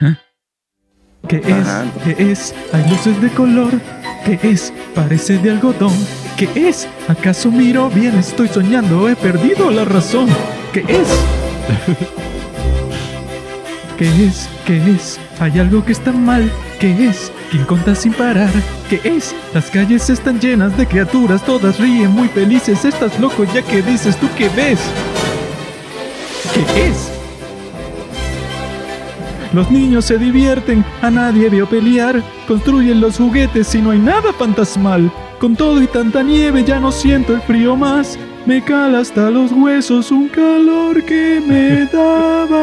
¿Qué es? ¿Qué es? Hay luces de color. ¿Qué es? Parece de algodón. ¿Qué es? ¿Acaso miro bien? Estoy soñando. He perdido la razón. ¿Qué es? ¿Qué es? ¿Qué es? Hay algo que está mal. ¿Qué es? ¿Quién conta sin parar? ¿Qué es? Las calles están llenas de criaturas, todas ríen muy felices. Estás loco ya que dices tú qué ves. ¿Qué es? Los niños se divierten, a nadie veo pelear, construyen los juguetes y no hay nada fantasmal. Con todo y tanta nieve ya no siento el frío más. Me cala hasta los huesos un calor que me dabas.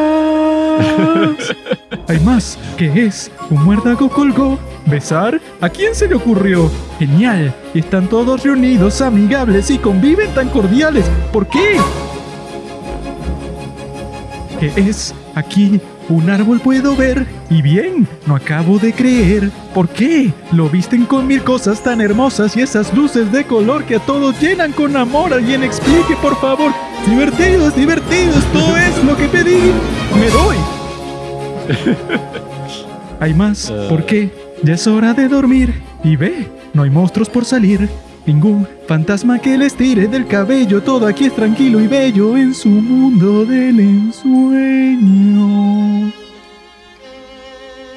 Hay más, ¿qué es? Un muérdago colgó. ¿Besar? ¿A quién se le ocurrió? Genial. Están todos reunidos, amigables y conviven tan cordiales. ¿Por qué? ¿Qué es? Aquí un árbol puedo ver. Y bien, no acabo de creer. ¿Por qué? Lo visten con mil cosas tan hermosas y esas luces de color que a todos llenan con amor. Alguien explique, por favor. Divertidos, divertidos, todo es lo que pedí. Me doy. Hay más. ¿Por qué? Ya es hora de dormir. Y ve, no hay monstruos por salir. Ningún fantasma que les tire del cabello. Todo aquí es tranquilo y bello en su mundo del ensueño.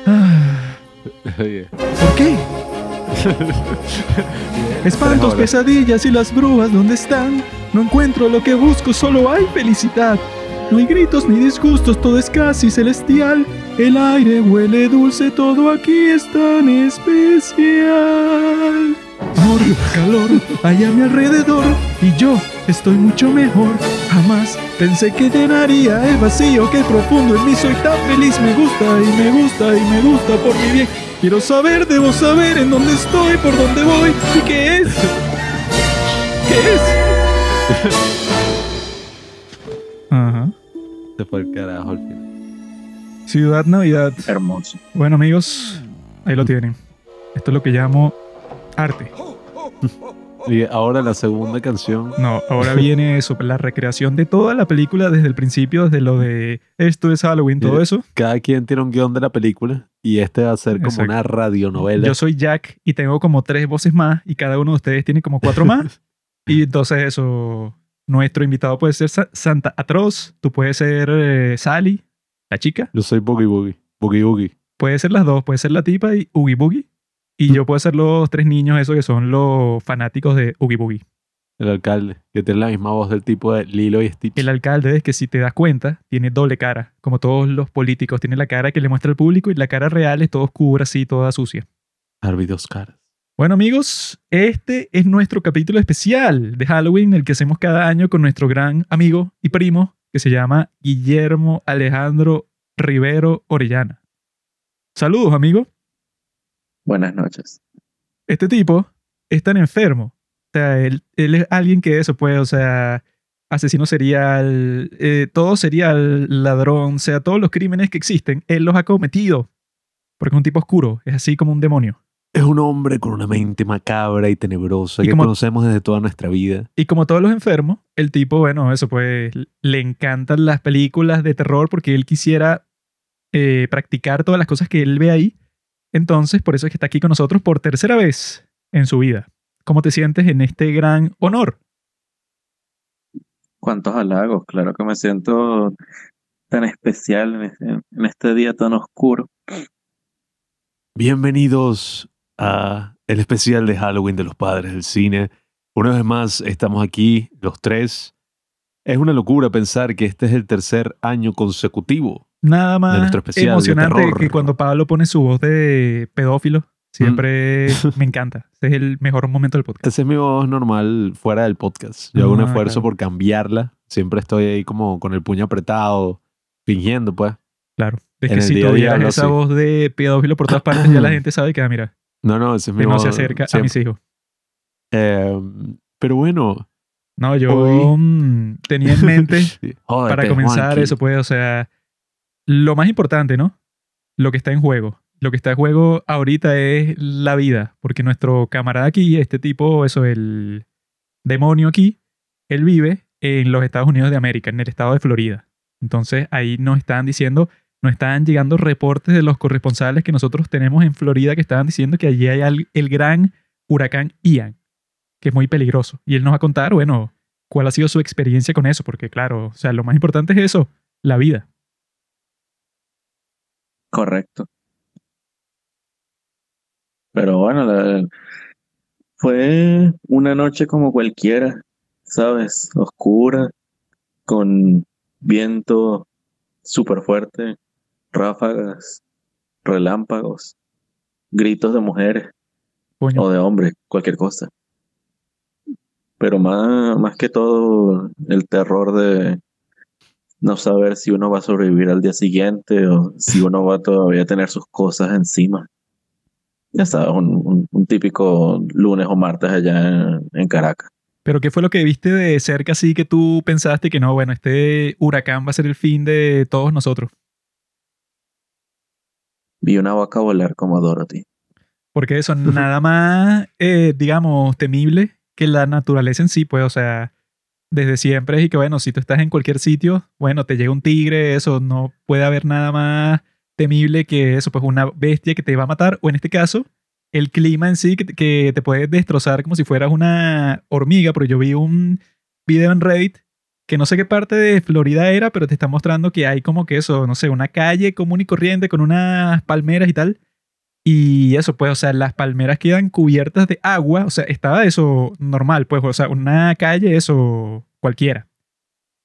Ah, ¿Por qué? Espantos, pesadillas y las brujas, ¿dónde están? No encuentro lo que busco, solo hay felicidad. No hay gritos ni disgustos, todo es casi celestial. El aire huele dulce, todo aquí es tan especial. Amor, calor, hay a mi alrededor y yo estoy mucho mejor. Jamás pensé que llenaría el vacío que profundo en mí soy tan feliz. Me gusta y me gusta y me gusta por mi bien. Quiero saber, debo saber en dónde estoy, por dónde voy y qué es. ¿Qué es? Ajá. se fue el carajo al final. Ciudad Navidad. Hermoso. Bueno amigos, ahí lo tienen. Esto es lo que llamo arte. Y ahora la segunda canción. No, ahora viene eso, la recreación de toda la película desde el principio, desde lo de esto es Halloween, todo eso. Cada quien tiene un guion de la película y este va a ser como Exacto. una radionovela. Yo soy Jack y tengo como tres voces más y cada uno de ustedes tiene como cuatro más. y entonces eso, nuestro invitado puede ser Sa- Santa Atroz, tú puedes ser eh, Sally, la chica, Yo soy Boogie Boogie. Boogie Boogie. puede ser las dos, puede ser la tipa y Oogie Boogie. Y yo puedo ser los tres niños, esos que son los fanáticos de Oogie Boogie. El alcalde, que tiene la misma voz del tipo de Lilo y Stitch. El alcalde es que si te das cuenta, tiene doble cara, como todos los políticos. Tiene la cara que le muestra al público y la cara real es todo oscura, así, toda sucia. Harvey dos caras. Bueno amigos, este es nuestro capítulo especial de Halloween, el que hacemos cada año con nuestro gran amigo y primo, que se llama Guillermo Alejandro Rivero Orellana. Saludos amigo. Buenas noches. Este tipo es tan enfermo. O sea, él, él es alguien que eso puede, o sea, asesino serial, eh, todo serial, ladrón, o sea, todos los crímenes que existen, él los ha cometido. Porque es un tipo oscuro, es así como un demonio. Es un hombre con una mente macabra y tenebrosa Y que como- conocemos desde toda nuestra vida. Y como todos los enfermos, el tipo, bueno, eso pues, le encantan las películas de terror porque él quisiera eh, practicar todas las cosas que él ve ahí. Entonces, por eso es que está aquí con nosotros por tercera vez en su vida. ¿Cómo te sientes en este gran honor? ¿Cuántos halagos? Claro que me siento tan especial en este, en este día tan oscuro. Bienvenidos a el especial de Halloween de los padres del cine. Una vez más estamos aquí, los tres. Es una locura pensar que este es el tercer año consecutivo. Nada más especial emocionante que cuando Pablo pone su voz de pedófilo. Siempre me encanta. Ese es el mejor momento del podcast. Esa es mi voz normal fuera del podcast. Yo hago un Ah, esfuerzo claro. por cambiarla. Siempre estoy ahí como con el puño apretado, fingiendo pues. Claro. Es En que si a hablo esa así. voz de pedófilo por todas partes, ya la gente sabe que, ah, mira, No, no, esa es mi que no voz. se acerca a siempre. mis hijos. Eh, pero bueno. No, yo Hoy- mm, tenía en mente sí, jódete, para comenzar Juanqui. eso, pues, o sea, lo más importante, ¿no? Lo que está en juego. Lo que está en juego ahorita es la vida, porque nuestro camarada aquí, este tipo, eso, el demonio aquí, él vive en los Estados Unidos de América, en el estado de Florida. Entonces ahí nos están diciendo, nos estaban llegando reportes de los corresponsales que nosotros tenemos en Florida que estaban diciendo que allí hay al- el gran huracán Ian, que es muy peligroso. Y él nos va a contar, bueno, cuál ha sido su experiencia con eso, porque claro, o sea, lo más importante es eso, la vida. Correcto. Pero bueno, la- fue una noche como cualquiera, ¿sabes? Oscura, con viento súper fuerte, ráfagas, relámpagos, gritos de mujeres o de hombres, cualquier cosa. Pero más, más que todo el terror de no saber si uno va a sobrevivir al día siguiente o si uno va a todavía tener sus cosas encima. Ya sabes, un, un- un típico lunes o martes allá en, en Caracas. pero ¿qué fue lo que viste de cerca así que tú pensaste que no, bueno, este huracán va a ser el fin de todos nosotros? Vi una vaca volar como Dorothy. Porque eso, nada más, eh, digamos, temible que la naturaleza en sí, pues, o sea, desde siempre y que, bueno, si tú estás en cualquier sitio, bueno, te llega un tigre, eso, no puede haber nada más temible que eso, pues, una bestia que te va a matar, o en este caso, el clima en sí que, te- puede destrozar como si fueras una hormiga, porque yo vi un video en Reddit que no sé qué parte de Florida era, pero te está mostrando que hay como que eso, no sé, una calle común y corriente con unas palmeras y tal. Y eso, pues, o sea, las palmeras quedan cubiertas de agua. O sea, estaba eso normal, pues, o sea, una calle, eso cualquiera.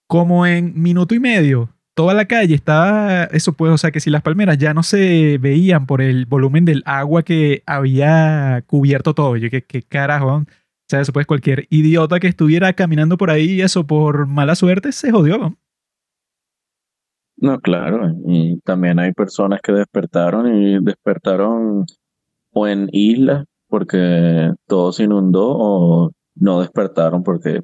Como en minuto y medio, toda la calle estaba, eso, pues, o sea, que si las palmeras ya no se veían por el volumen del agua que había cubierto todo. Yo, ¿qué, qué carajo? O sea, eso, pues, cualquier idiota que estuviera caminando por ahí, eso, por mala suerte, se jodió, ¿no? No, claro. Y también hay personas que despertaron y despertaron o en islas porque todo se inundó o no despertaron porque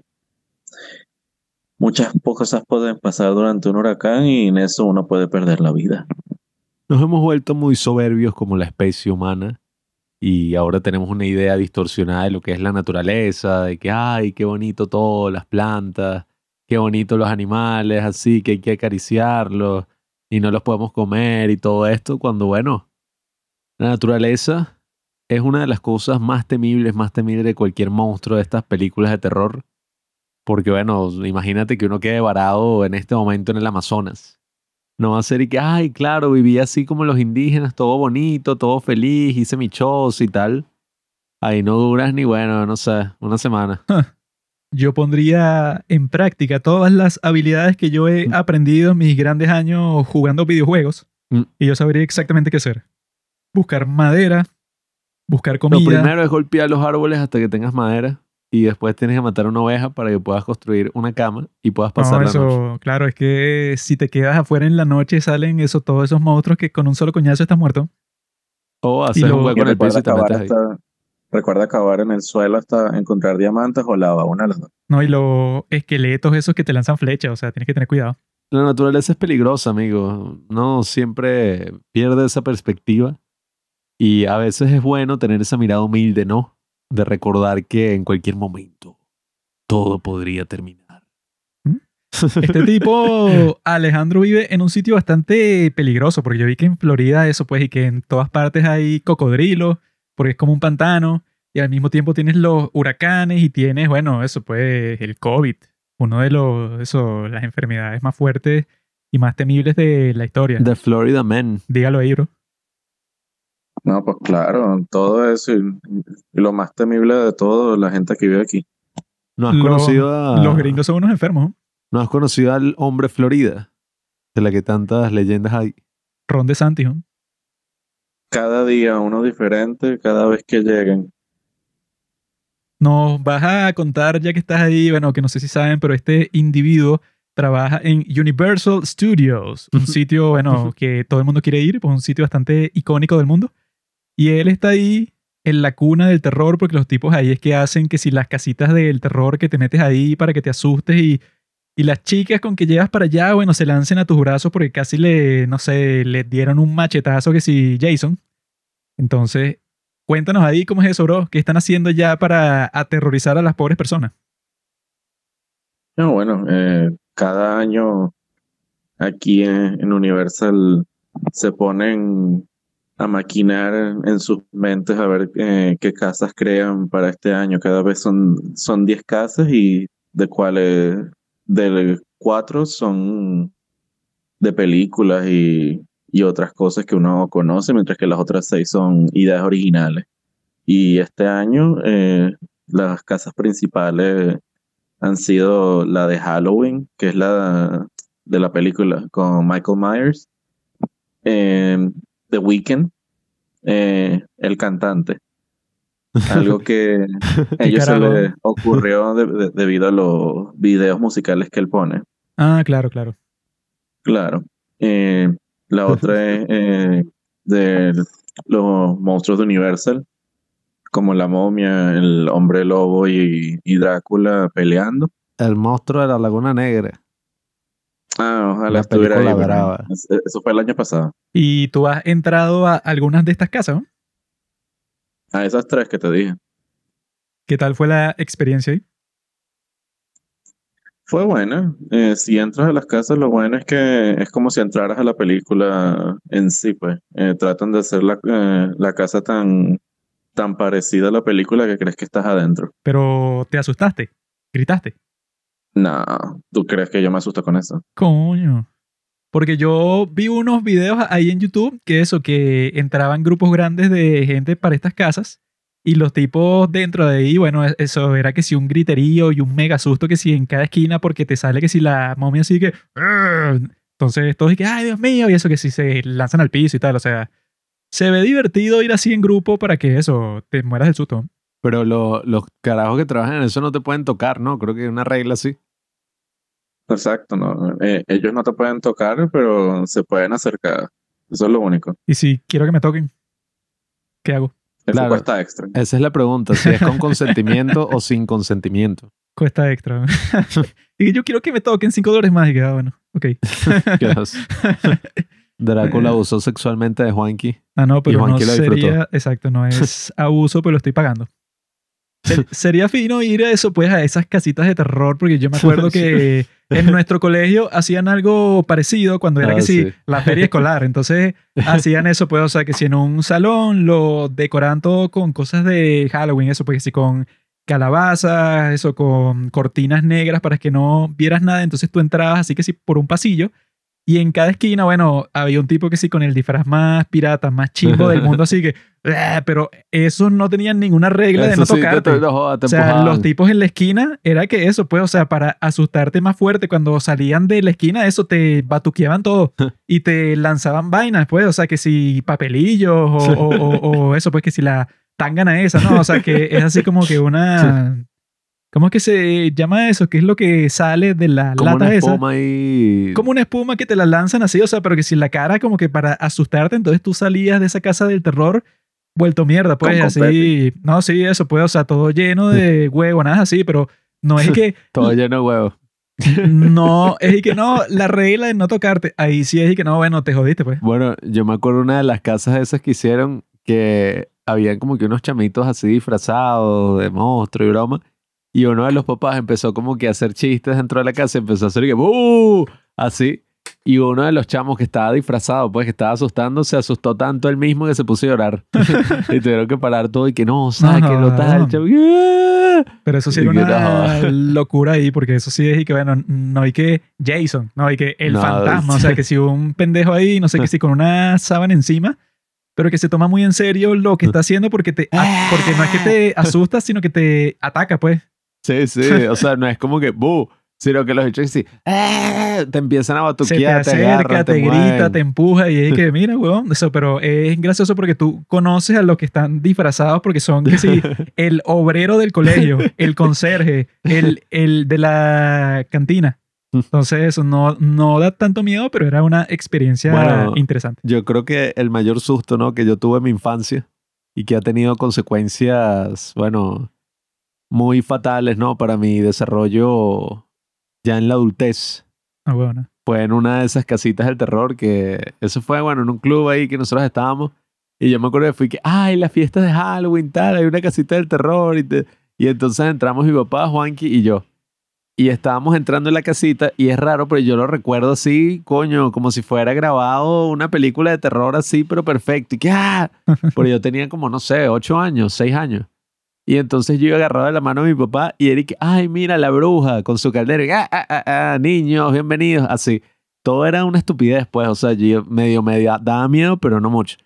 muchas cosas pueden pasar durante un huracán y en eso uno puede perder la vida. Nos hemos vuelto muy soberbios como la especie humana y ahora tenemos una idea distorsionada de lo que es la naturaleza, de que, ay, qué bonito todo, las plantas, qué bonito los animales, así que hay que acariciarlos y no los podemos comer y todo esto, cuando, bueno, la naturaleza es una de las cosas más temibles, más temibles de cualquier monstruo de estas películas de terror. Porque, bueno, imagínate que uno quede varado en este momento en el Amazonas. No va a ser y que, ay, claro, viví así como los indígenas, todo bonito, todo feliz, hice mi choza y tal. Ahí no duras ni, bueno, no sé, una semana. yo pondría en práctica todas las habilidades que yo he Mm. aprendido en mis grandes años jugando videojuegos Mm. y yo sabría exactamente qué hacer. Buscar madera, buscar Lo comida. primero es golpear los árboles hasta que tengas madera y después tienes que matar una oveja para que puedas construir una cama y puedas pasar no, la eso, noche. claro, es que si te quedas afuera en la noche salen eso, todos esos monstruos que con un solo coñazo estás muerto. O hacer lo- un hueco en el piso y te metes ahí. hasta, recuerda acabar en el suelo hasta encontrar diamantes o lava, una de las dos. No, y los esqueletos esos que te lanzan flechas, o sea, tienes que tener cuidado. La naturaleza es peligrosa, amigo. No siempre pierde esa perspectiva. Y a veces es bueno tener esa mirada humilde, ¿no? De recordar que en cualquier momento todo podría terminar. Este tipo, Alejandro, vive en un sitio bastante peligroso, porque yo vi que en Florida eso, pues, y que en todas partes hay cocodrilos, porque es como un pantano, y al mismo tiempo tienes los huracanes y tienes, bueno, eso, pues, el COVID, uno de los, eso, las enfermedades más fuertes y más temibles de la historia. The Florida Man. Dígalo ahí, bro. No, pues claro, todo eso y, y lo más temible de todo, la gente que vive aquí. ¿No has Los- conocido a... Los gringos son unos enfermos. ¿no? ¿No has conocido al hombre Florida? De la que tantas leyendas hay. Ron DeSantis, ¿no? Cada día uno diferente, cada vez que lleguen. Nos vas a contar, ya que estás ahí, bueno, que no sé si saben, pero este individuo trabaja en Universal Studios, un sitio, bueno, que todo el mundo quiere ir, pues un sitio bastante icónico del mundo. Y él está ahí en la cuna del terror, porque los tipos ahí es que hacen que si las casitas del terror que te metes ahí para que te asustes y, y las chicas con que llegas para allá, bueno, se lancen a tus brazos porque casi le, no sé, le dieron un machetazo que si Jason. Entonces, cuéntanos ahí cómo es eso, bro. ¿Qué están haciendo ya para aterrorizar a las pobres personas? No, bueno, eh, cada año aquí en, Universal se ponen a maquinar en sus mentes a ver eh, qué casas crean para este año. Cada vez son, son 10 casas y de cuales de cuatro son de películas y, y otras cosas que uno conoce, mientras que las otras seis son ideas originales. Y este año eh, las casas principales han sido la de Halloween, que es la de la película con Michael Myers, eh, The Weeknd, eh, el cantante. Algo que a ellos se les ocurrió debido a los videos musicales que él pone. Ah, claro, claro. Claro. Eh, la otra es eh, de los monstruos de Universal, como la momia, el hombre lobo y, y Drácula peleando. El monstruo de la Laguna Negra. Ah, ojalá La estuviera ahí. brava. Eso fue el año pasado. Y tú has entrado a algunas de estas casas, ¿no? A esas tres que te dije. ¿Qué tal fue la experiencia ahí? Fue buena. Eh, si entras a las casas, lo bueno es que es como si entraras a la película en sí, pues. Eh, tratan de hacer la, eh, la casa tan, tan parecida a la película que crees que estás adentro. Pero te asustaste, gritaste. No, ¿tú crees que yo me asusto con eso? Coño. Porque yo vi unos videos ahí en YouTube que eso, que entraban grupos grandes de gente para estas casas y los tipos dentro de ahí, bueno, e- eso era que si un griterío y un mega susto que si en cada esquina porque te sale que si la momia así que... Entonces todos que, ay Dios mío, y eso que si se lanzan al piso y tal, o sea, se ve divertido ir así en grupo para que eso, te mueras del susto. Pero lo- los carajos que trabajan en eso no te pueden tocar, ¿no? Creo que hay una regla así. Exacto, no. Eh, ellos no te pueden tocar, pero se pueden acercar. Eso es lo único. Y si quiero que me toquen, ¿qué hago? Eso Claro. cuesta extra. Esa es la pregunta, si es con consentimiento o sin consentimiento. Cuesta extra. y yo quiero que me toquen 5 dólares más. Y que, ah, bueno, ok. ¿Qué haces? Drácula abusó sexualmente de Juanqui. Ah, no, pero no Juanqui lo disfrutó. sería, exacto, no es abuso, pero lo estoy pagando. Ser- sería fino ir a eso, pues, a esas casitas de terror, porque yo me acuerdo que en nuestro colegio hacían algo parecido cuando era Ah, que sí, sí. la feria escolar. Entonces, hacían eso, pues, o sea, que si en un salón lo decoraban todo con cosas de Halloween, eso, pues, que si con calabazas, eso, con cortinas negras para que no vieras nada. Entonces tú entrabas así que sí por un pasillo y en cada esquina, bueno, había un tipo que sí con el disfraz más pirata, más chimbo del mundo, así que, "Ah", pero esos no tenían ninguna regla de no sí, te- tocarte. te- no jodas, te o sea, los tipos en la esquina era que eso, pues, o sea, para asustarte más fuerte, cuando salían de la esquina, eso te batuqueaban todo y te lanzaban vainas, pues, o sea, que si papelillos o, o- o- o eso, pues, que si la tangana esa, ¿no? O sea, que es así como que una. ¿Cómo es que se llama eso? ¿Qué es lo que sale de la Como lata una esa? espuma ahí. Como una espuma que te la lanzan así, o sea, pero que si la cara como que para asustarte, entonces tú salías de esa casa del terror vuelto mierda, pues Con así. No, sí, eso, pues, o sea, todo lleno de huevo, nada así, pero no es que, Todo lleno de huevos. no, es que no, la regla de no tocarte, ahí sí es que no, bueno, te jodiste, pues. Bueno, yo me acuerdo una de las casas esas que hicieron que habían como que unos chamitos así disfrazados de monstruo y broma. Y uno de los papás empezó como que a hacer chistes dentro de la casa, empezó a hacer que ¡Uh! así. Y uno de los chamos que estaba disfrazado, pues que estaba asustando, se asustó tanto él mismo que se puso a llorar. y tuvieron que parar todo y que no, ¿sabes No, que lo tal? no. ¡Ah! Pero eso sí era una no. locura ahí, porque eso sí es y que, bueno, no hay que Jason, no hay que el No, fantasma, o sea, que si un pendejo ahí, no sé, que si con una sábana encima, pero que se toma muy en serio lo que está haciendo porque te, porque no es que te asusta, sino que te ataca, pues. Sí, sí, o sea, no es como que ¡bu! Sino que los hechos sí, ¡ah! te empiezan a Se te batuquear, te, acerca, agarran, te, te, grita, te empuja y es que, mira, weón, eso, pero es gracioso porque tú conoces a los que están disfrazados porque son, que sí, el obrero del colegio, el conserje, el, el de la cantina. Entonces eso no, no da tanto miedo, pero era una experiencia Bueno, interesante. Yo creo que el mayor susto, ¿no? Que yo tuve en mi infancia y que ha tenido consecuencias, bueno, muy fatales, ¿no? Para mi desarrollo ya en la adultez. Ah, bueno. Fue en una de esas casitas del terror que eso fue, bueno, en un club ahí que nosotros estábamos. Y yo me acuerdo que fui que, ay, las fiestas de Halloween, tal, hay una casita del terror. Y, te- y entonces entramos mi papá, Juanqui y yo. y estábamos entrando en la casita y es raro, pero yo lo recuerdo así, coño, como si fuera grabado una película de terror así, pero perfecto. Y que, ah, pero yo tenía como, no sé, ocho años, seis años. Y entonces yo de la mano de mi papá y Eric, ay, mira la bruja con su caldero. Y, ah, ah, ah, ah, niños, bienvenidos. Así. Todo era una estupidez, pues. O sea, yo medio, medio daba miedo, pero no mucho.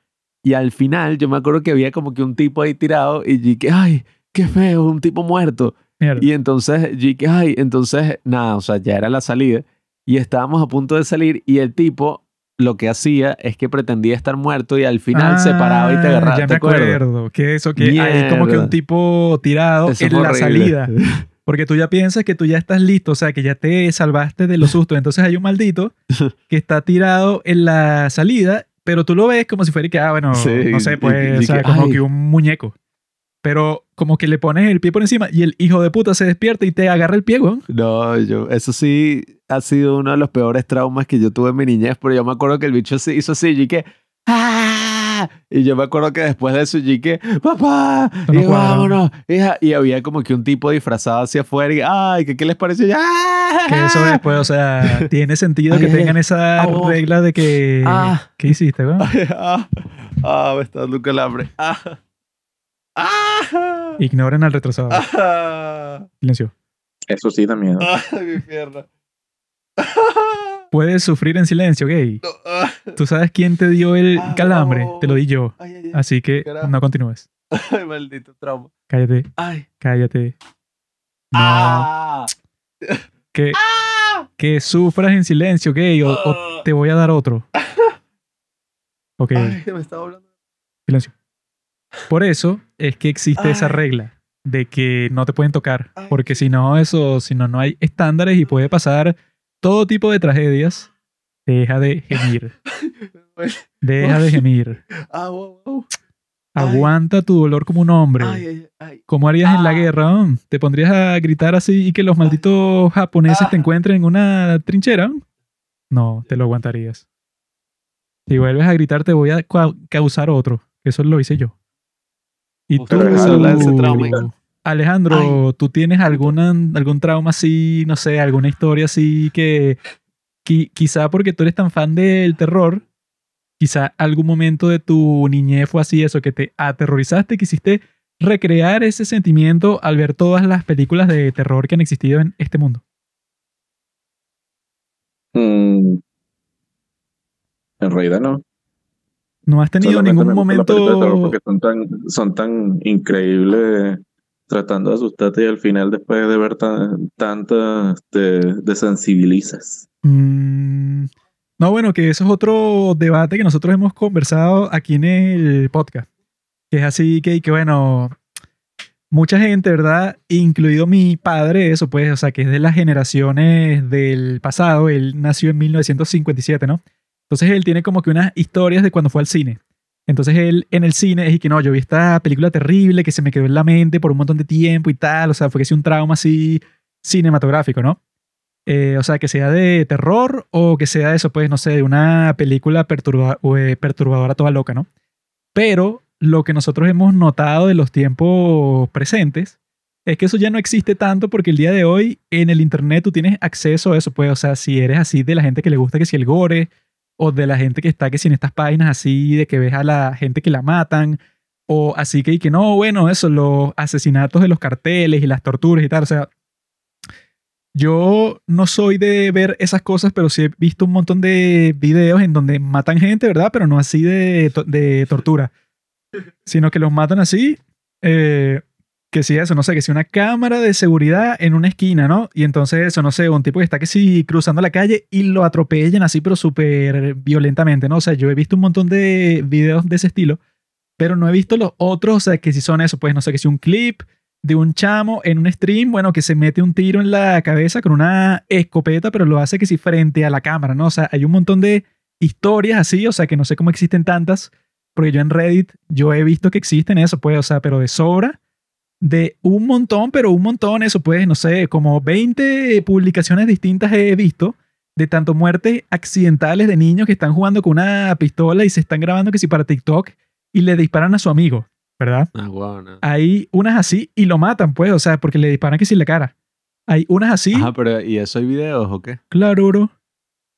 Y al final yo me acuerdo que había como que un tipo ahí tirado y dije, ay, qué feo, un tipo muerto. Mierda. Y entonces, yo dije, ay, entonces, nada, o sea, ya era la salida. Y estábamos a punto de salir y el tipo lo que hacía es que pretendía estar muerto y al final se paraba y te Ah, agarraba. Ya ¿te me acuerdas? acuerdo. Que eso, que hay como que Mierda. un tipo tirado Eso en la horrible. salida. Porque tú ya piensas que tú ya estás listo, o sea, que ya te salvaste de los sustos. Entonces hay un maldito que está tirado en la salida, pero tú lo ves como si fuera que, ah, bueno, Sí, no sé, y- pues, y o sea, que, como ay. que un muñeco. Pero como que le pones el pie por encima y el hijo de puta se despierta y te agarra el pie, weón. No, yo, eso sí ha sido uno de los peores traumas que yo tuve en mi niñez, pero yo me acuerdo que el bicho se hizo así, y que ¡Ah! Y yo me acuerdo que después de eso, y que ¡Papá! No y vámonos. hija. Y había como que un tipo disfrazado hacia afuera y ¡ay! ¿Qué, qué les pareció? Y, ¡Ah! Que eso después, o sea, tiene sentido Ay, que ay, tengan esa ah, oh. regla de que... Ah. ¿Qué hiciste, weón? ¡Ah! ¡Ah! Me está dando un calambre. ¡Ah! ¡Ah! Ignoren al retrasado. ¡Ah! Silencio. Eso sí da miedo. ¡Ay, mi pierna! Puedes sufrir en silencio, gay. No, ah. ¿Tú sabes quién te dio el Ah, calambre? no. Te lo di yo. Ay, ay, ay. Así que Carajo. no continúes. Ay, maldito trauma. Cállate, Ay. cállate. No. Ah. Que, Ah. que sufras en silencio, gay, o, o te voy a dar otro. Ok, Ay, me estaba hablando. silencio. Por eso es que existe esa regla de que no te pueden tocar. Ay. Porque si no, eso, si no, no hay estándares y puede pasar todo tipo de tragedias. Deja de gemir. Deja de gemir. Ah. Aguanta tu dolor como un hombre. ¿Cómo harías en la Ah. guerra? ¿Te pondrías a gritar así y que los malditos japoneses te Ah. encuentren en una trinchera? No, te lo aguantarías. Si vuelves a gritar, te voy a causar otro. Eso lo hice yo. Y tú, ese trauma. Alejandro, ¿tú tienes alguna, algún trauma así, no sé, alguna historia así que qui- quizá porque tú eres tan fan del terror, quizá algún momento de tu niñez fue así eso, que te aterrorizaste, quisiste recrear ese sentimiento al ver todas las películas de terror que han existido en este mundo? Mm. En realidad no. ¿No has tenido Solamente ningún momento... porque son tan, son tan increíbles tratando de asustarte y al final después de ver tan, tantas te desensibilizas. Mm, no, bueno, que eso es otro debate que nosotros hemos conversado aquí en el podcast. Que es así que, que bueno, mucha gente, ¿verdad? Incluido mi padre, eso pues, o sea, que es de las generaciones del pasado. Él nació en 1957, ¿no? Entonces él tiene como que unas historias de cuando fue al cine. Entonces él en el cine es y que no, yo vi esta película terrible que se me quedó en la mente por un montón de tiempo y tal. O sea, fue que sí un trauma así cinematográfico, ¿no? Eh, o sea, que sea de terror o que sea eso, pues, no sé, de una película perturba- eh, perturbadora toda loca, ¿no? Pero lo que nosotros hemos notado de los tiempos presentes es que eso ya no existe tanto porque el día de hoy en el internet tú tienes acceso a eso, pues, o sea, si eres así de la gente que le gusta que si el gore o de la gente que está que si en estas páginas así de que ves a la gente que la matan o así que y que no, bueno, eso, los asesinatos de los carteles y las torturas y tal, o sea, yo no soy de ver esas cosas, pero sí he visto un montón de videos en donde matan gente, ¿verdad? Pero no así de, de tortura, sino que los matan así, eh, que sí, eso, no sé, que si una cámara de seguridad en una esquina, ¿no? Y entonces eso, no sé, un tipo que está que sí cruzando la calle y lo atropellan así, pero súper violentamente, ¿no? O sea, yo he visto un montón de videos de ese estilo, pero no he visto los otros, o sea, que si son eso, pues no sé, que si un clip de un chamo en un stream, bueno, que se mete un tiro en la cabeza con una escopeta, pero lo hace que si frente a la cámara, ¿no? O sea, hay un montón de historias así, o sea, que no sé cómo existen tantas, porque yo en Reddit, yo he visto que existen eso, pues, o sea, pero de sobra, de un montón, pero un montón, eso pues, no sé, como 20 publicaciones distintas he visto de tanto muertes accidentales de niños que están jugando con una pistola y se están grabando que si para TikTok y le disparan a su amigo, ¿verdad? Ah, guau, no. hay unas así y lo matan, pues, o sea, porque le disparan que si la cara. Hay unas así, Ajá, pero ¿y eso hay videos o qué? claro, bro.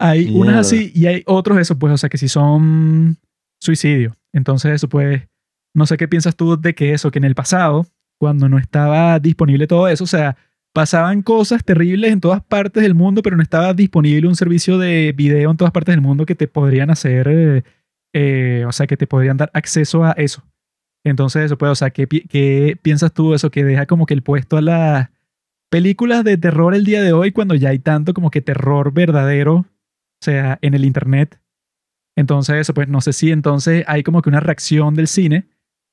Hay unas así y hay otros eso, pues, o sea, que si son suicidio. Entonces, eso, pues, no sé qué piensas tú de que eso, que en el pasado, cuando no estaba disponible todo eso, o sea, pasaban cosas terribles en todas partes del mundo, pero no estaba disponible un servicio de video en todas partes del mundo que te podrían hacer, eh, eh, o sea, que te podrían dar acceso a eso. Entonces, eso, pues, o sea, ¿qué, pi- qué piensas tú eso que deja como que el puesto a las películas de terror el día de hoy cuando ya hay tanto como que terror verdadero, o sea, en el internet? Entonces, eso, pues, no sé si entonces hay como que una reacción del cine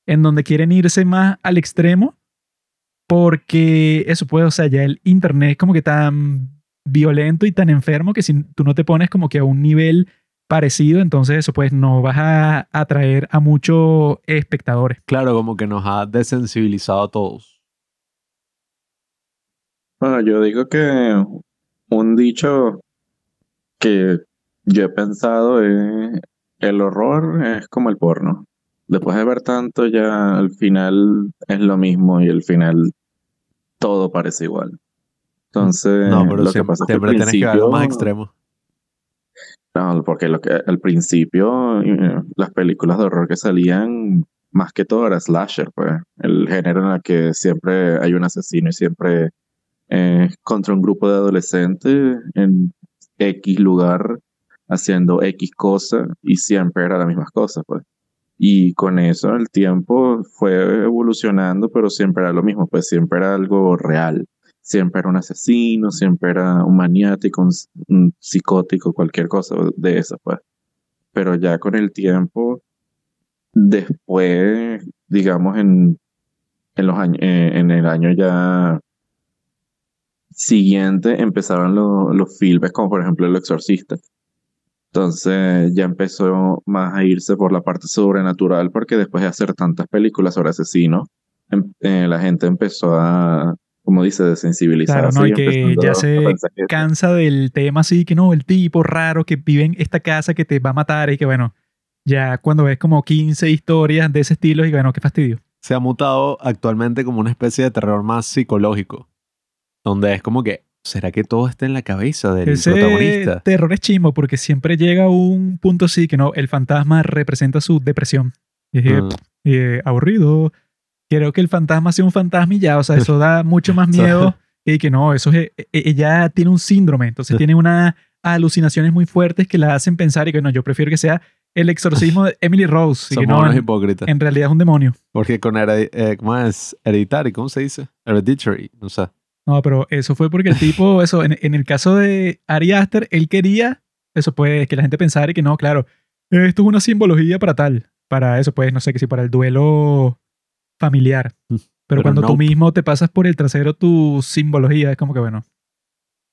en donde quieren irse más al extremo porque eso puede, o sea, ya el internet es como que tan violento y tan enfermo que si tú no te pones como que a un nivel parecido, entonces eso pues no vas a atraer a muchos espectadores. Claro, como que nos ha desensibilizado a todos. Bueno, yo digo que un dicho que yo he pensado es el horror es como el porno. Después de ver tanto ya al final es lo mismo y al final todo parece igual. Entonces, No, pero lo que pasa es que al siempre tienes que ver algo más extremo. No, porque lo que al principio eh, las películas de horror que salían más que todo era slasher, pues, el género en el que siempre hay un asesino y siempre eh, contra un grupo de adolescentes en X lugar haciendo X cosa y siempre era las mismas cosas, pues. Y con eso el tiempo fue evolucionando, pero siempre era lo mismo, pues siempre era algo real. Siempre era un asesino, siempre era un maniático, un, psicótico, cualquier cosa de eso, pues. Pero ya con el tiempo, después, digamos, en, en los años, eh, en el año ya siguiente empezaron lo- los filmes, como por ejemplo El Exorcista. Entonces ya empezó más a irse por la parte sobrenatural, porque después de hacer tantas películas sobre asesinos, em- eh, la gente empezó a, como dice, desensibilizarse. Claro, ¿no? Y que ya se que- cansa del tema así, que no, el tipo raro que vive en esta casa que te va a matar y que bueno, ya cuando ves como 15 historias de ese estilo y bueno, qué fastidio. Se ha mutado actualmente como una especie de terror más psicológico. Donde es como que, ¿será que todo está en la cabeza del Ese protagonista? terror es chimbo porque siempre llega a un punto así que no, el fantasma representa su depresión. Y es que, Ah. eh, aburrido. Quiero que el fantasma sea un fantasma y ya, o sea, eso da mucho más sea- miedo. Y que no, eso es, ella tiene un síndrome, entonces tiene unas alucinaciones muy fuertes que la hacen pensar y que no, yo prefiero que sea el exorcismo de Emily Rose. Y que Somos no, unos en, hipócritas. en realidad es un demonio. Porque con eh, ¿cómo es? Hereditary, ¿cómo se dice? Hereditary, no sé. No, pero eso fue porque el tipo, eso, en, en el caso de Ari Aster, él quería, eso pues, que la gente pensara y que no, claro, esto es una simbología para tal, para eso pues, no sé, que si para el duelo familiar. Mm, Pero, pero cuando tú mismo te pasas por el trasero tu simbología, es como que bueno,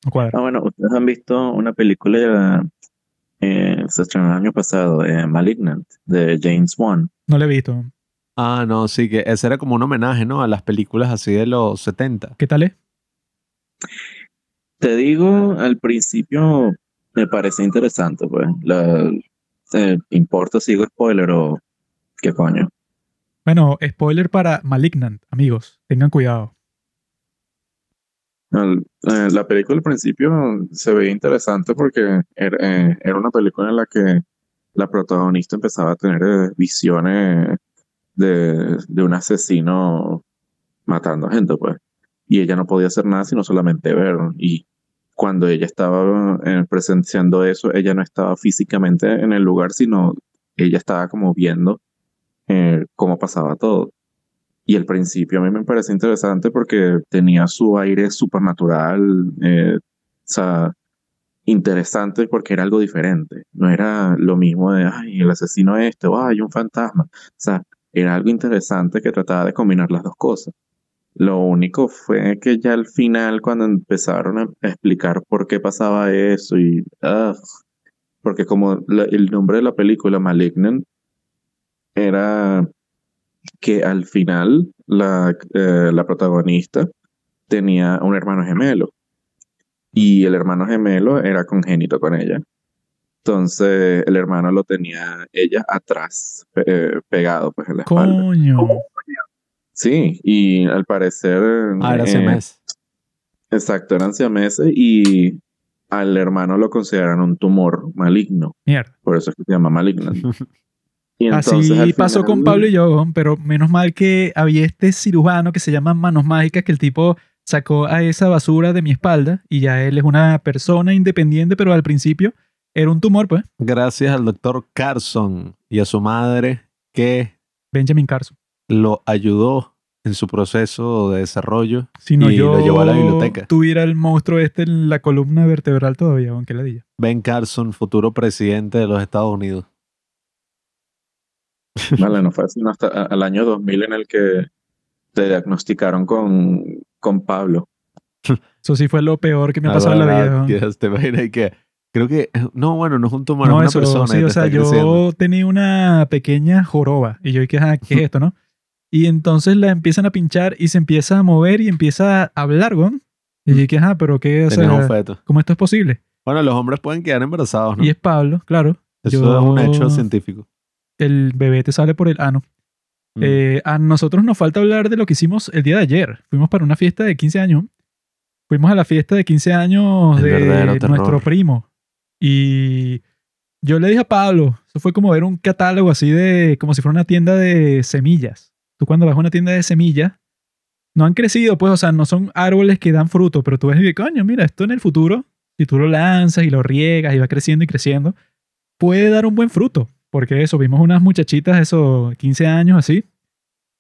no cuadra. Ah, bueno, ustedes han visto una película eh, se estrenó el año pasado, eh, Malignant, de James Wan. No lo he visto. Ah, no, sí, que ese era como un homenaje, ¿no? A las películas así de los 70. ¿Qué tal es? Te digo, al principio me parece interesante, pues. La, ¿te importa si digo spoiler o qué coño? Bueno, spoiler para Malignant, amigos, tengan cuidado. El- eh, la película al principio se veía interesante porque era, eh, era una película en la que la protagonista empezaba a tener eh, visiones de, de un asesino matando gente, pues. Y ella no podía hacer nada sino solamente ver. Y cuando ella estaba eh, presenciando eso, ella no estaba físicamente en el lugar, sino ella estaba como viendo eh, cómo pasaba todo. Y al principio a mí me parece interesante porque tenía su aire supernatural, eh, o sea, interesante porque era algo diferente. No era lo mismo de, ay, el asesino este, o ay, un fantasma. O sea, era algo interesante que trataba de combinar las dos cosas. Lo único fue que ya al final, cuando empezaron a explicar por qué pasaba eso y, porque como el nombre de la película, Malignant, era que al final la, eh, la protagonista tenía un hermano gemelo y el hermano gemelo era congénito con ella. Entonces el hermano lo tenía ella atrás, eh, pegado pues en la espalda. Sí, y al parecer Ah, era eh, mes. Exacto, eran siameses y al hermano lo consideran un tumor maligno. Mierda. Por eso es que se llama maligno. Y Así entonces, al pasó final- con Pablo y yo, pero menos mal que había este cirujano que se llama Manos Mágicas, que el tipo sacó a esa basura de mi espalda y ya él es una persona independiente, pero al principio era un tumor, pues, Gracias al doctor Carson y a su madre que Benjamin Carson. Lo ayudó en su proceso de desarrollo. Si no, Y yo lo llevó a la biblioteca. tuviera el monstruo este en la columna vertebral todavía, aunque la diga. Ben Carson, futuro presidente de los Estados Unidos. Vale, no fue sino hasta al año 2000 en el que te diagnosticaron con, con Pablo. Eso sí fue lo peor que me ha pasado en la vida. que te imaginas que creo que no, bueno, no es un tumor, No, es una eso, persona. sí, o sea, yo creciendo. tenía una pequeña joroba y yo dije, ah, ¿qué es esto, no? Y entonces la empiezan a pinchar y se empieza a mover y empieza a hablar, weón. Y yo dije, ah, pero qué, o Tenías un sea, feto. ¿cómo esto es posible? Bueno, los hombres pueden quedar embarazados, ¿no? Y es Pablo, claro. Eso yo- es un hecho científico. El bebé te sale por el ano. Mm. Eh, a nosotros nos falta hablar de lo que hicimos el día de ayer. Fuimos para una fiesta de 15 años. Fuimos a la fiesta de 15 años El de nuestro primo. Y yo le dije a Pablo, eso fue como ver un catálogo así de, como si fuera una tienda de semillas. Tú cuando vas a una tienda de semillas, no han crecido, pues, o sea, no son árboles que dan fruto, pero tú ves y dices, coño, mira, esto en el futuro, si tú lo lanzas y lo riegas y va creciendo y creciendo, puede dar un buen fruto. Porque eso, vimos unas muchachitas, eso, 15 años así,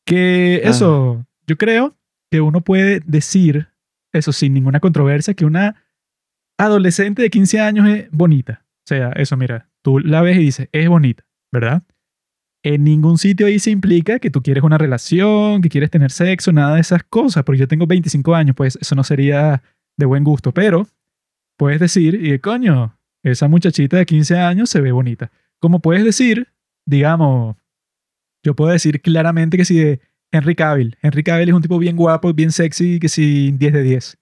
que Ah. eso, yo creo que uno puede decir, eso sin ninguna controversia, que una adolescente de 15 años es bonita. O sea, eso, mira, tú la ves y dices, es bonita, ¿verdad? En ningún sitio ahí se implica que tú quieres una relación, que quieres tener sexo, nada de esas cosas, porque yo tengo 25 años, pues eso no sería de buen gusto, pero puedes decir, y coño, esa muchachita de 15 años se ve bonita. Como puedes decir, digamos, yo puedo decir claramente que si de Henry Cavill, Henry Cavill es un tipo bien guapo, bien sexy, que si 10 de 10.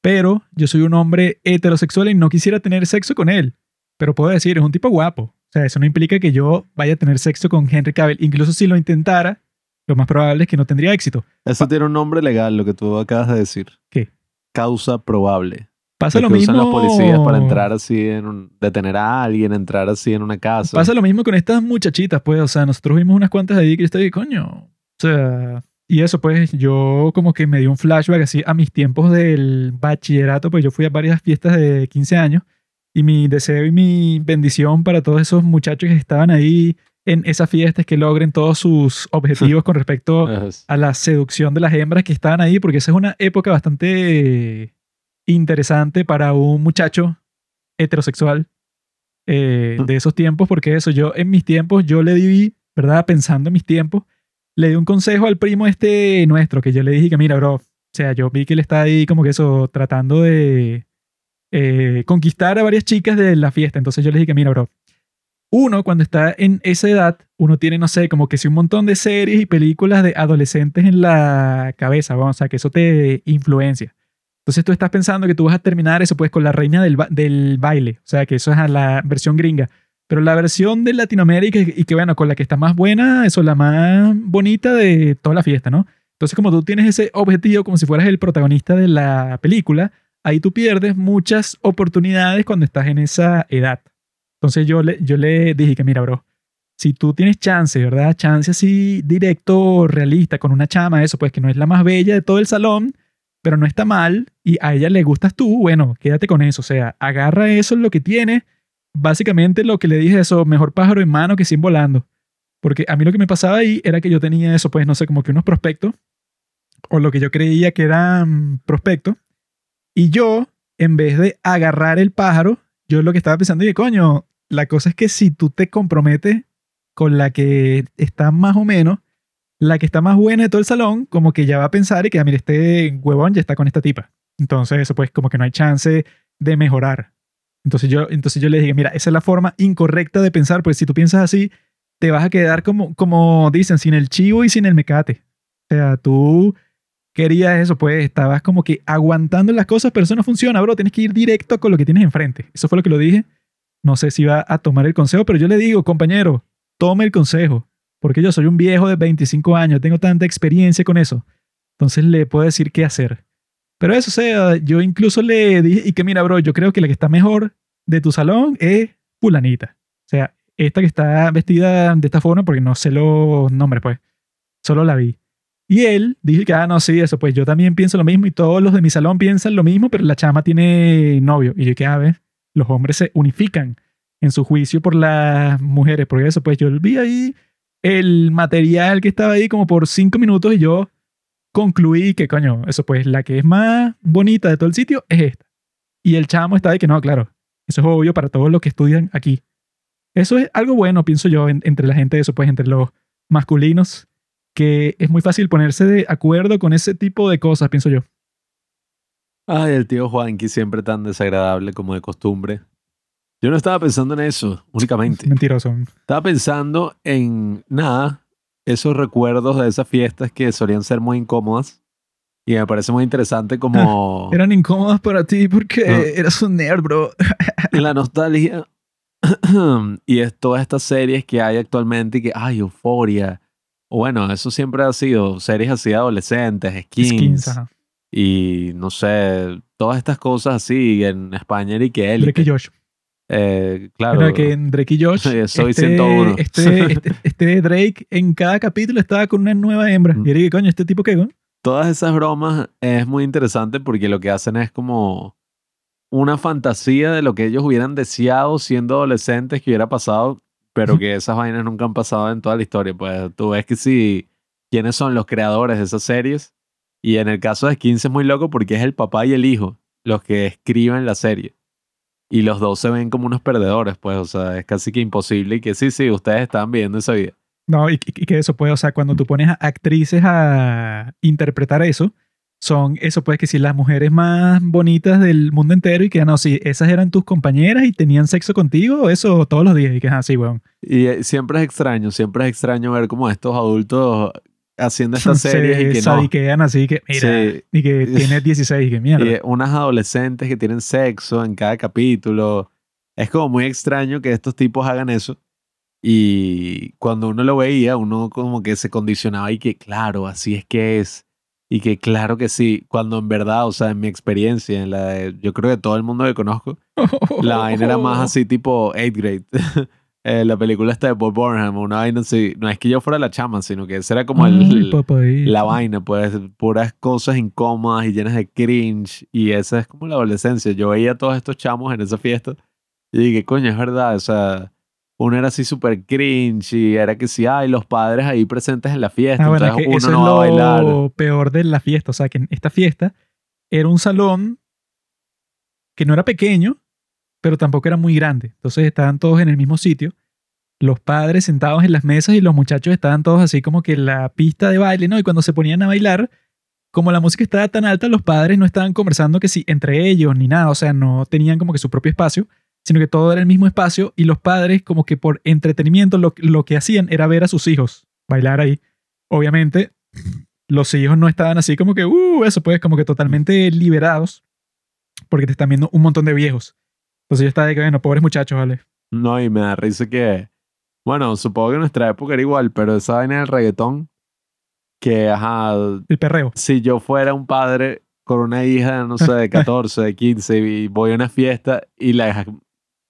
Pero yo soy un hombre heterosexual y no quisiera tener sexo con él. Pero puedo decir, es un tipo guapo. O sea, eso no implica que yo vaya a tener sexo con Henry Cavill. Incluso si lo intentara, lo más probable es que no tendría éxito. Eso tiene un nombre legal, lo que tú acabas de decir. ¿Qué? Causa probable. Pasa Lo lo que mismo. usan los policías para entrar así en un, detener a alguien, entrar así en una casa. Pasa lo mismo con estas muchachitas, pues. O sea, nosotros vimos unas cuantas ahí que yo ahí, coño. O sea, y eso, pues, yo como que me dio un flashback así a mis tiempos del bachillerato, pues yo fui a varias fiestas de 15 años. Y mi deseo y mi bendición para todos esos muchachos que estaban ahí en esas fiestas que logren todos sus objetivos con respecto a la seducción de las hembras que estaban ahí, porque esa es una época bastante interesante para un muchacho heterosexual eh, de esos tiempos, porque eso, yo en mis tiempos, yo le di, ¿verdad? Pensando en mis tiempos, le di un consejo al primo este nuestro, que yo le dije que, mira, bro, o sea, yo vi que él está ahí como que eso, tratando de eh, conquistar a varias chicas de la fiesta, entonces yo le dije mira, bro, uno cuando está en esa edad, uno tiene, no sé, como que si un montón de series y películas de adolescentes en la cabeza, vamos, o sea, que eso te influencia. Entonces tú estás pensando que tú vas a terminar eso pues con la reina del, ba- del baile, o sea, que eso es la versión gringa. Pero la versión de Latinoamérica y que bueno, con la que está más buena, eso es la más bonita de toda la fiesta, ¿no? Entonces como tú tienes ese objetivo como si fueras el protagonista de la película, ahí tú pierdes muchas oportunidades cuando estás en esa edad. Entonces yo le, yo le dije que mira, bro, si tú tienes chance, ¿verdad? Chance así directo, realista, con una chama, eso, pues que no es la más bella de todo el salón, pero no está mal y a ella le gustas tú, bueno, quédate con eso. O sea, agarra eso, lo que tiene. Básicamente lo que le dije, eso, mejor pájaro en mano que sin volando. Porque a mí lo que me pasaba ahí era que yo tenía eso, pues no sé, como que unos prospectos, o lo que yo creía que eran prospectos, y yo, en vez de agarrar el pájaro, yo lo que estaba pensando, y coño, la cosa es que si tú te comprometes con la que está más o menos, la que está más buena de todo el salón, como que ya va a pensar y que, ah, mira, este huevón ya está con esta tipa. Entonces, eso pues como que no hay chance de mejorar. Entonces yo, entonces yo le dije, mira, esa es la forma incorrecta de pensar, pues si tú piensas así, te vas a quedar como, como dicen, sin el chivo y sin el mecate. O sea, tú querías eso, pues estabas como que aguantando las cosas, pero eso no funciona, bro. Tienes que ir directo con lo que tienes enfrente. Eso fue lo que lo dije. No sé si va a tomar el consejo, pero yo le digo, compañero, tome el consejo. Porque yo soy un viejo de 25 años, tengo tanta experiencia con eso. Entonces le puedo decir qué hacer. Pero eso, sea, yo incluso le dije, y que mira, bro, yo creo que la que está mejor de tu salón es fulanita. O sea, esta que está vestida de esta forma, porque no sé los nombres, pues, solo la vi. Y él dije que, ah, no, sí, eso, pues yo también pienso lo mismo y todos los de mi salón piensan lo mismo, pero la chama tiene novio. Y yo que, a ver, los hombres se unifican en su juicio por las mujeres. Porque eso, pues yo vi ahí el material que estaba ahí como por cinco minutos y yo concluí que, coño, eso pues la que es más bonita de todo el sitio es esta. Y el chamo está de que no, claro, eso es obvio para todos los que estudian aquí. Eso es algo bueno, pienso yo, entre la gente, eso pues entre los masculinos, que es muy fácil ponerse de acuerdo con ese tipo de cosas, pienso yo. Ay, el tío Juanqui siempre tan desagradable como de costumbre. Yo no estaba pensando en eso únicamente. Mentiroso. Estaba pensando en nada, esos recuerdos de esas fiestas que solían ser muy incómodas. Y me parece muy interesante como... Eran incómodas para ti porque Ah. eras un nerd, bro. la nostalgia y es todas estas series que hay actualmente y que, ay, euforia. Bueno, eso siempre ha sido series así de adolescentes, skins, Skins, ajá. y no sé, todas estas cosas así en España y que él. Drake y Josh. Eh, claro. Que en Drake y Josh, Soy este, 101. este, este, este Drake en cada capítulo estaba con una nueva hembra. Mm. Y era que, coño, ¿este tipo qué? güey? todas esas bromas es muy interesante porque lo que hacen es como una fantasía de lo que ellos hubieran deseado siendo adolescentes que hubiera pasado, pero que esas vainas nunca han pasado en toda la historia. Pues tú ves que si quiénes son los creadores de esas series y en el caso de 15 es muy loco porque es el papá y el hijo los que escriben la serie. Y los dos se ven como unos perdedores, pues, o sea, es casi que imposible y que sí, sí, ustedes están viendo esa vida. No, y, y- y que eso puede, o sea, cuando tú pones a actrices a interpretar eso, son eso, pues que si las mujeres más bonitas del mundo entero y que, no, si esas eran tus compañeras y tenían sexo contigo, eso todos los días. Y que, ah, sí, weón. Y eh, siempre es extraño, siempre es extraño ver como estos adultos haciendo estas series Se y que no. así que, mira, Sí, y que tiene 16 y que mierda. y unas adolescentes que tienen sexo en cada capítulo. Es como muy extraño que estos tipos hagan eso. Y cuando uno lo veía, uno como que se condicionaba y que claro, así es que es. Y que claro que sí, cuando en verdad, o sea, en mi experiencia, en la de- yo creo que todo el mundo que conozco, la vaina era más así tipo 8th grade. Eh, la película está de Bob Burnham, una vaina así. No es que yo fuera la chama, sino que ese era como el, papadito. la vaina, pues puras cosas incómodas y llenas de cringe. Y esa es como la adolescencia. Yo veía a todos estos chamos en esa fiesta y dije, coño, es verdad. O sea, uno era así súper cringe y era que sí, hay los padres ahí presentes en la fiesta. Ah, bueno, es que uno eso no es va a bailar. lo peor de la fiesta. O sea, que en esta fiesta era un salón que no era pequeño, pero tampoco era muy grande. Entonces estaban todos en el mismo sitio. Los padres sentados en las mesas y los muchachos estaban todos así como que en la pista de baile, ¿no? Y cuando se ponían a bailar, como la música estaba tan alta, los padres no estaban conversando que sí entre ellos ni nada. O sea, no tenían como que su propio espacio, sino que todo era el mismo espacio y los padres como que por entretenimiento lo, lo que hacían era ver a sus hijos bailar ahí. Obviamente, los hijos no estaban así como que, uh, eso pues, como que totalmente liberados, porque te están viendo un montón de viejos. Entonces yo estaba de que, bueno, pobres muchachos, ¿vale? No, y me da risa que. Bueno, supongo que en nuestra época era igual, pero esa vaina del reggaetón, que, ajá, El perreo. si yo fuera un padre con una hija, no sé, de 14, de 15, y voy a una fiesta y la,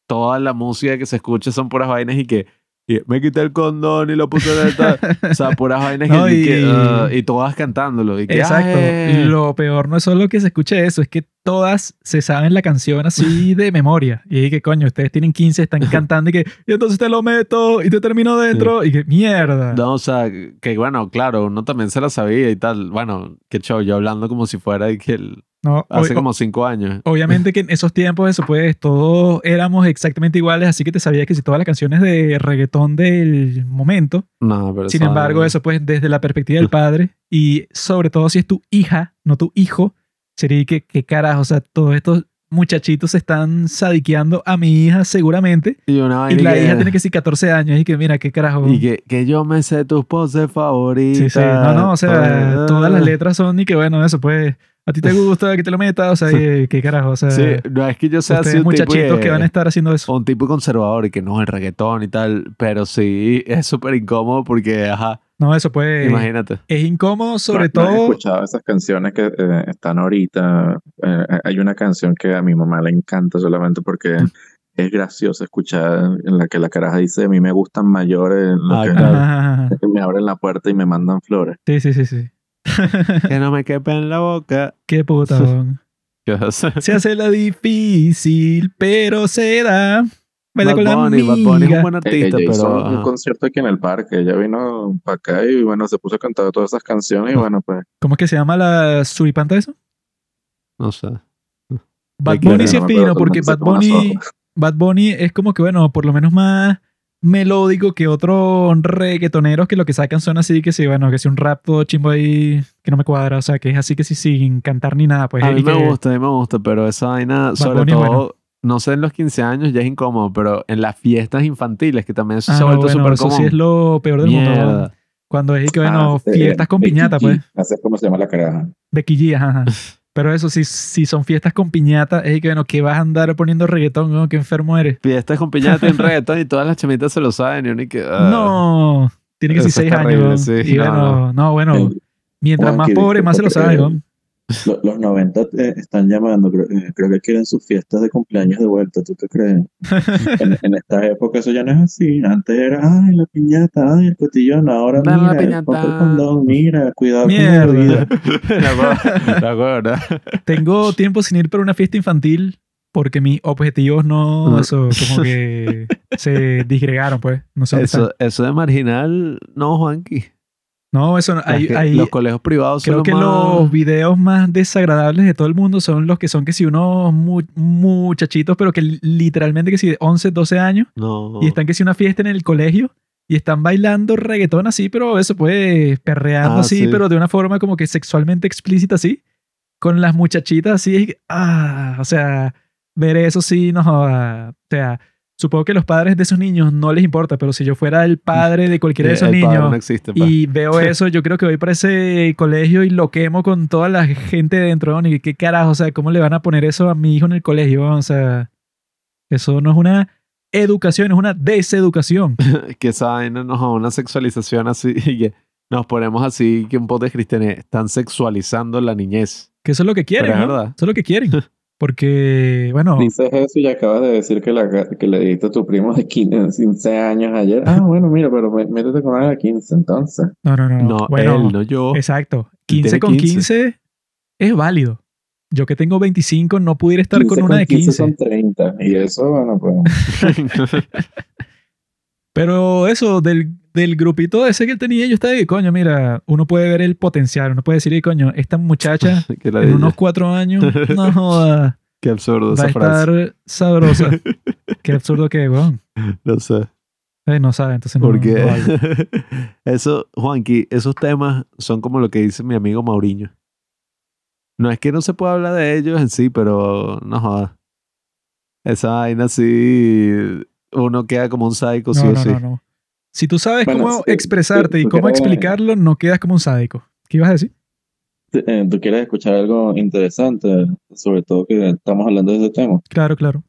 toda la música que se escucha son puras vainas y que y me quité el condón y lo puse de tal. O sea, puras vainas No, y, que, y- ah, y todas cantándolo. Y que, Exacto. "Ay". Lo peor no es solo que se escuche eso, es que todas se saben la canción así de memoria. Y que coño, ustedes tienen 15, están cantando y que, y entonces te lo meto y te termino dentro. Y que mierda. No, o sea, que bueno, claro, uno también se la sabía y tal. Bueno, qué show, yo hablando como si fuera de que el- No, hace como cinco años. Obviamente que en esos tiempos, eso pues, todos éramos exactamente iguales, así que te sabías que si todas las canciones de reggaetón del momento, No, pero sin embargo, eso pues desde la perspectiva del padre y sobre todo si es tu hija, no tu hijo, sería que, que carajo, o sea, todos estos muchachitos se están sadiqueando a mi hija seguramente Y una y vaina la que- hija tiene que ser 14 años y que mira, qué carajo. Y que, que yo me sé tus poses favoritas. Sí, sí, no, no, o sea, todas las letras son y que bueno, eso pues, a ti te gusta que te lo metas, o sea, y, qué carajo, o sea, Sí, no es que yo sea así un tipo muchachitos que van a estar haciendo eso. un tipo conservador y que no el reggaetón y tal, pero sí es súper incómodo porque, ajá, No, eso pues Imagínate. es incómodo, sobre No, no he todo. escuchado esas canciones que eh, están ahorita. Eh, hay una canción que a mi mamá le encanta solamente porque Mm. es graciosa escuchar en la que la caraja dice, a mí me gustan mayores, lo Ah, que, claro. Que me abren la puerta y me mandan flores. Sí, sí, sí, sí. Que no me quepa en la boca. Qué puta. weón. ¿Qué vas a hacer? Se hace la difícil, pero se da. Bad con la Bunny, Bad Bunny es un buen artista, ella hizo pero. un ajá. concierto aquí en el parque. Ella vino para acá y bueno, se puso a cantar todas esas canciones y bueno, pues ¿Cómo es que se llama la suripanta eso? No sé. Bad Bunny sí es fino porque Bad Bunny. Bad Bunny es como que, bueno, por lo menos más melódico que otros reggaetoneros que lo que sacan son así que sí, bueno, que si un rap todo chimbo ahí que no me cuadra, o sea, que es así que sí sin cantar ni nada, pues. a mí me que- gusta, a mí me gusta, pero esa vaina, sobre todo, bueno. no sé, en los 15 años ya es incómodo, pero en las fiestas infantiles, que también eso Ah, se ha no, vuelto bueno, súper eso común. sí es lo peor del mundo. Mierda. Cuando es que, bueno, Ah, eh, fiestas con Becky piñata, G, pues. Así es como se llama la caraja. Becky G, ajá, ajá. Pero eso, si, si son fiestas con piñata, es que, bueno, que vas a andar poniendo reggaetón, ¿no? Qué enfermo eres. Fiestas con piñata en reggaetón y todas las chamitas se lo saben y uno y que... ah. no, tiene que ser seis años. sí, y no, bueno, no, bueno, mientras más pobre, más se lo disculpa sabe, que- weón. Lo- Los 90 te están llamando, creo, eh, creo que quieren sus fiestas de cumpleaños de vuelta, ¿tú qué crees? En, en esta época eso ya no es así, antes era, ay, la piñata, ay, el cotillón, ahora la mira, el condón, mira, cuidado con Mierda. la bebida. La acuerdo. Tengo tiempo sin ir para una fiesta infantil porque mis objetivos no, eso, como que se disgregaron, pues. No sé Eso, eso de marginal, no, Juanqui. No, eso no. Es Hay, que hay- los colegios privados son creo que más- los videos más desagradables de todo el mundo son los que son que si unos mu- muchachitos, pero que li- literalmente que si de 11, 12 años No. y están que si una fiesta en el colegio y están bailando reggaetón así, pero eso pues perreando Ah, así, sí. pero de una forma como que sexualmente explícita así, con las muchachitas así, ah, o sea, ver eso sí, no, o sea, supongo que los padres de esos niños no les importa, pero si yo fuera el padre de cualquiera de esos El padre niños no existe, y veo eso, yo creo que voy para ese colegio y lo quemo con toda la gente dentro. ¿no? Y qué carajo, o sea, ¿cómo le van a poner eso a mi hijo en el colegio? O sea, eso no es una educación, es una deseducación. que esa vaina nos una sexualización así y que nos ponemos así que un poco de cristianes están sexualizando la niñez. Que eso es lo que quieren, ¿no? verdad. Eso es lo que quieren. Porque, bueno, Dices eso y acabas de decir que, la, que le dijiste a tu primo de 15, 15 años ayer. Ah, bueno, mira, pero mé- métete con una de 15 entonces. no, no, no. No, bueno, él, no yo. exacto. Él 15 tiene con 15. 15 es válido. Yo que tengo 25 no pudiera estar 15 con una de 15. son 30. Y eso, bueno, pues. Pero eso, del, del grupito ese que él tenía, yo estaba de coño, mira, uno puede ver el potencial, uno puede decir, "Ey, coño, esta muchacha en unos cuatro años, no joda, Qué absurdo va a esa frase. estar sabrosa. Qué absurdo que, weón. No sé. Eh, no sabe, entonces no. Porque no vale. eso, Juanqui, esos temas son como lo que dice mi amigo Mauriño. No es que no se pueda hablar de ellos en sí, pero no jodas. Esa vaina sí, uno queda como un sí No, o no, sí. no, no. Si tú sabes Bueno, cómo sí, expresarte sí, y cómo quieres- explicarlo, no quedas como un sádico. ¿Qué ibas a decir? Eh, ¿Tú quieres escuchar algo interesante? Sobre todo que estamos hablando de ese tema. Claro, claro.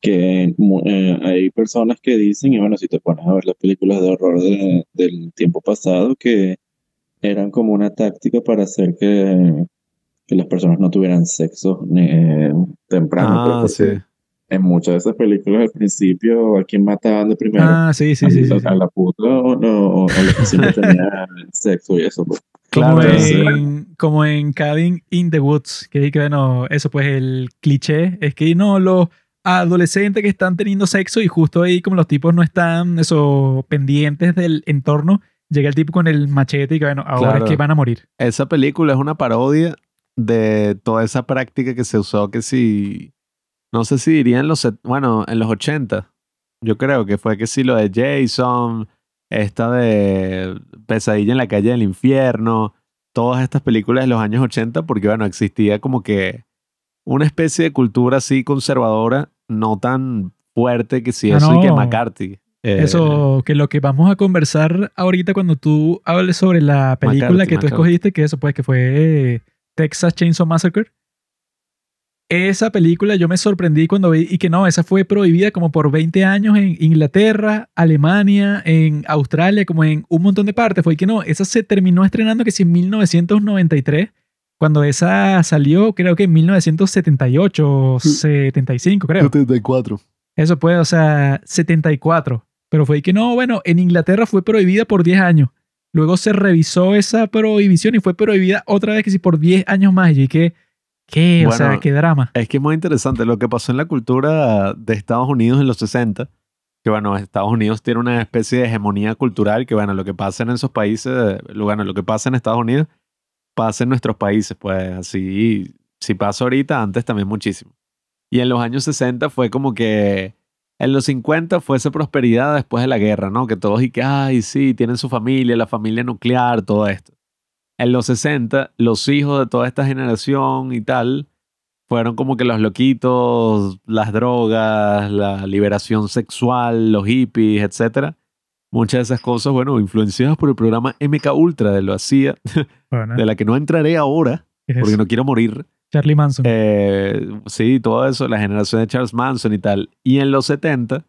Que eh, hay personas que dicen, y bueno, si te pones a ver las películas de horror de- del tiempo pasado, que eran como una táctica para hacer que, que las personas no tuvieran sexo eh, temprano. pues, Ah, sí. En muchas de esas películas al principio, ¿a quién mataban de primero? Ah, sí, sí, ¿A, sí. sí, a la puta o, no, o, o la que siempre tenía sexo y eso? Pues. Como, Claro, sí. en, como en Cabin in the Woods, que, que bueno, eso pues el cliché es que no, los adolescentes que están teniendo sexo y justo ahí como los tipos no están eso pendientes del entorno, llega el tipo con el machete y que bueno, ahora Claro. es que van a morir. Esa película es una parodia de toda esa práctica que se usó que si, no sé si diría en los, bueno, en los 80, yo creo que fue que si lo de Jason, esta de Pesadilla en la calle del infierno, todas estas películas de los años 80, porque bueno, existía como que una especie de cultura así conservadora, no tan fuerte que si Ah, eso y que. McCarthy. eh, Eso, que lo que vamos a conversar ahorita cuando tú hables sobre la película McCarthy, que tú McCarthy. escogiste, que eso pues que fue eh, Texas Chainsaw Massacre. Esa película yo me sorprendí cuando vi y que no, esa fue prohibida como por 20 años en Inglaterra, Alemania, en Australia, como en un montón de partes. Fue que no, esa se terminó estrenando que sí en 1993, cuando esa salió creo que en 1978 o 75 creo. 74. Eso puede, o sea, 74. Pero fue que no, bueno, en Inglaterra fue prohibida por 10 años. Luego se revisó esa prohibición y fue prohibida otra vez que sí por 10 años más. Y que, ¿qué? O sea, qué drama. Es que es muy interesante lo que pasó en la cultura de Estados Unidos en los 60. Que bueno, Estados Unidos tiene una especie de hegemonía cultural que bueno, lo que pasa en esos países, lo, bueno, lo que pasa en Estados Unidos, pasa en nuestros países. Pues así, si pasa ahorita, antes también muchísimo. Y en los años 60 fue como que en los 50 fue esa prosperidad después de la guerra, ¿no? Que todos y que, ay, sí, tienen su familia, la familia nuclear, todo esto. En los 60, los hijos de toda esta generación y tal fueron como que los loquitos, las drogas, la liberación sexual, los hippies, etc. Muchas de esas cosas, bueno, influenciadas por el programa MK Ultra de lo hacía, Bueno, de la que no entraré ahora ¿qué es porque no quiero morir. Charlie Manson. Eh, sí, todo eso, la generación de Charles Manson y tal. Y en los 70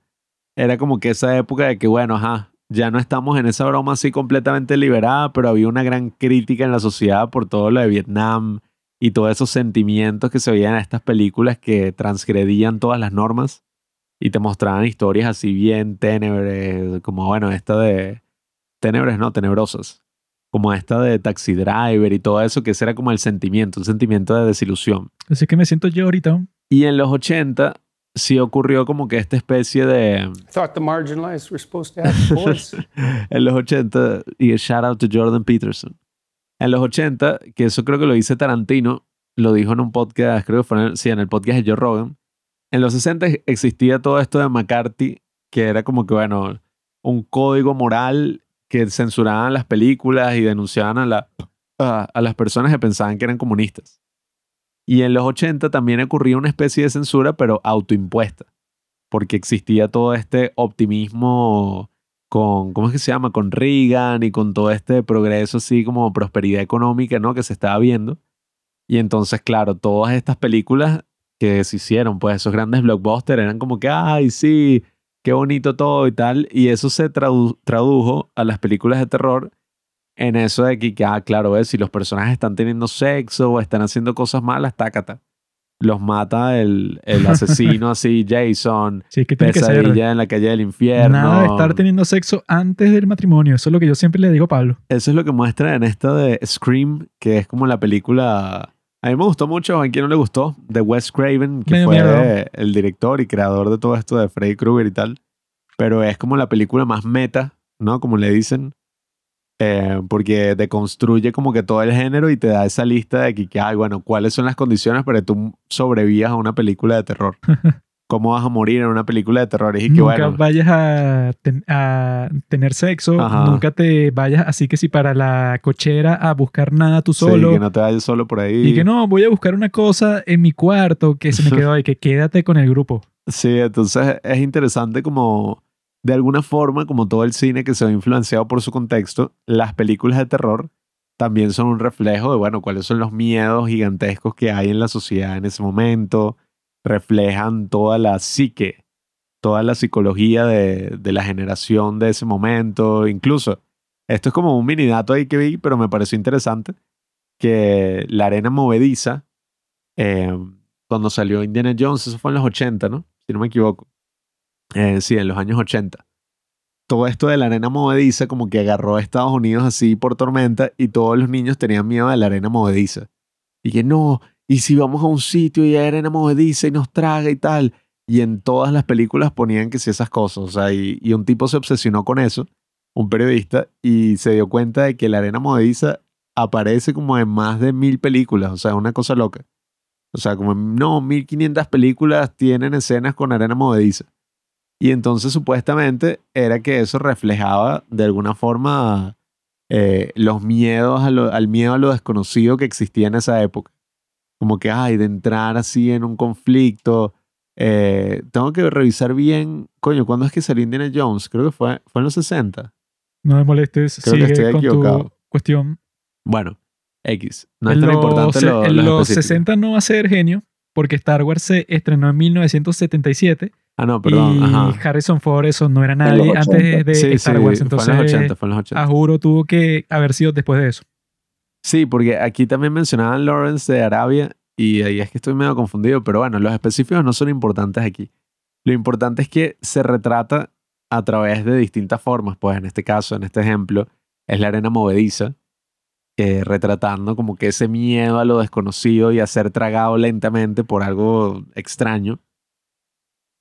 era como que esa época de que, bueno, ajá, ya no estamos en esa broma así completamente liberada, pero había una gran crítica en la sociedad por todo lo de Vietnam y todos esos sentimientos que se veían en estas películas que transgredían todas las normas y te mostraban historias así bien ténebres, como bueno, esta de... Ténebres, no, tenebrosas. Como esta de Taxi Driver y todo eso, que ese era como el sentimiento, un sentimiento de desilusión. Así que me siento yo ahorita. Y en los 80 sí ocurrió como que esta especie de... En los 80, y shout out to Jordan Peterson. En los 80, que eso creo que lo dice Tarantino, lo dijo en un podcast, creo que fue en el, sí, en el podcast de Joe Rogan. En los 60 existía todo esto de McCarthy, que era como que, bueno, un código moral que censuraban las películas y denunciaban a, la, a, a las personas que pensaban que eran comunistas. Y en los 80 también ocurría una especie de censura, pero autoimpuesta, porque existía todo este optimismo con, ¿cómo es que se llama? Con Reagan y con todo este progreso así como prosperidad económica, ¿no? Que se estaba viendo. Y entonces, claro, todas estas películas que se hicieron, pues esos grandes blockbusters eran como que, ay, sí, qué bonito todo y tal. Y eso se tradu- tradujo a las películas de terror en eso de que, ah, claro, ves, si los personajes están teniendo sexo o están haciendo cosas malas, tácata. Los mata el, el asesino así, Jason, Sí, que tiene que ser. pesadilla en la calle del infierno. Nada de estar teniendo sexo antes del matrimonio. Eso es lo que yo siempre le digo a Pablo. Eso es lo que muestra en esta de Scream, que es como la película. A mí me gustó mucho, a quien no le gustó, de Wes Craven, que Medio fue miedo. el director y creador de todo esto de Freddy Krueger y tal. Pero es como la película más meta, ¿no? Como le dicen. Eh, porque deconstruye como que todo el género y te da esa lista de que, que, ay, bueno, cuáles son las condiciones para que tú sobrevivas a una película de terror. ¿Cómo vas a morir en una película de terror? Y que, nunca bueno, vayas a, ten- a tener sexo. Ajá. Nunca te vayas así que si para la cochera a buscar nada tú sí, solo. que no te vayas solo por ahí. Y que no, voy a buscar una cosa en mi cuarto que se me quedó ahí, que quédate con el grupo. Sí, entonces es interesante como, de alguna forma, como todo el cine que se ve influenciado por su contexto, las películas de terror también son un reflejo de, bueno, cuáles son los miedos gigantescos que hay en la sociedad en ese momento, reflejan toda la psique, toda la psicología de, de la generación de ese momento, incluso, esto es como un mini dato ahí que vi, pero me pareció interesante, que la arena movediza, eh, cuando salió Indiana Jones, eso fue en los 80, ¿no? Si no me equivoco. Eh, sí, en los años 80. Todo esto de la arena movediza como que agarró a Estados Unidos así por tormenta y todos los niños tenían miedo de la arena movediza. Y que no, y si vamos a un sitio y hay arena movediza y nos traga y tal. Y en todas las películas ponían que sí esas cosas. O sea, y, un tipo se obsesionó con eso, un periodista, y se dio cuenta de que la arena movediza aparece como en más de mil películas. O sea, una cosa loca. O sea, como no, 1500 películas tienen escenas con arena movediza. Y entonces supuestamente era que eso reflejaba de alguna forma eh, los miedos a lo- al miedo a lo desconocido que existía en esa época. Como que, ay, de entrar así en un conflicto. eh, tengo que revisar bien, coño, ¿cuándo es que salió Indiana Jones? Creo que fue, fue en los 60. No me molestes, Creo que sigue estoy con tu cuestión. Bueno, X. No es tan importante lo, en lo los específico. 60 no va a ser genio, porque Star Wars se estrenó en 1977 Ah, no, perdón. y Ajá. Harrison Ford eso no era nadie 80. antes de Sí, Star sí, Wars. fue Entonces, en los 80, fue en los 80. a juro tuvo que haber sido después de eso. Sí, porque aquí también mencionaban Lawrence de Arabia y ahí es que estoy medio confundido, pero bueno, los específicos no son importantes aquí. Lo importante es que se retrata a través de distintas formas, pues en este caso, en este ejemplo, es la arena movediza, eh, retratando como que ese miedo a lo desconocido y a ser tragado lentamente por algo extraño.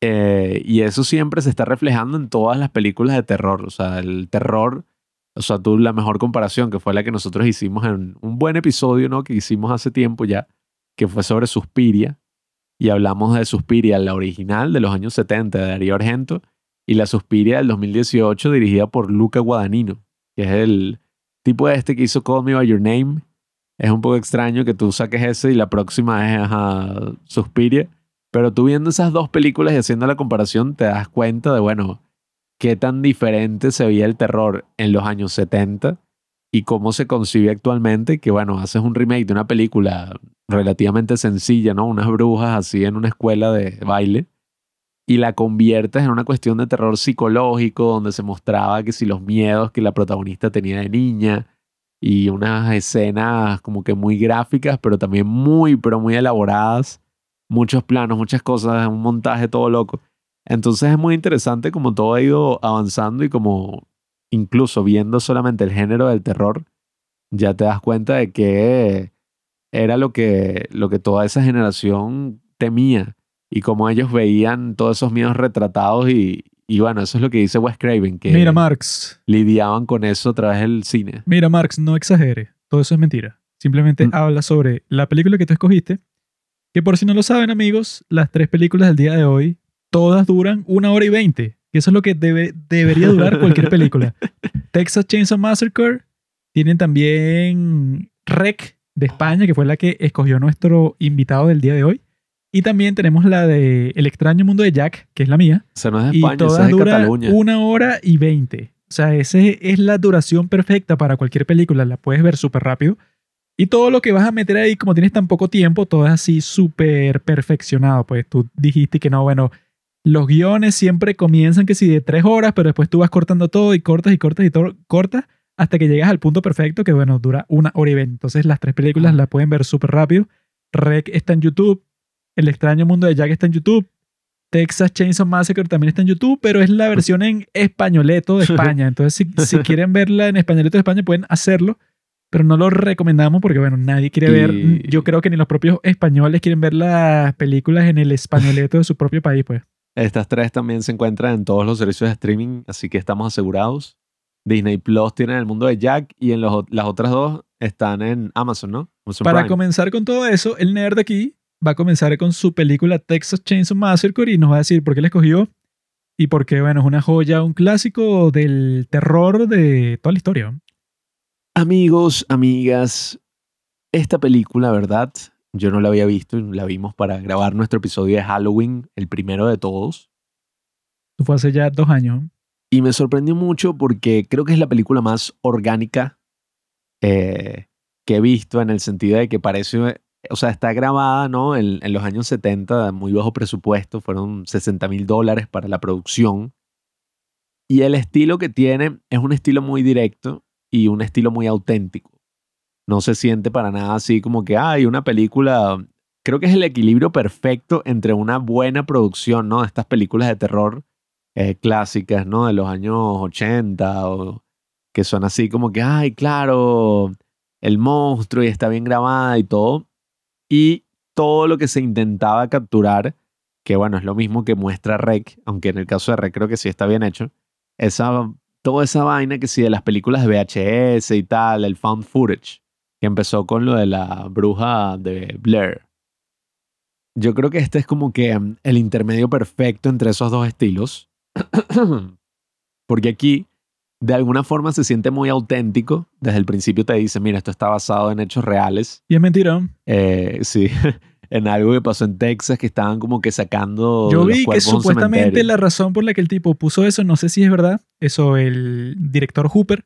Eh, y eso siempre se está reflejando en todas las películas de terror. O sea, el terror, o sea, tú la mejor comparación que fue la que nosotros hicimos en un buen episodio, ¿no? Que hicimos hace tiempo ya, que fue sobre Suspiria. Y hablamos de Suspiria, la original de los años 70 de Darío Argento, y la Suspiria del 2018 dirigida por Luca Guadagnino, que es el tipo este que hizo Call Me By Your Name. Es un poco extraño que tú saques ese y la próxima es ajá, Suspiria. Pero tú viendo esas dos películas y haciendo la comparación, te das cuenta de, bueno, qué tan diferente se veía el terror en los años 70 y cómo se concibe actualmente, que bueno, haces un remake de una película relativamente sencilla, ¿no? Unas brujas así en una escuela de baile y la conviertes en una cuestión de terror psicológico donde se mostraba que si los miedos que la protagonista tenía de niña y unas escenas como que muy gráficas, pero también muy, pero muy elaboradas, muchos planos, muchas cosas, un montaje todo loco. Entonces es muy interesante como todo ha ido avanzando y como incluso viendo solamente el género del terror, ya te das cuenta de que era lo que, lo que toda esa generación temía y cómo ellos veían todos esos miedos retratados y, y bueno, eso es lo que dice Wes Craven, que Mira, Marx. lidiaban con eso a través del cine. Mira, Marx, no exagere. Todo eso es mentira. Simplemente Mm. habla sobre la película que tú escogiste. Que por si no lo saben, amigos, las tres películas del día de hoy, todas duran una hora y veinte. Que eso es lo que debe, debería durar cualquier película. Texas Chainsaw Massacre. Tienen también Rec de España, que fue la que escogió nuestro invitado del día de hoy. Y también tenemos la de El extraño mundo de Jack, que es la mía. O sea, no es de Y España, eso todas es de Cataluña. una hora y veinte. O sea, esa es la duración perfecta para cualquier película. La puedes ver súper rápido. Y todo lo que vas a meter ahí, como tienes tan poco tiempo, todo es así súper perfeccionado. Pues tú dijiste que no, bueno, los guiones siempre comienzan que si de tres horas, pero después tú vas cortando todo y cortas y cortas y todo, cortas hasta que llegas al punto perfecto que, bueno, dura una hora y veinte. Entonces las tres películas las pueden ver súper rápido. Rec está en YouTube. El extraño mundo de Jack está en YouTube. Texas Chainsaw Massacre también está en YouTube, pero es la versión en españoleto de España. Entonces, si, si quieren verla en españoleto de España, pueden hacerlo, pero no lo recomendamos porque, bueno, nadie quiere ver. Yo creo que ni los propios españoles quieren ver las películas en el españoleto de su propio país, pues. Estas tres también se encuentran en todos los servicios de streaming, así que estamos asegurados. Disney Plus tiene el mundo de Jack y en los, las otras dos están en Amazon, ¿no? Amazon Para Prime. comenzar con todo eso, el nerd aquí va a comenzar con su película Texas Chainsaw Massacre y nos va a decir por qué la escogió y por qué, bueno, es una joya, un clásico del terror de toda la historia. Amigos, amigas, esta película, ¿verdad? Yo no la había visto y la vimos para grabar nuestro episodio de Halloween, el primero de todos. Fue hace ya dos años. Y me sorprendió mucho porque creo que es la película más orgánica eh, que he visto en el sentido de que parece, o sea, está grabada, ¿no? En, en los años 70, muy bajo presupuesto, fueron 60 mil dólares para la producción. Y el estilo que tiene es un estilo muy directo y un estilo muy auténtico. No se siente para nada así como que hay una película. Creo que es el equilibrio perfecto entre una buena producción, ¿no? De estas películas de terror eh, clásicas, ¿no? De los años 80 o que son así como que, ay, claro, el monstruo y está bien grabada y todo. Y todo lo que se intentaba capturar, que bueno, es lo mismo que muestra Rec, aunque en el caso de Rec creo que sí está bien hecho. Esa, toda esa vaina que sí de las películas de VHS y tal, el found footage, que empezó con lo de la bruja de Blair. Yo creo que este es como que mm, el intermedio perfecto entre esos dos estilos. Porque aquí, de alguna forma, se siente muy auténtico. Desde el principio te dice, mira, esto está basado en hechos reales. Y es mentira. Eh, sí, en algo que pasó en Texas, que estaban como que sacando Yo los vi que supuestamente la razón por la que el tipo puso eso, no sé si es verdad, eso el director Hooper,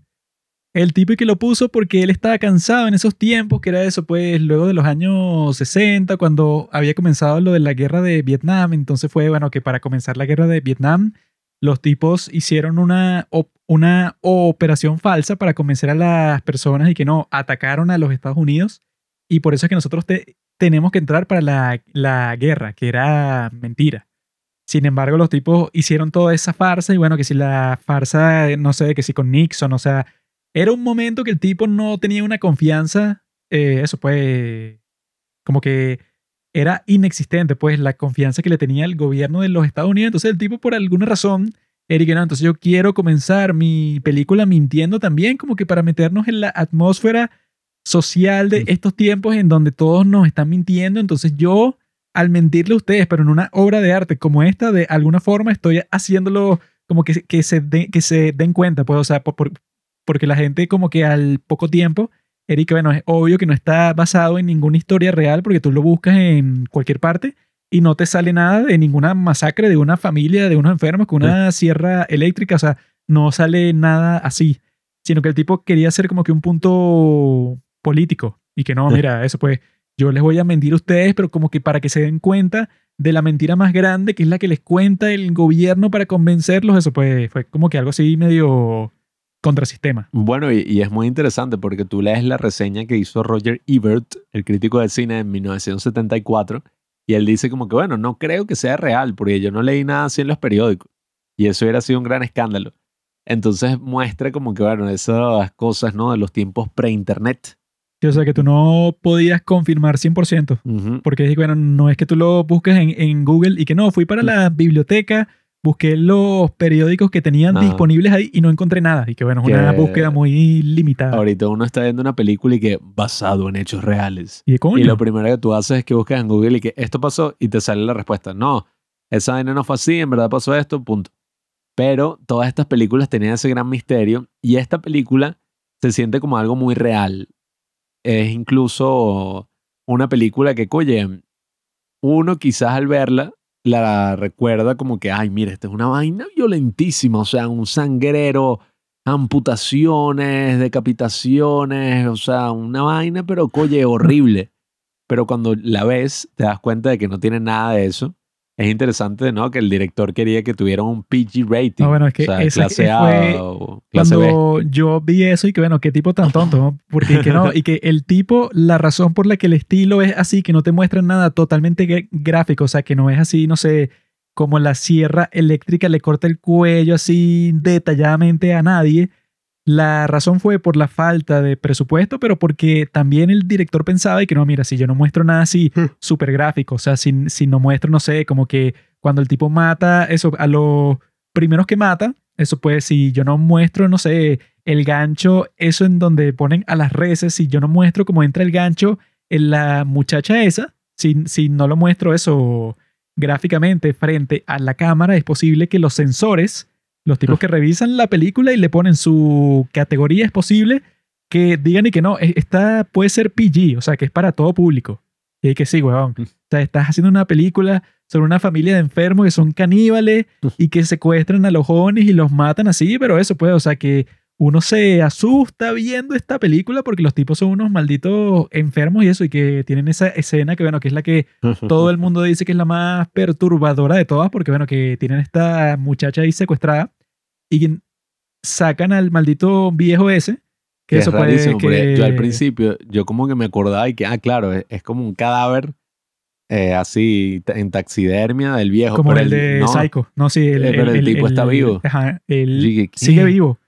el tipo que lo puso porque él estaba cansado en esos tiempos, que era eso, pues luego de los años 60, cuando había comenzado lo de la guerra de Vietnam. Entonces fue, bueno, que para comenzar la guerra de Vietnam, los tipos hicieron una, una operación falsa para convencer a las personas y que no, atacaron a los Estados Unidos. Y por eso es que nosotros te- tenemos que entrar para la, la guerra, que era mentira. Sin embargo, los tipos hicieron toda esa farsa y bueno, que si la farsa, no sé, que si con Nixon, o sea, era un momento que el tipo no tenía una confianza, eh, eso pues, como que era inexistente, pues la confianza que le tenía el gobierno de los Estados Unidos. Entonces el tipo por alguna razón, Eric, no, entonces yo quiero comenzar mi película mintiendo también, como que para meternos en la atmósfera social de Mm. estos tiempos en donde todos nos están mintiendo. Entonces yo, al mentirle a ustedes, pero en una obra de arte como esta, de alguna forma estoy haciéndolo como que, que, se, de- que se den cuenta, pues, o sea, por- por- porque la gente como que al poco tiempo, Eric, bueno, es obvio que no está basado en ninguna historia real porque tú lo buscas en cualquier parte y no te sale nada de ninguna masacre de una familia, de unos enfermos con una sierra eléctrica, o sea, no sale nada así, sino que el tipo quería hacer como que un punto político y que no, mira, eso pues yo les voy a mentir a ustedes, pero como que para que se den cuenta de la mentira más grande, que es la que les cuenta el gobierno para convencerlos, eso pues fue como que algo así medio contrasistema. Bueno, y, y es muy interesante porque tú lees la reseña que hizo Roger Ebert, el crítico de cine en 1974, y él dice como que, bueno, no creo que sea real, porque yo no leí nada así en los periódicos, y eso hubiera sido un gran escándalo. Entonces muestra como que, bueno, esas cosas, ¿no? De los tiempos pre-internet. Sí, O sea, que tú no podías confirmar 100%. Ujú. Porque bueno, no es que tú lo busques en, en Google y que no, fui para la biblioteca, busqué los periódicos que tenían disponibles ahí y no encontré nada. Y que bueno, es una Que- búsqueda muy limitada. Ahorita uno está viendo una película y que basado en hechos reales. y coño. Y lo primero que tú haces es que buscas en Google y que esto pasó y te sale la respuesta. No, esa vaina no fue así, en verdad pasó esto, punto. Pero todas estas películas tenían ese gran misterio y esta película se siente como algo muy real. Es incluso una película que, oye, uno quizás al verla la recuerda como que, ay, mira, esta es una vaina violentísima, o sea, un sangrero, amputaciones, decapitaciones, o sea, una vaina, pero oye, horrible. Pero cuando la ves, te das cuenta de que no tiene nada de eso. Es interesante, ¿no? Que el director quería que tuviera un PG rating. Ah, bueno, es que o sea, esa clase A fue o clase B. Cuando yo vi eso y que bueno, qué tipo tan tonto, ¿no? Porque que no, y que el tipo, la razón por la que el estilo es así, que no te muestra nada totalmente gráfico, o sea, que no es así, no sé, como la sierra eléctrica le corta el cuello así detalladamente a nadie. La razón fue por la falta de presupuesto, pero porque también el director pensaba y que no, mira, si yo no muestro nada así súper gráfico, o sea, si, si no muestro, no sé, como que cuando el tipo mata, eso, a los primeros que mata, eso pues, si yo no muestro, no sé, el gancho, eso en donde ponen a las reses, si yo no muestro cómo entra el gancho en la muchacha esa, si, si no lo muestro eso gráficamente frente a la cámara, es posible que los sensores, los tipos que revisan la película y le ponen su categoría, es posible que digan y que no, esta puede ser PG, o sea, que es para todo público. Y que sí, weón. O sea, estás haciendo una película sobre una familia de enfermos que son caníbales y que secuestran a los jóvenes y los matan así, pero eso puede, o sea, que uno se asusta viendo esta película porque los tipos son unos malditos enfermos y eso, y que tienen esa escena que, bueno, que es la que todo el mundo dice que es la más perturbadora de todas, porque, bueno, que tienen esta muchacha ahí secuestrada y sacan al maldito viejo ese. Que, Que eso es rarísimo, que... yo al principio, yo como que me acordaba y que, ah, claro, es, es como un cadáver eh, así en taxidermia del viejo. Como el de no, Psycho. No, sí, el, Eh, pero el tipo está vivo. Ajá, ¿qué? sigue vivo.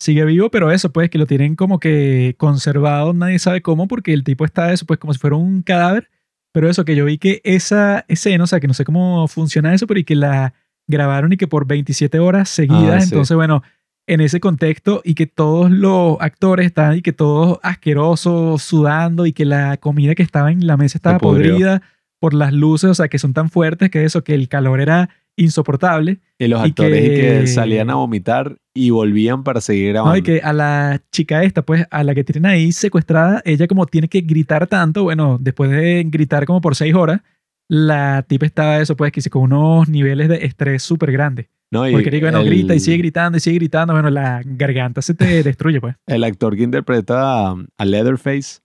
Sigue vivo, pero eso, pues, que lo tienen como que conservado, nadie sabe cómo, porque el tipo está eso, pues, como si fuera un cadáver. Pero eso, que yo vi que esa escena, o sea, que no sé cómo funciona eso, pero y que la grabaron y que por 27 horas seguidas. Ah, sí. Entonces, bueno, en ese contexto y que todos los actores están y que todos asquerosos, sudando y que la comida que estaba en la mesa estaba podrida por las luces, o sea, que son tan fuertes que eso, que el calor era insoportable. Y los y actores y que... que- salían a vomitar y volvían para seguir grabando. No, y que a la chica esta, pues, a la que tienen ahí secuestrada, ella como tiene que gritar tanto, bueno, después de gritar como por seis horas, la tipa estaba eso, pues, que sí, con unos niveles de estrés súper grandes. No, y Porque bueno, el- grita y sigue gritando y sigue gritando, bueno, la garganta se te destruye, pues. El actor que interpreta a, a Leatherface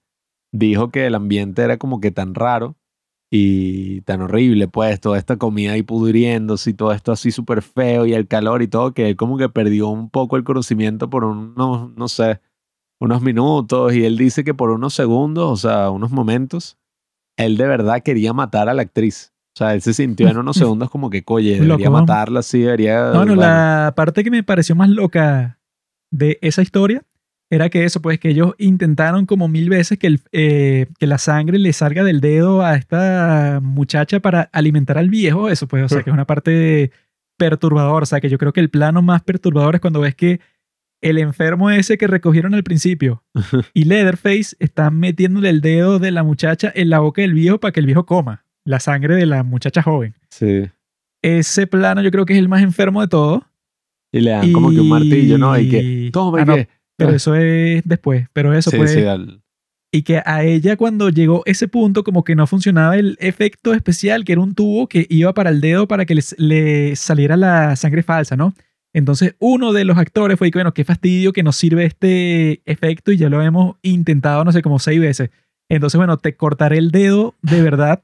dijo que el ambiente era como que tan raro y tan horrible, pues, toda esta comida ahí pudriéndose y todo esto así súper feo y el calor y todo, que él como que perdió un poco el conocimiento por unos, no sé, unos minutos y él dice que por unos segundos, o sea, unos momentos, él de verdad quería matar a la actriz. O sea, él se sintió en unos segundos como que, coye, debería Loco. matarla, sí, debería... No, bueno, bueno. la parte que me pareció más loca de esa historia era que eso, pues que ellos intentaron como mil veces que, el, eh, que la sangre le salga del dedo a esta muchacha para alimentar al viejo. Eso, pues, o sea, que es una parte perturbadora. O sea, que yo creo que el plano más perturbador es cuando ves que el enfermo ese que recogieron al principio y Leatherface están metiéndole el dedo de la muchacha en la boca del viejo para que el viejo coma la sangre de la muchacha joven. Sí. Ese plano yo creo que es el más enfermo de todos. Y le dan como que un martillo, ¿no? Y que, toma, Ah, y no, que... Pero Ah. eso es después. Pero eso sí, pues. sí, al- Y que a ella cuando llegó ese punto como que no funcionaba el efecto especial, que era un tubo que iba para el dedo para que le saliera la sangre falsa, ¿no? Entonces uno de los actores fue que, bueno, qué fastidio que nos sirve este efecto y ya lo hemos intentado, no sé, como seis veces. Entonces, bueno, te cortaré el dedo de verdad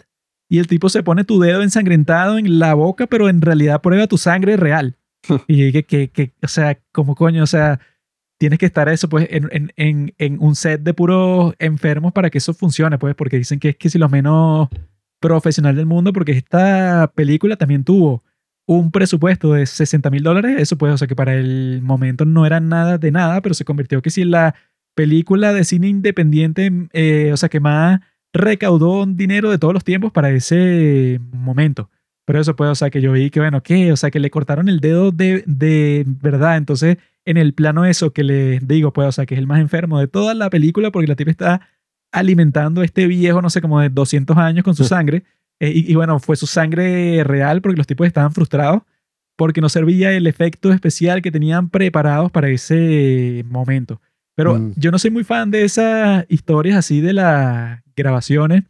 y el tipo se pone tu dedo ensangrentado en la boca, pero en realidad prueba tu sangre real. y que, que, que, o sea, como coño, o sea, tienes que estar eso, pues, en, en, en, en un set de puros enfermos para que eso funcione, pues, porque dicen que es que si lo menos profesional del mundo, porque esta película también tuvo un presupuesto de 60 mil dólares, eso pues, o sea, que para el momento no era nada de nada, pero se convirtió que si la película de cine independiente, eh, o sea, que más recaudó dinero de todos los tiempos para ese momento. Pero eso pues, o sea, que yo vi que, bueno, ¿qué? O sea, que le cortaron el dedo de, de verdad. Entonces, en el plano eso que les digo, pues, o sea, que es el más enfermo de toda la película porque la tipa está alimentando a este viejo, no sé, como de 200 años con su sangre. Eh, y, y bueno, fue su sangre real porque los tipos estaban frustrados porque no servía el efecto especial que tenían preparados para ese momento. Pero Mm. yo no soy muy fan de esas historias así de las grabaciones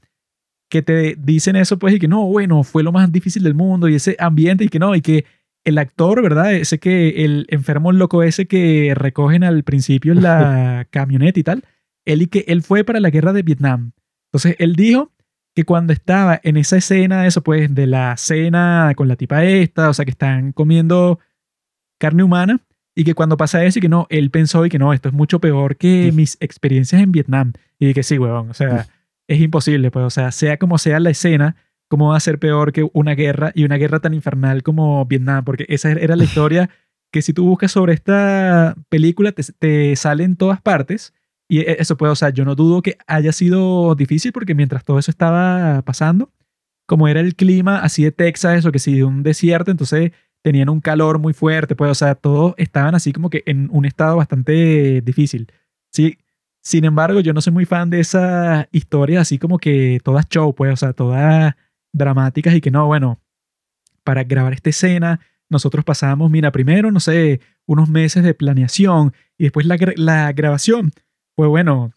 que te dicen eso, pues, y que no, bueno, fue lo más difícil del mundo y ese ambiente y que no, y que el actor, ¿verdad? Ese que el enfermo loco ese que recogen al principio en la camioneta y tal, él y que él fue para la guerra de Vietnam. Entonces, él dijo que cuando estaba en esa escena, eso pues, de la cena con la tipa esta, o sea, que están comiendo carne humana, y que cuando pasa eso y que no, él pensó y que no, esto es mucho peor que mis experiencias en Vietnam. Y que sí, huevón, o sea, es imposible, pues, o sea, sea como sea la escena, ¿cómo va a ser peor que una guerra y una guerra tan infernal como Vietnam? Porque esa era la historia que si tú buscas sobre esta película te, te sale en todas partes. Y e- eso puede, o sea, yo no dudo que haya sido difícil porque mientras todo eso estaba pasando, como era el clima así de Texas, eso que sí, de un desierto, entonces tenían un calor muy fuerte, pues, o sea, todos estaban así como que en un estado bastante difícil. Sí, sin embargo, yo no soy muy fan de esas historias así como que todas show, pues, o sea, todas dramáticas y que no, bueno, para grabar esta escena, nosotros pasamos, mira, primero, no sé, unos meses de planeación y después la, la grabación fue, bueno,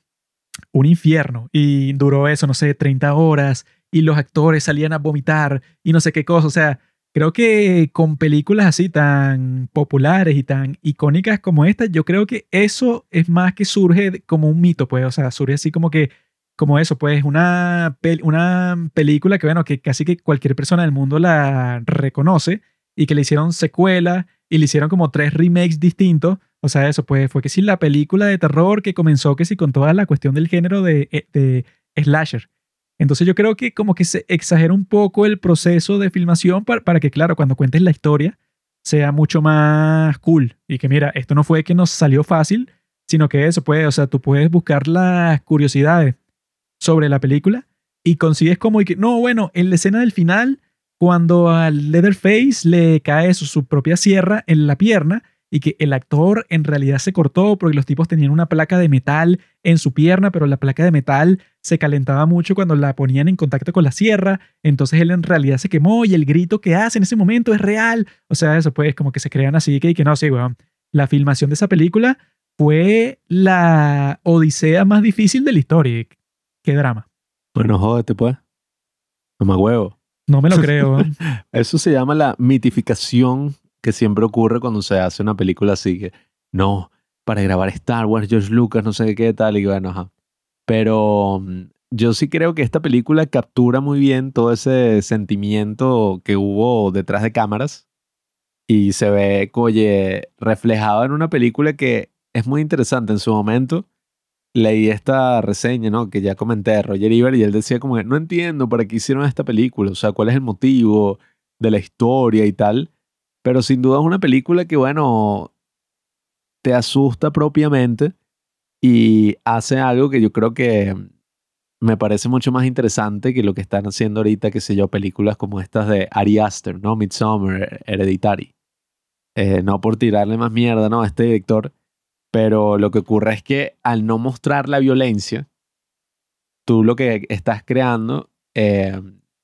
un infierno y duró eso, no sé, 30 horas y los actores salían a vomitar y no sé qué cosa, o sea, creo que con películas así tan populares y tan icónicas como esta, yo creo que eso es más que surge como un mito, pues, o sea, surge así como que, como eso, pues, una, una película que, bueno, que casi que cualquier persona del mundo la reconoce y que le hicieron secuela y le hicieron como tres remakes distintos. O sea, eso pues fue que sí la película de terror que comenzó que sí con toda la cuestión del género de, eh, de slasher. Entonces yo creo que como que se exagera un poco el proceso de filmación para, para que, claro, cuando cuentes la historia sea mucho más cool. Y que mira, esto no fue que nos salió fácil, sino que eso puede, o sea, tú puedes buscar las curiosidades sobre la película y consigues como que, no, bueno, en la escena del final, cuando al Leatherface le cae su, su propia sierra en la pierna y que el actor en realidad se cortó porque los tipos tenían una placa de metal en su pierna, pero la placa de metal se calentaba mucho cuando la ponían en contacto con la sierra, entonces él en realidad se quemó y el grito que hace en ese momento es real. O sea, eso pues como que se crean así que, y que no, sí, weón. La filmación de esa película fue la odisea más difícil de la historia. Qué drama. Bueno, jódete, pues. Toma huevo. No me lo creo. Eso se llama la mitificación que siempre ocurre cuando se hace una película así que no, para grabar Star Wars, George Lucas, no sé qué tal, y bueno, ajá. Pero mm, yo sí creo que esta película captura muy bien todo ese sentimiento que hubo detrás de cámaras y se ve, oye, reflejado en una película que es muy interesante en su momento. Leí esta reseña, ¿no? Que ya comenté de Roger Ebert y él decía como que no entiendo para qué hicieron esta película, o sea, cuál es el motivo de la historia y tal. Pero sin duda es una película que, bueno, te asusta propiamente y hace algo que yo creo que me parece mucho más interesante que lo que están haciendo ahorita, qué sé yo, películas como estas de Ari Aster, ¿no? Midsommar, Hereditary. Eh, no por tirarle más mierda, ¿no? A este director, pero lo que ocurre es que al no mostrar la violencia, tú lo que estás creando, eh,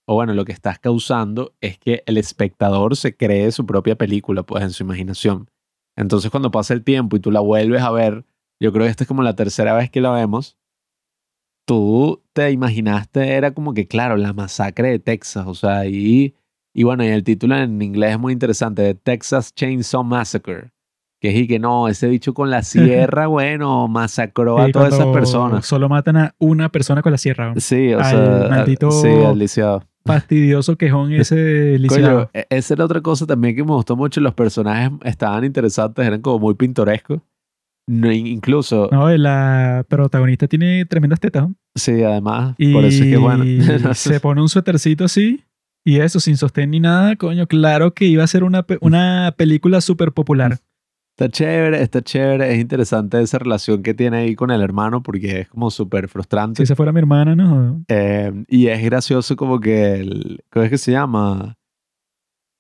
o bueno, lo que estás causando es que el espectador se cree su propia película, pues en su imaginación. Entonces cuando pasa el tiempo y tú la vuelves a ver, yo creo que esta es como la tercera vez que la vemos, tú te imaginaste, era como que, claro, la masacre de Texas, o sea, y, y bueno, y el título en inglés es muy interesante, de Texas Chainsaw Massacre, que es y que no, ese bicho con la sierra, bueno, masacró a Sí, todas esas personas. Solo matan a una persona con la sierra. Sí, o al sea, maldito- sí, al lisiado. Fastidioso quejón ese lisiado. Coño, e- esa era otra cosa también que me gustó mucho. Los personajes estaban interesantes, eran como muy pintorescos. No, incluso, No, la protagonista tiene tremendas tetas. ¿no? sí, además, Y por eso es que bueno. se pone un suétercito así y eso, sin sostén ni nada, coño, claro que iba a ser una, una película súper popular. Está chévere, está chévere. Es interesante esa relación que tiene ahí con el hermano porque es como súper frustrante. Si esa fuera mi hermana, ¿no? Eh, y es gracioso como que el, ¿cómo es que se llama?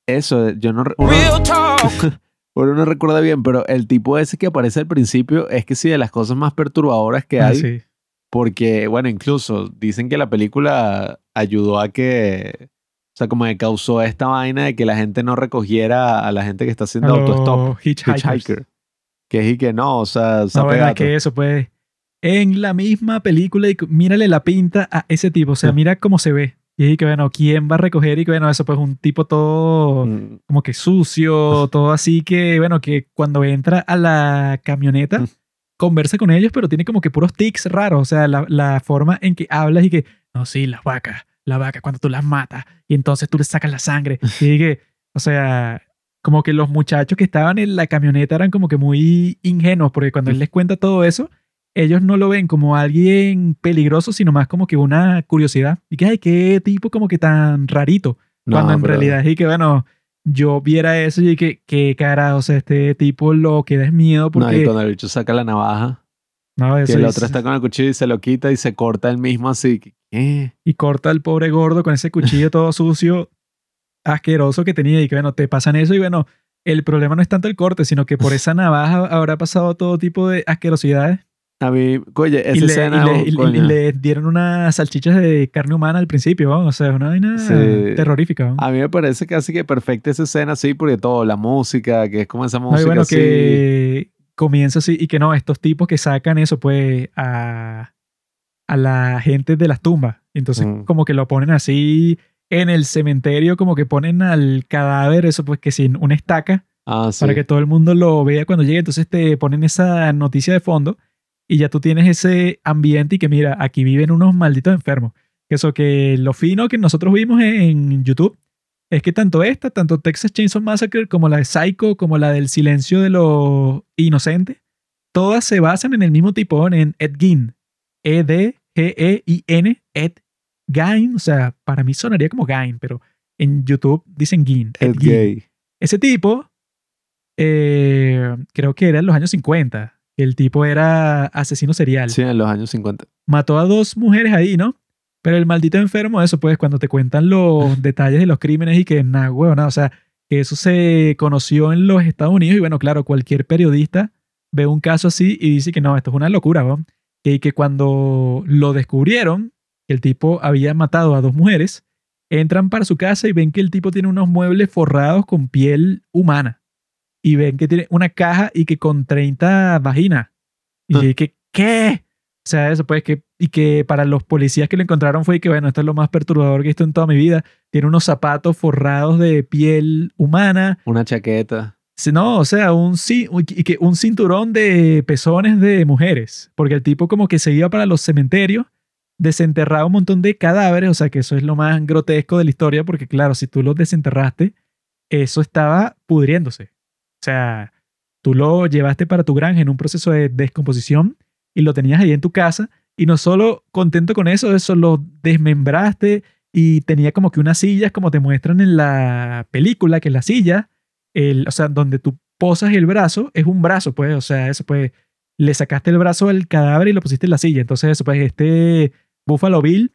Eso, yo no... Uno, uno no recuerda bien, pero el tipo ese que aparece al principio es que sí, de las cosas más perturbadoras que Ah, hay. sí. Porque, bueno, incluso dicen que la película ayudó a que, o sea, como que causó esta vaina de que la gente no recogiera a la gente que está A haciendo autostop, hitchhikers. hitchhiker. Que es y que no, o sea, No, es gato. que eso, pues, en la misma película, y mírale la pinta a ese tipo, o sea, mira cómo se ve. Y es que, bueno, ¿quién va a recoger? Y que, bueno, eso, pues, un tipo todo Mm, como que sucio, todo así que, bueno, que cuando entra a la camioneta, Mm. conversa con ellos, pero tiene como que puros tics raros, o sea, la, la forma en que hablas y que, no, sí, las vacas, la vaca, cuando tú las matas, y entonces tú le sacas la sangre, y que, o sea, como que los muchachos que estaban en la camioneta eran como que muy ingenuos, porque cuando él les cuenta todo eso, ellos no lo ven como alguien peligroso, sino más como que una curiosidad. Y que, ay, qué tipo como que tan rarito. no, Cuando en pero- realidad es que, bueno, yo viera eso y que, qué cara, o sea, este tipo lo que da es miedo No, y porque... cuando el bicho saca la navaja, No, que eso el es- otro está con el cuchillo y se lo quita y se corta el mismo así. que, ¿qué? Y corta al pobre gordo con ese cuchillo todo sucio, asqueroso que tenía y que, bueno, te pasan eso y, bueno, el problema no es tanto el corte, sino que por esa navaja habrá pasado todo tipo de asquerosidades. A mí, oye, esa y, le, y escena, le- y- le dieron unas salchichas de carne humana al principio, ¿no? o sea, una vaina Sí. terrorífica. ¿no? a mí me parece casi que perfecta esa escena, sí, porque todo, la música, que es como esa música bueno, así. que comienza así y que no, estos tipos que sacan eso, pues, a, a la gente de las tumbas. Entonces, Mm. como que lo ponen así en el cementerio, como que ponen al cadáver, eso, pues, que sin una estaca, Ah, sí. para que todo el mundo lo vea cuando llegue. Entonces, te ponen esa noticia de fondo y ya tú tienes ese ambiente y que, mira, aquí viven unos malditos enfermos. Que Eso que lo fino que nosotros vimos en YouTube es que tanto esta, tanto Texas Chainsaw Massacre como la de Psycho, como la del silencio de los inocentes, todas se basan en el mismo tipo, en Ed Gein. E-D-G-E-I-N, Ed Gein. O sea, para mí sonaría como Gein, pero en YouTube dicen Gein. Ed Ed Gein. Gay. Ese tipo, eh, creo que era en los años 50. El tipo era asesino serial Sí, en los años 50. mató a dos mujeres ahí, ¿no? Pero el maldito enfermo, eso pues, cuando te cuentan los detalles de los crímenes y que nada, huevona, o sea, que eso se conoció en los Estados Unidos y bueno, claro, cualquier periodista ve un caso así y dice que no, esto es una locura, ¿no? Y que cuando lo descubrieron, que el tipo había matado a dos mujeres, entran para su casa y ven que el tipo tiene unos muebles forrados con piel humana. Y ven que tiene una caja y que con 30 vaginas. Y Ah. que, ¿qué? O sea, eso pues que y que para los policías que lo encontraron fue que, bueno, esto es lo más perturbador que he visto en toda mi vida. Tiene unos zapatos forrados de piel humana. Una chaqueta. No, o sea, un cinturón de pezones de mujeres. Porque el tipo como que se iba para los cementerios, desenterraba un montón de cadáveres. O sea, que eso es lo más grotesco de la historia. Porque claro, si tú los desenterraste, eso estaba pudriéndose. O sea, tú lo llevaste para tu granja en un proceso de descomposición y lo tenías ahí en tu casa. Y no solo contento con eso, eso lo desmembraste y tenía como que unas sillas, como te muestran en la película, que la silla, el, o sea, donde tú posas el brazo, es un brazo, pues, o sea, eso pues, le sacaste el brazo al cadáver y lo pusiste en la silla. Entonces, eso pues, este Buffalo Bill,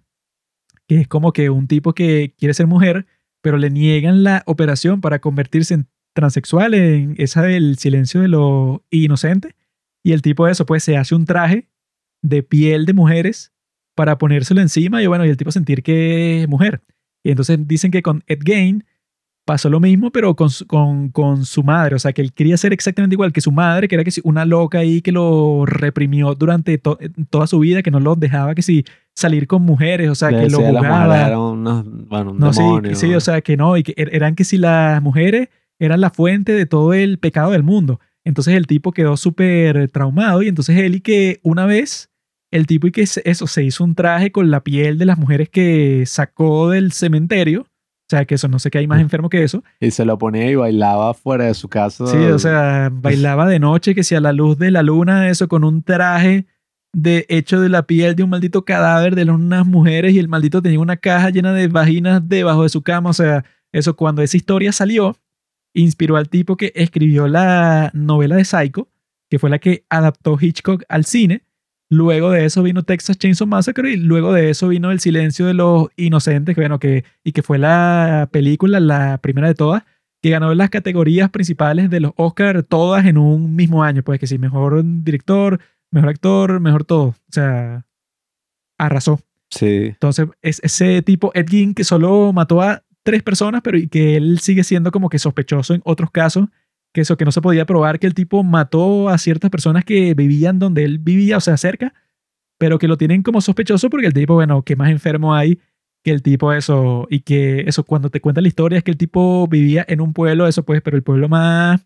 que es como que un tipo que quiere ser mujer, pero le niegan la operación para convertirse en transexual, en esa del silencio de lo inocente. Y el tipo de eso, pues, se hace un traje de piel de mujeres para ponérselo encima y bueno, y el tipo sentir que es mujer. Y entonces dicen que con Ed Gain pasó lo mismo, pero con, su- con, con su madre. O sea, que él quería ser exactamente igual que su madre, que era que si una loca ahí que lo reprimió durante to- toda su vida, que no lo dejaba que si salir con mujeres, o sea, Le que lo jugaba. unos, bueno, un No, sí, demonio. que sí, o sea, que no, y que er- eran que si las mujeres eran la fuente de todo el pecado del mundo. Entonces el tipo quedó súper traumado y entonces él y que una vez, el tipo y que eso, se hizo un traje con la piel de las mujeres que sacó del cementerio. O sea, que eso no sé qué hay más enfermo que eso. Y se lo ponía y bailaba fuera de su casa. Sí, o sea, bailaba de noche, que si a la luz de la luna, eso con un traje de hecho de la piel de un maldito cadáver de unas mujeres y el maldito tenía una caja llena de vaginas debajo de su cama. O sea, eso cuando esa historia salió, inspiró al tipo que escribió la novela de Psycho, que fue la que adaptó Hitchcock al cine. Luego de eso vino Texas Chainsaw Massacre y luego de eso vino El silencio de los inocentes, que bueno, que, y que fue la película, la primera de todas, que ganó las categorías principales de los Oscars todas en un mismo año. Pues que sí, mejor director, mejor actor, mejor todo. O sea, arrasó. Sí. Entonces, es ese tipo, Ed Gein, que solo mató a tres personas, pero y que él sigue siendo como que sospechoso en otros casos, que eso, que no se podía probar que el tipo mató a ciertas personas que vivían donde él vivía, o sea, cerca, pero que lo tienen como sospechoso porque el tipo, bueno, que más enfermo hay que el tipo eso, y que eso, cuando te cuentan la historia es que el tipo vivía en un pueblo, eso pues, pero el pueblo más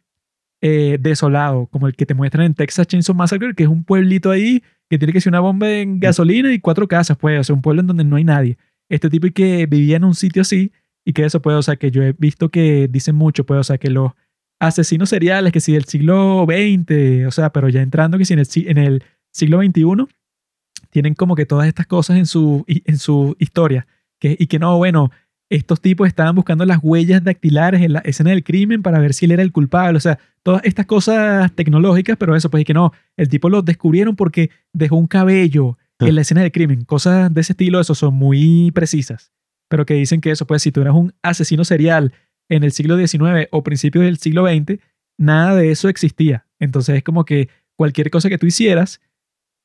eh, desolado, como el que te muestran en Texas Chainsaw Massacre, que es un pueblito ahí que tiene que ser una bomba en gasolina y cuatro casas, pues, o sea, un pueblo en donde no hay nadie. Este tipo y que vivía en un sitio así y que eso, pues, o sea, que yo he visto que dicen mucho, pues, o sea, que los asesinos seriales, que si del siglo XX, o sea, pero ya entrando que si en el, siglo XXI, tienen como que todas estas cosas en su, en su historia. Que, y que no, bueno, estos tipos estaban buscando las huellas dactilares en la escena del crimen para ver si él era el culpable. O sea, todas estas cosas tecnológicas, pero eso, pues, y que no, el tipo lo descubrieron porque dejó un cabello en la escena del crimen. Cosas de ese estilo, eso son muy precisas. Pero que dicen que eso, pues, si tú eras un asesino serial en el siglo XIX o principios del siglo XX, nada de eso existía. Entonces es como que cualquier cosa que tú hicieras,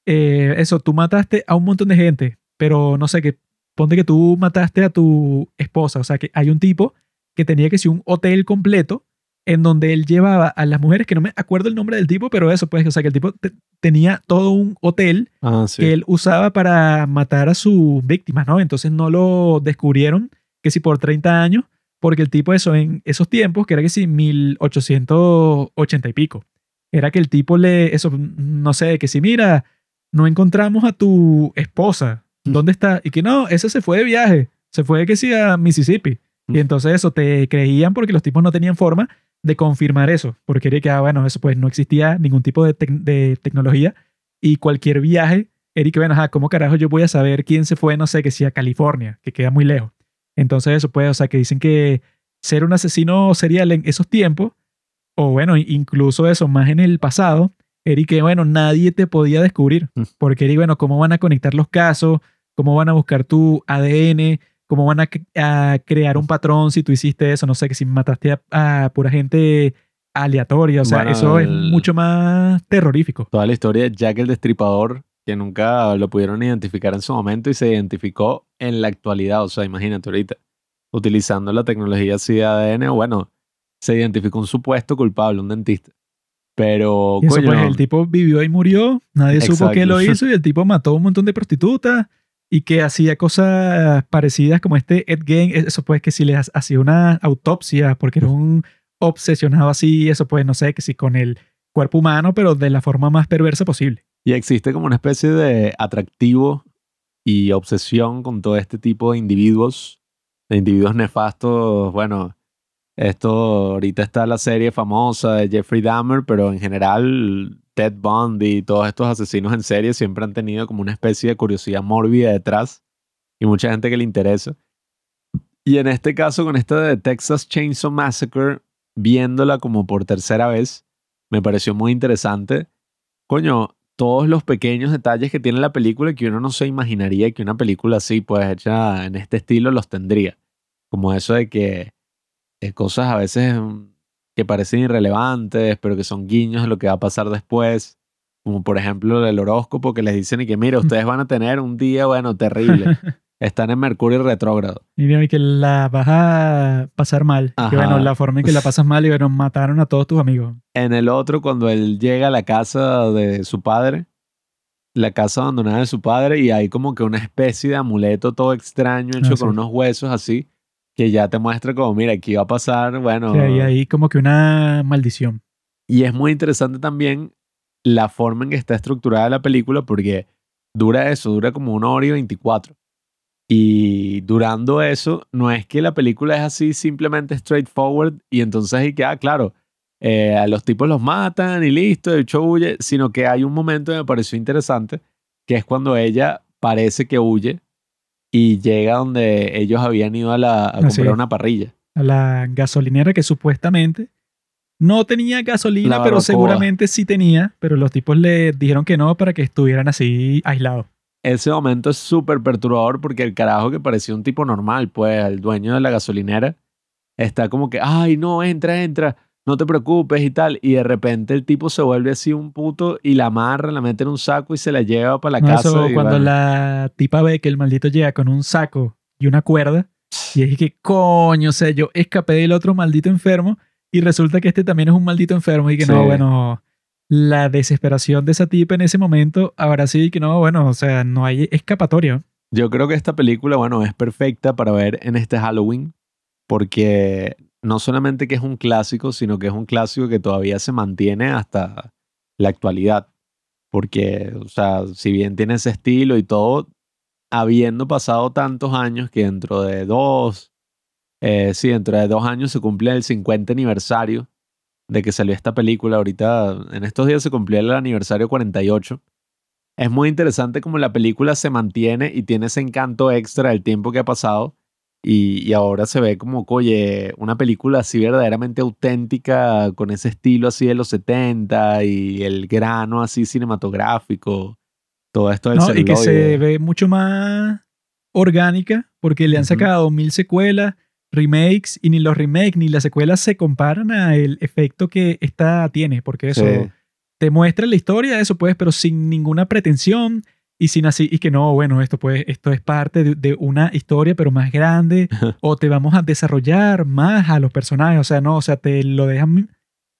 eh, eso, tú mataste a un montón de gente, pero no sé, que ponte que tú mataste a tu esposa, o sea, que hay un tipo que tenía que ser un hotel completo en donde él llevaba a las mujeres, que no me acuerdo el nombre del tipo, pero eso, pues, o sea, que el tipo te- tenía todo un hotel Ah, sí. que él usaba para matar a sus víctimas, ¿no? Entonces no lo descubrieron que si por 30 años, porque el tipo eso en esos tiempos, que era que si 1880 y pico, era que el tipo le, eso, no sé, que si mira, no encontramos a tu esposa, ¿dónde está? Y que no, ese se fue de viaje, se fue que sí a Mississippi. Y entonces eso, te creían porque los tipos no tenían forma de confirmar eso, porque era que, ah, bueno, eso pues no existía ningún tipo de, tec- de tecnología y cualquier viaje, Eric, bueno, ajá, ¿cómo carajo yo voy a saber quién se fue, no sé, que si a California, que queda muy lejos? Entonces eso pues, o sea, que dicen que ser un asesino serial en esos tiempos, o bueno, incluso eso, más en el pasado, Eric, que bueno, nadie te podía descubrir, Mm. porque Eric, bueno, ¿cómo van a conectar los casos? ¿Cómo van a buscar tu ADN? ¿Cómo van a, crear un patrón si tú hiciste eso? No sé, que si mataste a, a pura gente aleatoria, o sea, Bueno, eso es mucho más terrorífico. Toda la historia de Jack el Destripador, que nunca lo pudieron identificar en su momento y se identificó en la actualidad. O sea, imagínate ahorita, utilizando la tecnología así de ADN, bueno, se identificó un supuesto culpable, un dentista. Pero, Y eso coño, pues el tipo vivió y murió, nadie supo que lo hizo y el tipo mató un montón de prostitutas y que hacía cosas parecidas como este Ed Gein, eso pues que si le ha- hacía una autopsia porque era un obsesionado así, eso pues no sé, que si con el cuerpo humano, pero de la forma más perversa posible. Y existe como una especie de atractivo y obsesión con todo este tipo de individuos, de individuos nefastos. Bueno, esto ahorita está la serie famosa de Jeffrey Dahmer, pero en general Ted Bundy y todos estos asesinos en serie siempre han tenido como una especie de curiosidad mórbida detrás y mucha gente que le interesa. Y en este caso, con esta de Texas Chainsaw Massacre, viéndola como por tercera vez, me pareció muy interesante. Coño, todos los pequeños detalles que tiene la película que uno no se imaginaría que una película así, pues hecha en este estilo, los tendría. Como eso de que eh, cosas a veces mm, que parecen irrelevantes, pero que son guiños de lo que va a pasar después. Como por ejemplo el horóscopo que les dicen y que, mira, ustedes van a tener un día, bueno, terrible. Están en Mercurio retrógrado. Y que la vas a pasar mal. Que bueno, la forma en que la pasas mal y bueno, mataron a todos tus amigos. En el otro, cuando él llega a la casa de su padre, la casa abandonada de su padre, y hay como que una especie de amuleto todo extraño hecho Ah, con unos huesos así, que ya te muestra como, mira, aquí va a pasar, bueno. Y ahí como que una maldición. Y es muy interesante también la forma en que está estructurada la película, porque dura eso, dura como una hora y veinticuatro. Y durando eso, no es que la película es así simplemente straightforward y entonces y que, ah, claro, eh, a los tipos los matan y listo, el show huye, sino que hay un momento que me pareció interesante, que es cuando ella parece que huye y llega donde ellos habían ido a, la, a comprar es. una parrilla. A la gasolinera que supuestamente no tenía gasolina, pero seguramente sí tenía. Pero los tipos le dijeron que no para que estuvieran así aislados. Ese momento es súper perturbador porque el carajo que parecía un tipo normal, pues el dueño de la gasolinera, está como que, ay, no, entra, entra, no te preocupes y tal. Y de repente el tipo se vuelve así un puto y la amarra, la mete en un saco y se la lleva para la No, casa. eso, y cuando la tipa ve que el maldito llega con un saco y una cuerda, y es que, coño, o sea, yo escapé del otro maldito enfermo y resulta que este también es un maldito enfermo y que no, bueno, la desesperación de esa tipa en ese momento, ahora sí que no, bueno, o sea, no hay escapatoria. Yo creo que esta película, bueno, es perfecta para ver en este Halloween porque no solamente que es un clásico, sino que es un clásico que todavía se mantiene hasta la actualidad. Porque, o sea, si bien tiene ese estilo y todo, habiendo pasado tantos años que dentro de dos, eh, sí, dentro de dos años se cumple el 50 aniversario de que salió esta película. Ahorita, en estos días se cumplió el aniversario 48. Es muy interesante como la película se mantiene y tiene ese encanto extra del tiempo que ha pasado. Y, y ahora se ve como, oye, una película así verdaderamente auténtica, con ese estilo así de los 70 y el grano así cinematográfico. Todo esto del ¿no? Y que se ve mucho más orgánica porque le han sacado mil secuelas, remakes, y ni los remakes ni las secuelas se comparan al efecto que esta tiene, porque eso Sí. te muestra la historia, eso pues, pero sin ninguna pretensión y sin así, y que no, bueno, esto pues, esto es parte de, de una historia, pero más grande, o te vamos a desarrollar más a los personajes, o sea, no, o sea, te lo dejan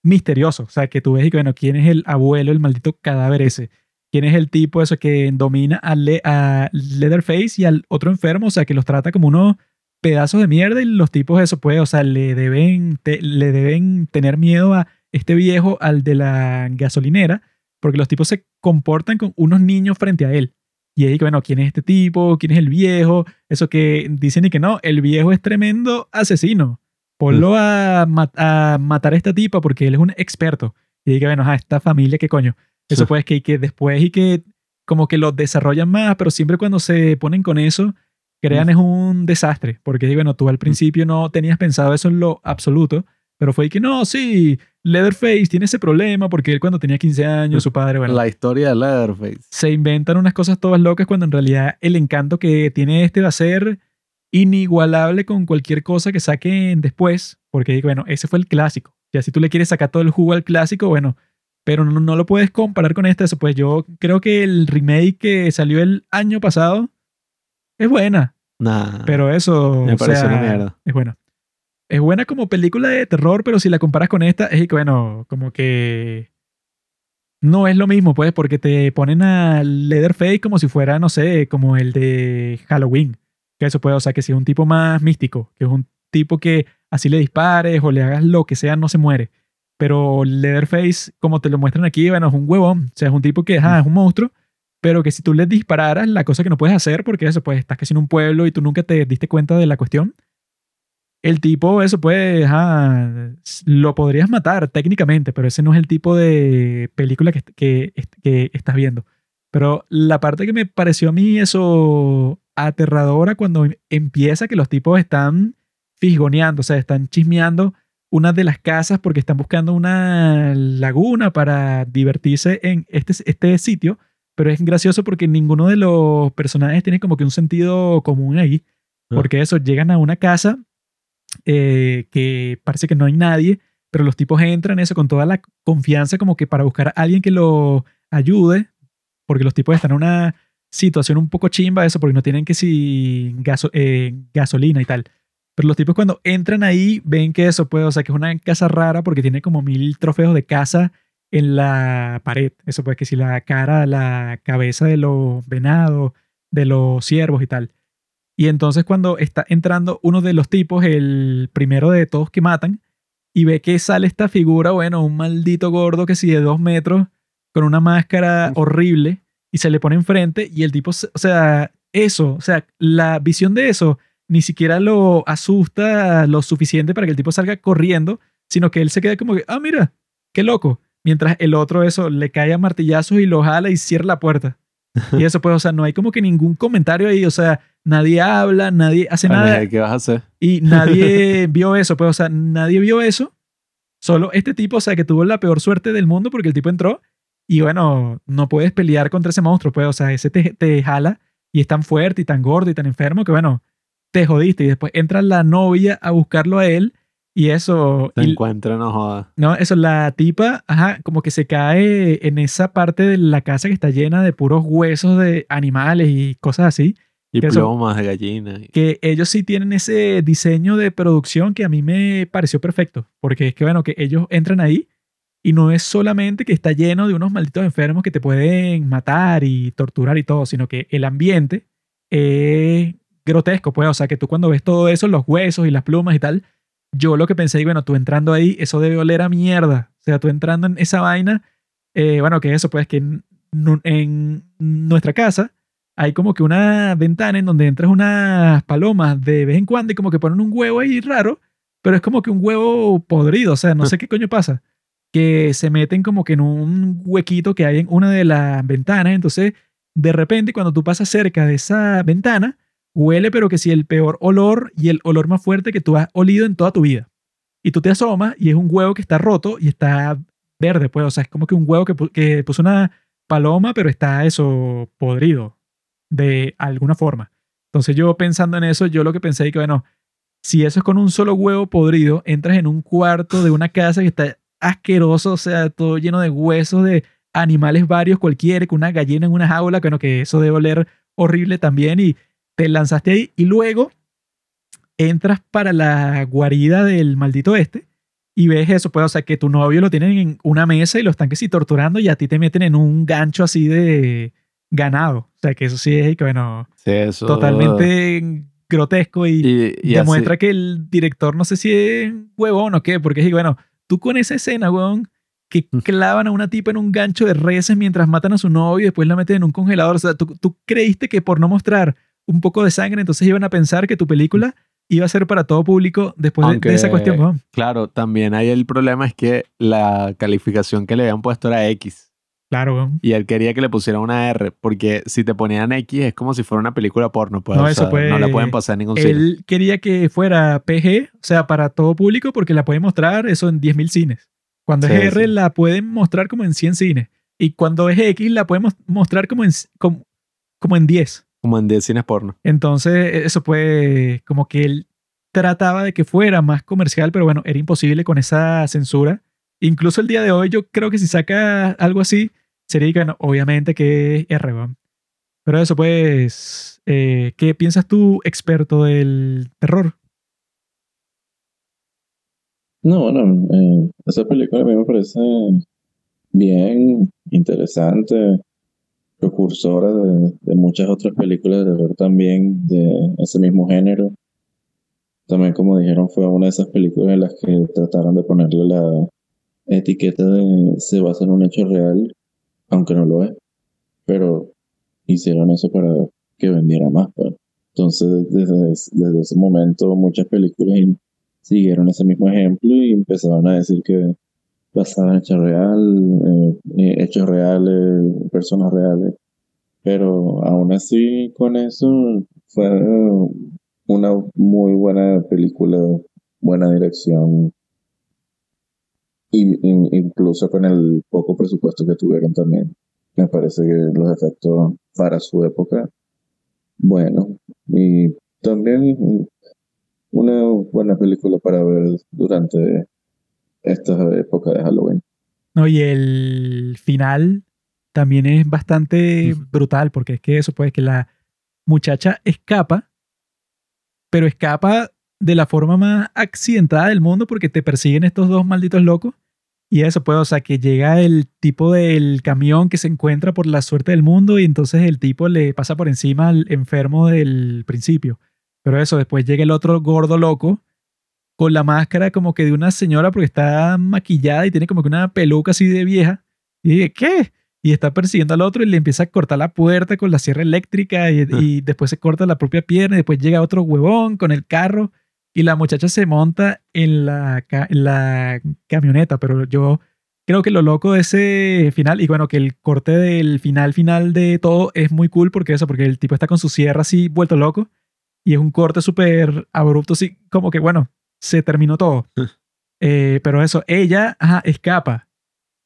misterioso, o sea, que tú ves y que, bueno, quién es el abuelo, el maldito cadáver ese, quién es el tipo eso que domina a, Le- a Leatherface y al otro enfermo, o sea, que los trata como unos pedazos de mierda y los tipos eso pues, o sea, le deben, te- le deben tener miedo a este viejo, al de la gasolinera, porque los tipos se comportan con unos niños frente a él. Y ahí, bueno, ¿quién es este tipo? ¿Quién es el viejo? Eso que dicen y que no, el viejo es tremendo asesino. Ponlo a, ma- a matar a esta tipa porque él es un experto. Y diga, bueno, a esta familia, ¿qué coño? Eso Sí. pues que, que después y que como que lo desarrollan más, pero siempre cuando se ponen con eso, crean es un desastre. Porque, bueno, tú al principio no tenías pensado eso en lo absoluto, pero fue que no, sí, Leatherface tiene ese problema porque él cuando tenía 15 años, su padre, bueno, La historia de Leatherface. se inventan unas cosas todas locas cuando en realidad el encanto que tiene este va a ser inigualable con cualquier cosa que saquen después, porque bueno, ese fue el clásico. Ya si tú le quieres sacar todo el jugo al clásico, bueno, pero no, no lo puedes comparar con este, eso pues yo creo que el remake que salió el año pasado es buena, Nah. pero eso Me sea, una mierda. es buena. Es buena como película de terror, pero si la comparas con esta, es que bueno, como que no es lo mismo, pues, porque te ponen a Leatherface como si fuera, no sé, como el de Halloween. Que eso puede, o sea, que si es un tipo más místico, que es un tipo que así le dispares o le hagas lo que sea, no se muere. Pero Leatherface, como te lo muestran aquí, bueno, es un huevón. O sea, es un tipo que ah, es un monstruo, pero que si tú le dispararas, la cosa que no puedes hacer, porque eso, pues, estás casi en un pueblo y tú nunca te diste cuenta de la cuestión, el tipo, eso pues, lo podrías matar técnicamente, pero ese no es el tipo de película que, que, que, estás viendo. Pero la parte que me pareció a mí eso aterradora cuando empieza que los tipos están fisgoneando, o sea, están chismeando una de las casas porque están buscando una laguna para divertirse en este, este sitio, pero es gracioso porque ninguno de los personajes tiene como que un sentido común ahí, ah. porque eso, llegan a una casa eh, que parece que no hay nadie, pero los tipos entran eso con toda la confianza como que para buscar a alguien que lo ayude, porque los tipos están en una situación un poco chimba eso, porque no tienen que si eh, gasolina y tal. Pero los tipos cuando entran ahí ven que eso puede, o sea, que es una casa rara porque tiene como mil trofeos de casa en la pared. Eso puede que si la cara, la cabeza de los venados, de los ciervos y tal. Y entonces cuando está entrando uno de los tipos, el primero de todos que matan, y ve que sale esta figura, bueno, un maldito gordo que si de dos metros, con una máscara horrible, y se le pone enfrente, y el tipo, o sea, eso, o sea, la visión de eso ni siquiera lo asusta lo suficiente para que el tipo salga corriendo, sino que él se queda como que, ah, mira, qué loco. Mientras el otro eso le cae a martillazos y lo jala y cierra la puerta. Y eso pues, o sea, no hay como que ningún comentario ahí, o sea, nadie habla, nadie hace nada. ¿Qué vas a hacer? Y nadie vio eso, pues, o sea, nadie vio eso. Solo este tipo, o sea, que tuvo la peor suerte del mundo porque el tipo entró y bueno, no puedes pelear contra ese monstruo, pues, o sea, ese te, te jala y es tan fuerte y tan gordo y tan enfermo que bueno, te jodiste. Y después entra la novia a buscarlo a él y eso. Se encuentra, no joda. No, eso, la tipa, ajá, como que se cae en esa parte de la casa que está llena de puros huesos de animales y cosas así. Y plomas de gallina. Que ellos sí tienen ese diseño de producción que a mí me pareció perfecto. Porque es que, bueno, que ellos entran ahí y no es solamente que está lleno de unos malditos enfermos que te pueden matar y torturar y todo, sino que el ambiente es grotesco, pues. O sea, que tú cuando ves todo eso, los huesos y las plumas y tal, yo lo que pensé, bueno, tú entrando ahí, eso debe oler a mierda. O sea, tú entrando en esa vaina, eh, bueno, que eso, pues, que en, en, nuestra casa hay como que una ventana en donde entras unas palomas de vez en cuando y como que ponen un huevo ahí raro, pero es como que un huevo podrido, o sea, no sé qué coño pasa. Que se meten como que en un huequito que hay en una de las ventanas, entonces de repente cuando tú pasas cerca de esa ventana, huele, pero que si el peor olor y el olor más fuerte que tú has olido en toda tu vida. Y tú te asomas y es un huevo que está roto y está verde, pues, o sea, es como que un huevo que, que puso una paloma, pero está eso podrido de alguna forma. Entonces yo pensando en eso, yo lo que pensé es que, bueno, si eso es con un solo huevo podrido, entras en un cuarto de una casa que está asqueroso, o sea, todo lleno de huesos de animales varios cualquiera, con una gallina en una jaula, bueno, que eso debe oler horrible también y te lanzaste ahí y luego entras para la guarida del maldito este y ves eso, pues, o sea, que tu novio lo tienen en una mesa y lo están que sí torturando y a ti te meten en un gancho así de ganado. O sea, que eso sí es, que bueno, totalmente grotesco y, demuestra que el director no sé si es huevón o qué, porque es, bueno, tú con esa escena, huevón, que clavan a una tipa en un gancho de reses mientras matan a su novio y después la meten en un congelador. O sea, tú, tú creíste que por no mostrar un poco de sangre, entonces iban a pensar que tu película iba a ser para todo público después de, esa cuestión. Claro, también hay el problema es que la calificación que le habían puesto era X. Claro, Y él quería que le pusieran una R, porque si te ponían X es como si fuera una película porno. Pues, no, eso no la pueden pasar en ningún él Él quería que fuera PG, o sea, para todo público, porque la pueden mostrar eso en 10.000 cines. Cuando es R la pueden mostrar como en 100 cines. Y cuando es X la podemos mostrar como en, como, como en 10. Como en 10 cines porno. Entonces, eso fue como que él trataba de que fuera más comercial, pero bueno, era imposible con esa censura. Incluso el día de hoy, yo creo que si saca algo así, sería que, obviamente que es rebón. Pero eso, pues, eh, ¿qué piensas tú, experto del terror? No, bueno, eh, esa película a mí me parece bien, interesante, precursora de, muchas otras películas de terror también de ese mismo género. También, como dijeron, fue una de esas películas en las que trataron de ponerle la etiqueta de se basa en un hecho real, aunque no lo es, pero hicieron eso para que vendiera más. pues. Entonces, desde, ese momento, muchas películas siguieron ese mismo ejemplo y empezaron a decir que basaban en hechos real, eh, eh, hechos reales, personas reales. Pero aún así, con eso, fue una muy buena película, buena dirección. Y- incluso con el poco presupuesto que tuvieron también. Me parece que los efectos para su época, bueno. Y también una buena película para ver durante esta época de Halloween. No, y el final también es bastante brutal, porque es que eso, pues, que la muchacha escapa, pero escapa de la forma más accidentada del mundo porque te persiguen estos dos malditos locos. Y eso, pues, o sea, que llega el tipo del camión que se encuentra por la suerte del mundo y entonces el tipo le pasa por encima al enfermo del principio. Pero eso, después llega el otro gordo loco con la máscara como que de una señora porque está maquillada y tiene como que una peluca así de vieja. Y dije, ¿qué? Y está persiguiendo al otro y le empieza a cortar la puerta con la sierra eléctrica y, y después se corta la propia pierna y después llega otro huevón con el carro y la muchacha se monta en la, en la camioneta, pero yo creo que lo loco de ese final y bueno, que el corte del final final de todo es muy cool porque eso, porque el tipo está con su sierra así vuelto loco y es un corte súper abrupto, así como que bueno, se terminó todo. Eh, pero eso, ella ajá, escapa.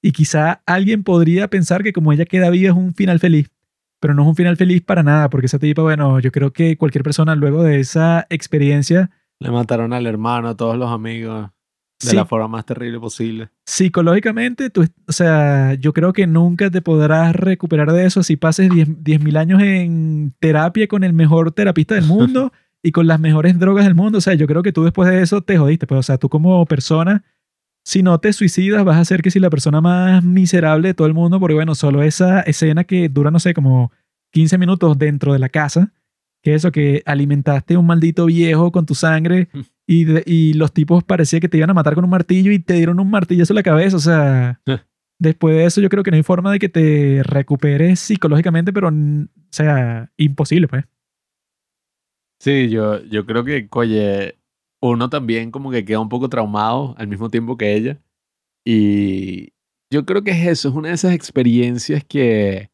Y quizá alguien podría pensar que como ella queda viva es un final feliz. Pero no es un final feliz para nada, porque esa tipa, bueno, yo creo que cualquier persona luego de esa experiencia, Le mataron al hermano, a todos los amigos, de Sí. la forma más terrible posible. psicológicamente, tú, o sea, yo creo que nunca te podrás recuperar de eso si pases 10 10.000 años en terapia con el mejor terapista del mundo y con las mejores drogas del mundo. O sea, yo creo que tú después de eso te jodiste. Pues, o sea, tú como persona, si no te suicidas, vas a ser que si la persona más miserable de todo el mundo, porque bueno, solo esa escena que dura, no sé, como 15 minutos dentro de la casa, que eso, que alimentaste un maldito viejo con tu sangre y, de- y los tipos parecía que te iban a matar con un martillo y te dieron un martillazo en la cabeza. O sea, después de eso yo creo que no hay forma de que te recuperes psicológicamente, pero, o sea, imposible, pues. Sí, yo, yo creo que, oye, uno también como que queda un poco traumado al mismo tiempo que ella. Y yo creo que es eso, es una de esas experiencias que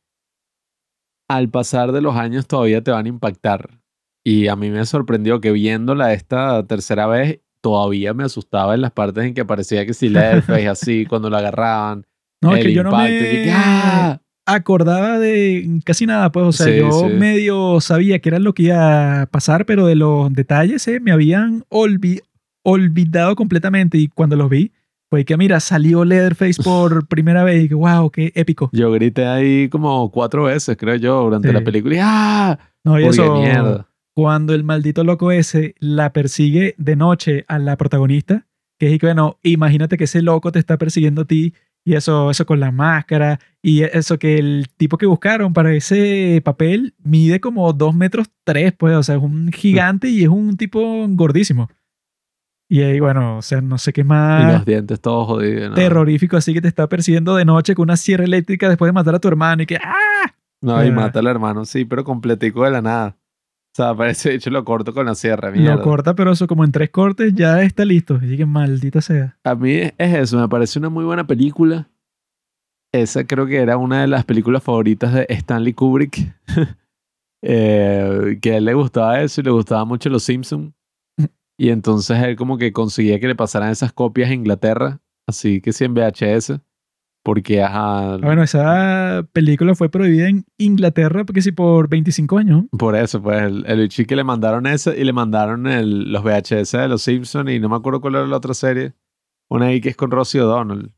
al pasar de los años todavía te van a impactar. Y a mí me sorprendió que viéndola esta tercera vez, todavía me asustaba en las partes en que parecía que si Leatherface así, cuando lo agarraban, No, es el que yo no impacto, me y que, ¡ah! Acordaba de casi nada, pues. O sea, Sí, yo sí. medio sabía que era lo que iba a pasar, pero de los detalles eh, me habían olvi- olvidado completamente. Y cuando los vi, fue que, mira, salió Leatherface por primera vez y que, wow, qué épico. Yo grité ahí como cuatro veces, creo yo, durante Sí. la película. Y, ¡ah! No, y eso, mierda. cuando el maldito loco ese la persigue de noche a la protagonista, que es que, bueno, imagínate que ese loco te está persiguiendo a ti y eso, eso con la máscara y eso que el tipo que buscaron para ese papel mide como dos metros tres, pues, o sea, es un gigante y es un tipo gordísimo. Y ahí, bueno, o sea, no sé qué Y más los dientes todos jodidos. ¿no? terrorífico así que te está persiguiendo de noche con una sierra eléctrica después de matar a tu hermano y que, ¡ah! No, y Ah. mata al hermano, sí, pero completico de la nada. O sea, parece, de hecho, lo corto con la sierra, mierda. Lo corta, pero eso como en tres cortes ya está listo. Y que maldita sea. A mí es eso, me parece una muy buena película. Esa creo que era una de las películas favoritas de Stanley Kubrick. Eh, que a él le gustaba eso y le gustaba mucho Los Simpsons. Y entonces él como que conseguía que le pasaran esas copias a Inglaterra, así que sí en VHS, porque ajá, Ah, Bueno, esa película fue prohibida en Inglaterra porque sí por 25 años. por eso, pues el, el que le mandaron esa y le mandaron el- los VHS de Los Simpsons y no me acuerdo cuál era la otra serie, una ahí que es con Rosie O'Donnell,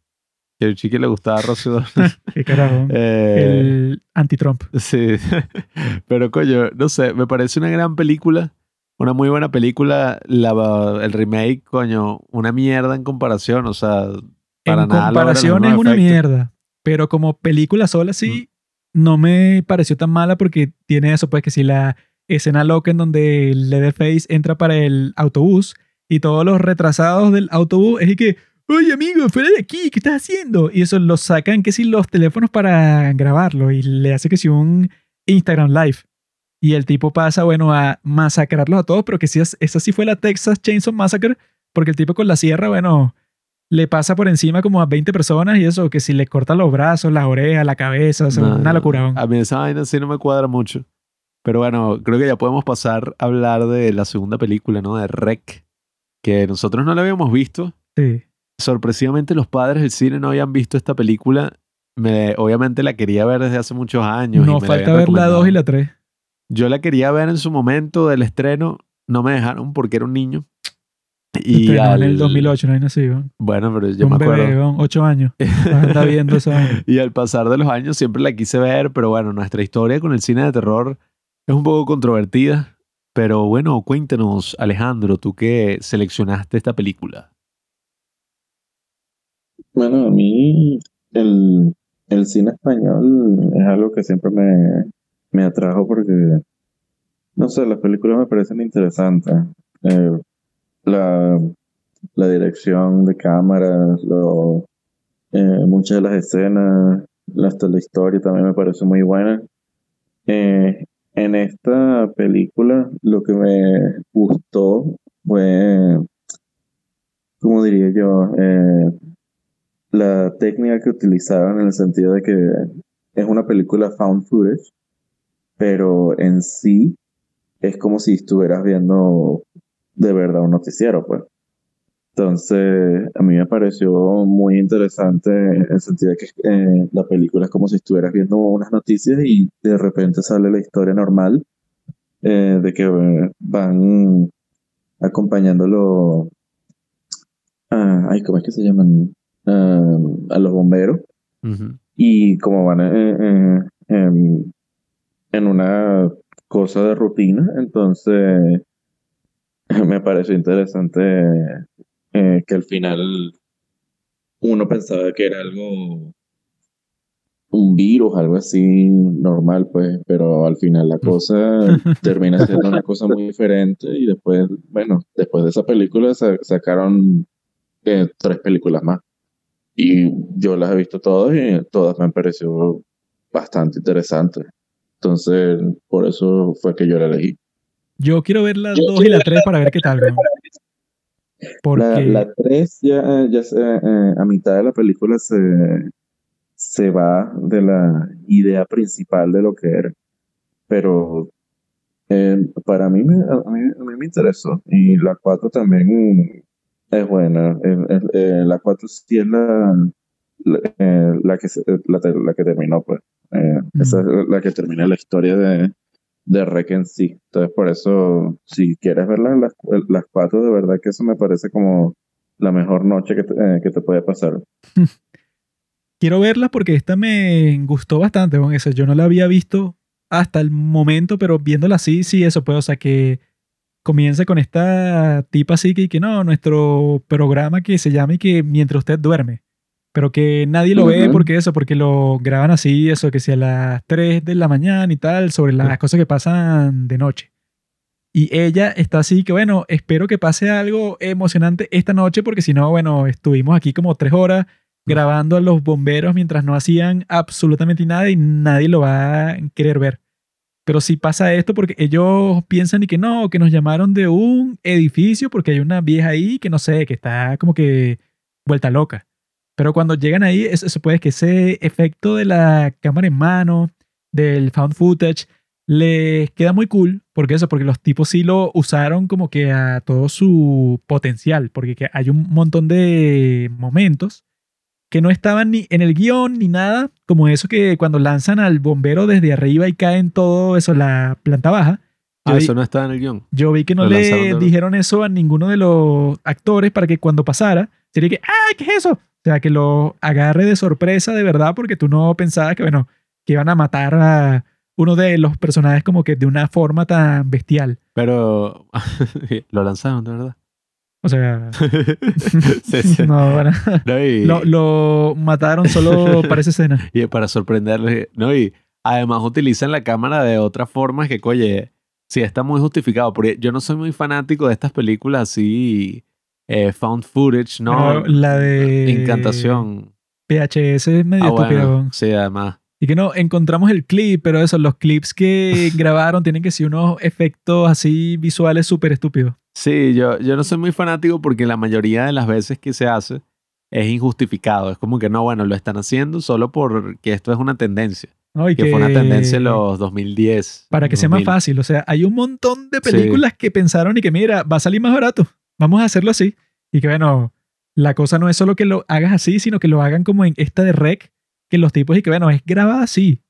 que el chique le gustaba a Rosie O'Donnell. Qué carajo. Eh, El anti-Trump. Sí, pero coño, no sé, me parece una gran película, una muy buena película, la, el remake, coño, una mierda en comparación, o sea, para en nada comparación es una mierda. Pero como película sola sí, no me pareció tan mala porque tiene eso, pues que si la escena loca en donde Leatherface entra para el autobús y todos los retrasados del autobús es que, oye amigo, fuera de aquí, ¿qué estás haciendo? Y eso lo sacan que si los teléfonos para grabarlo y le hace que si un Instagram Live. Y el tipo pasa, bueno, a masacrarlos a todos, pero que es- esa sí fue la Texas Chainsaw Massacre, porque el tipo con la sierra, bueno, le pasa por encima como a 20 personas y eso, que si le corta los brazos, las orejas, la cabeza, o sea, No, una locura. A mí esa vaina sí no me cuadra mucho. Pero bueno, creo que ya podemos pasar a hablar de la segunda película, ¿no? De Rec, que nosotros no la habíamos visto. Sí. Sorpresivamente los padres del cine no habían visto esta película. Me, obviamente la quería ver desde hace muchos años. y No me falta ver la 2 y la 3. Yo la quería ver en su momento del estreno. No me dejaron porque era un niño. Y en al- el 2008, no hay nacido. Bueno, pero yo Un me acuerdo. bebé, 8 años. Anda viendo esa vaina. Y al pasar de los años siempre la quise ver, pero bueno, nuestra historia con el cine de terror es un poco controvertida. Pero bueno, cuéntanos, Alejandro, tú que seleccionaste esta película. Bueno, a mí el, el cine español es algo que siempre me, me atrajo porque, no sé, las películas me parecen interesantes. Eh, la, la dirección de cámaras, eh, muchas de las escenas, hasta la historia también me parece muy buena. Eh, en esta película lo que me gustó fue, ¿cómo diría yo? Eh, la técnica que utilizaron en el sentido de que es una película found footage, pero en sí es como si estuvieras viendo de verdad un noticiero, pues. Entonces, a mí me pareció muy interesante en el sentido de que eh, la película es como si estuvieras viendo unas noticias y de repente sale la historia normal eh, de que eh, van acompañándolo. ah, ay, ¿cómo es que se llaman? A los bomberos y como van em, en una cosa de rutina, entonces me pareció interesante eh, que al final uno pensaba que era algo, un virus, algo así normal, pues, pero al final la cosa termina siendo una cosa muy diferente y después, bueno, después de esa película sa- sacaron eh, tres películas más. Y yo las he visto todas y todas me han parecido bastante interesantes. Entonces, por eso fue que yo la elegí. Yo quiero ver la 2 y la 3 para ver qué tal, weón. Porque La, la 3 ya, ya se- eh, a mitad de la película se, se va de la idea principal de lo que era. Pero eh, para mí me, a, mí, a mí me interesó. Y la 4 también es buena. Eh, eh, eh, la 4 sí es la, la, eh, la que, la, la que terminó, pues. Eh, Esa es la que termina la historia de, de Rec en sí. Entonces, por eso, si quieres verla, las, las cuatro, de verdad que eso me parece como la mejor noche que te, eh, que te puede pasar. quiero verla porque esta me gustó bastante, weón. Eso, yo no la había visto hasta el momento, pero viéndola así, sí, eso puede. O sea, que comienza con esta tipa así que, que no, nuestro programa que se llama y que mientras usted duerme. Pero que nadie lo ve Ujú. porque eso, porque lo graban así, eso, que sea a las 3 de la mañana y tal, sobre las cosas que pasan de noche. Y ella está así que, bueno, espero que pase algo emocionante esta noche porque si no, bueno, estuvimos aquí como tres horas grabando a los bomberos mientras no hacían absolutamente nada y nadie lo va a querer ver. Pero si pasa esto porque ellos piensan y que no, que nos llamaron de un edificio porque hay una vieja ahí que no sé, que está como que vuelta loca. Pero cuando llegan ahí, eso, eso puede que ese efecto de la cámara en mano, del found footage, les queda muy cool. Porque eso, porque los tipos sí lo usaron como que a todo su potencial. Porque que hay un montón de momentos que no estaban ni en el guion ni nada, como eso que cuando lanzan al bombero desde arriba y caen todo eso, la planta baja. Yo, Ah, vi, eso no está en el guion. yo vi que no lo le dijeron eso a ninguno de los actores para que cuando pasara, sería que, ¡ay, qué es eso! O sea, que lo agarre de sorpresa de verdad porque tú no pensabas que, bueno, que iban a matar a uno de los personajes como que de una forma tan bestial. Pero lo lanzaron, de verdad. O sea, Sí, sí. no, bueno, No, y, lo, lo mataron solo para esa escena. y para sorprenderle, ¿no? Y además utilizan la cámara de otras formas que, oye, sí está muy justificado. Porque yo no soy muy fanático de estas películas así, eh, found footage, ¿no? Pero la de Encantación. PHS es medio Ah, estúpido. bueno, sí, además. Y que no, encontramos el clip, pero eso, los clips que grabaron tienen que ser unos efectos así visuales súper estúpidos. Sí, yo, yo no soy muy fanático porque la mayoría de las veces que se hace es injustificado. Es como que no, bueno, lo están haciendo solo porque esto es una tendencia. ¿no? Y Que, fue una tendencia en los 2010. Para que sea más 2000. fácil. O sea, hay un montón de Sí. películas que pensaron y que, mira, va a salir más barato. Vamos a hacerlo así. Y que, bueno, la cosa no es solo que lo hagas así, sino que lo hagan como en esta de Rec, que los tipos y que, bueno, es grabada así.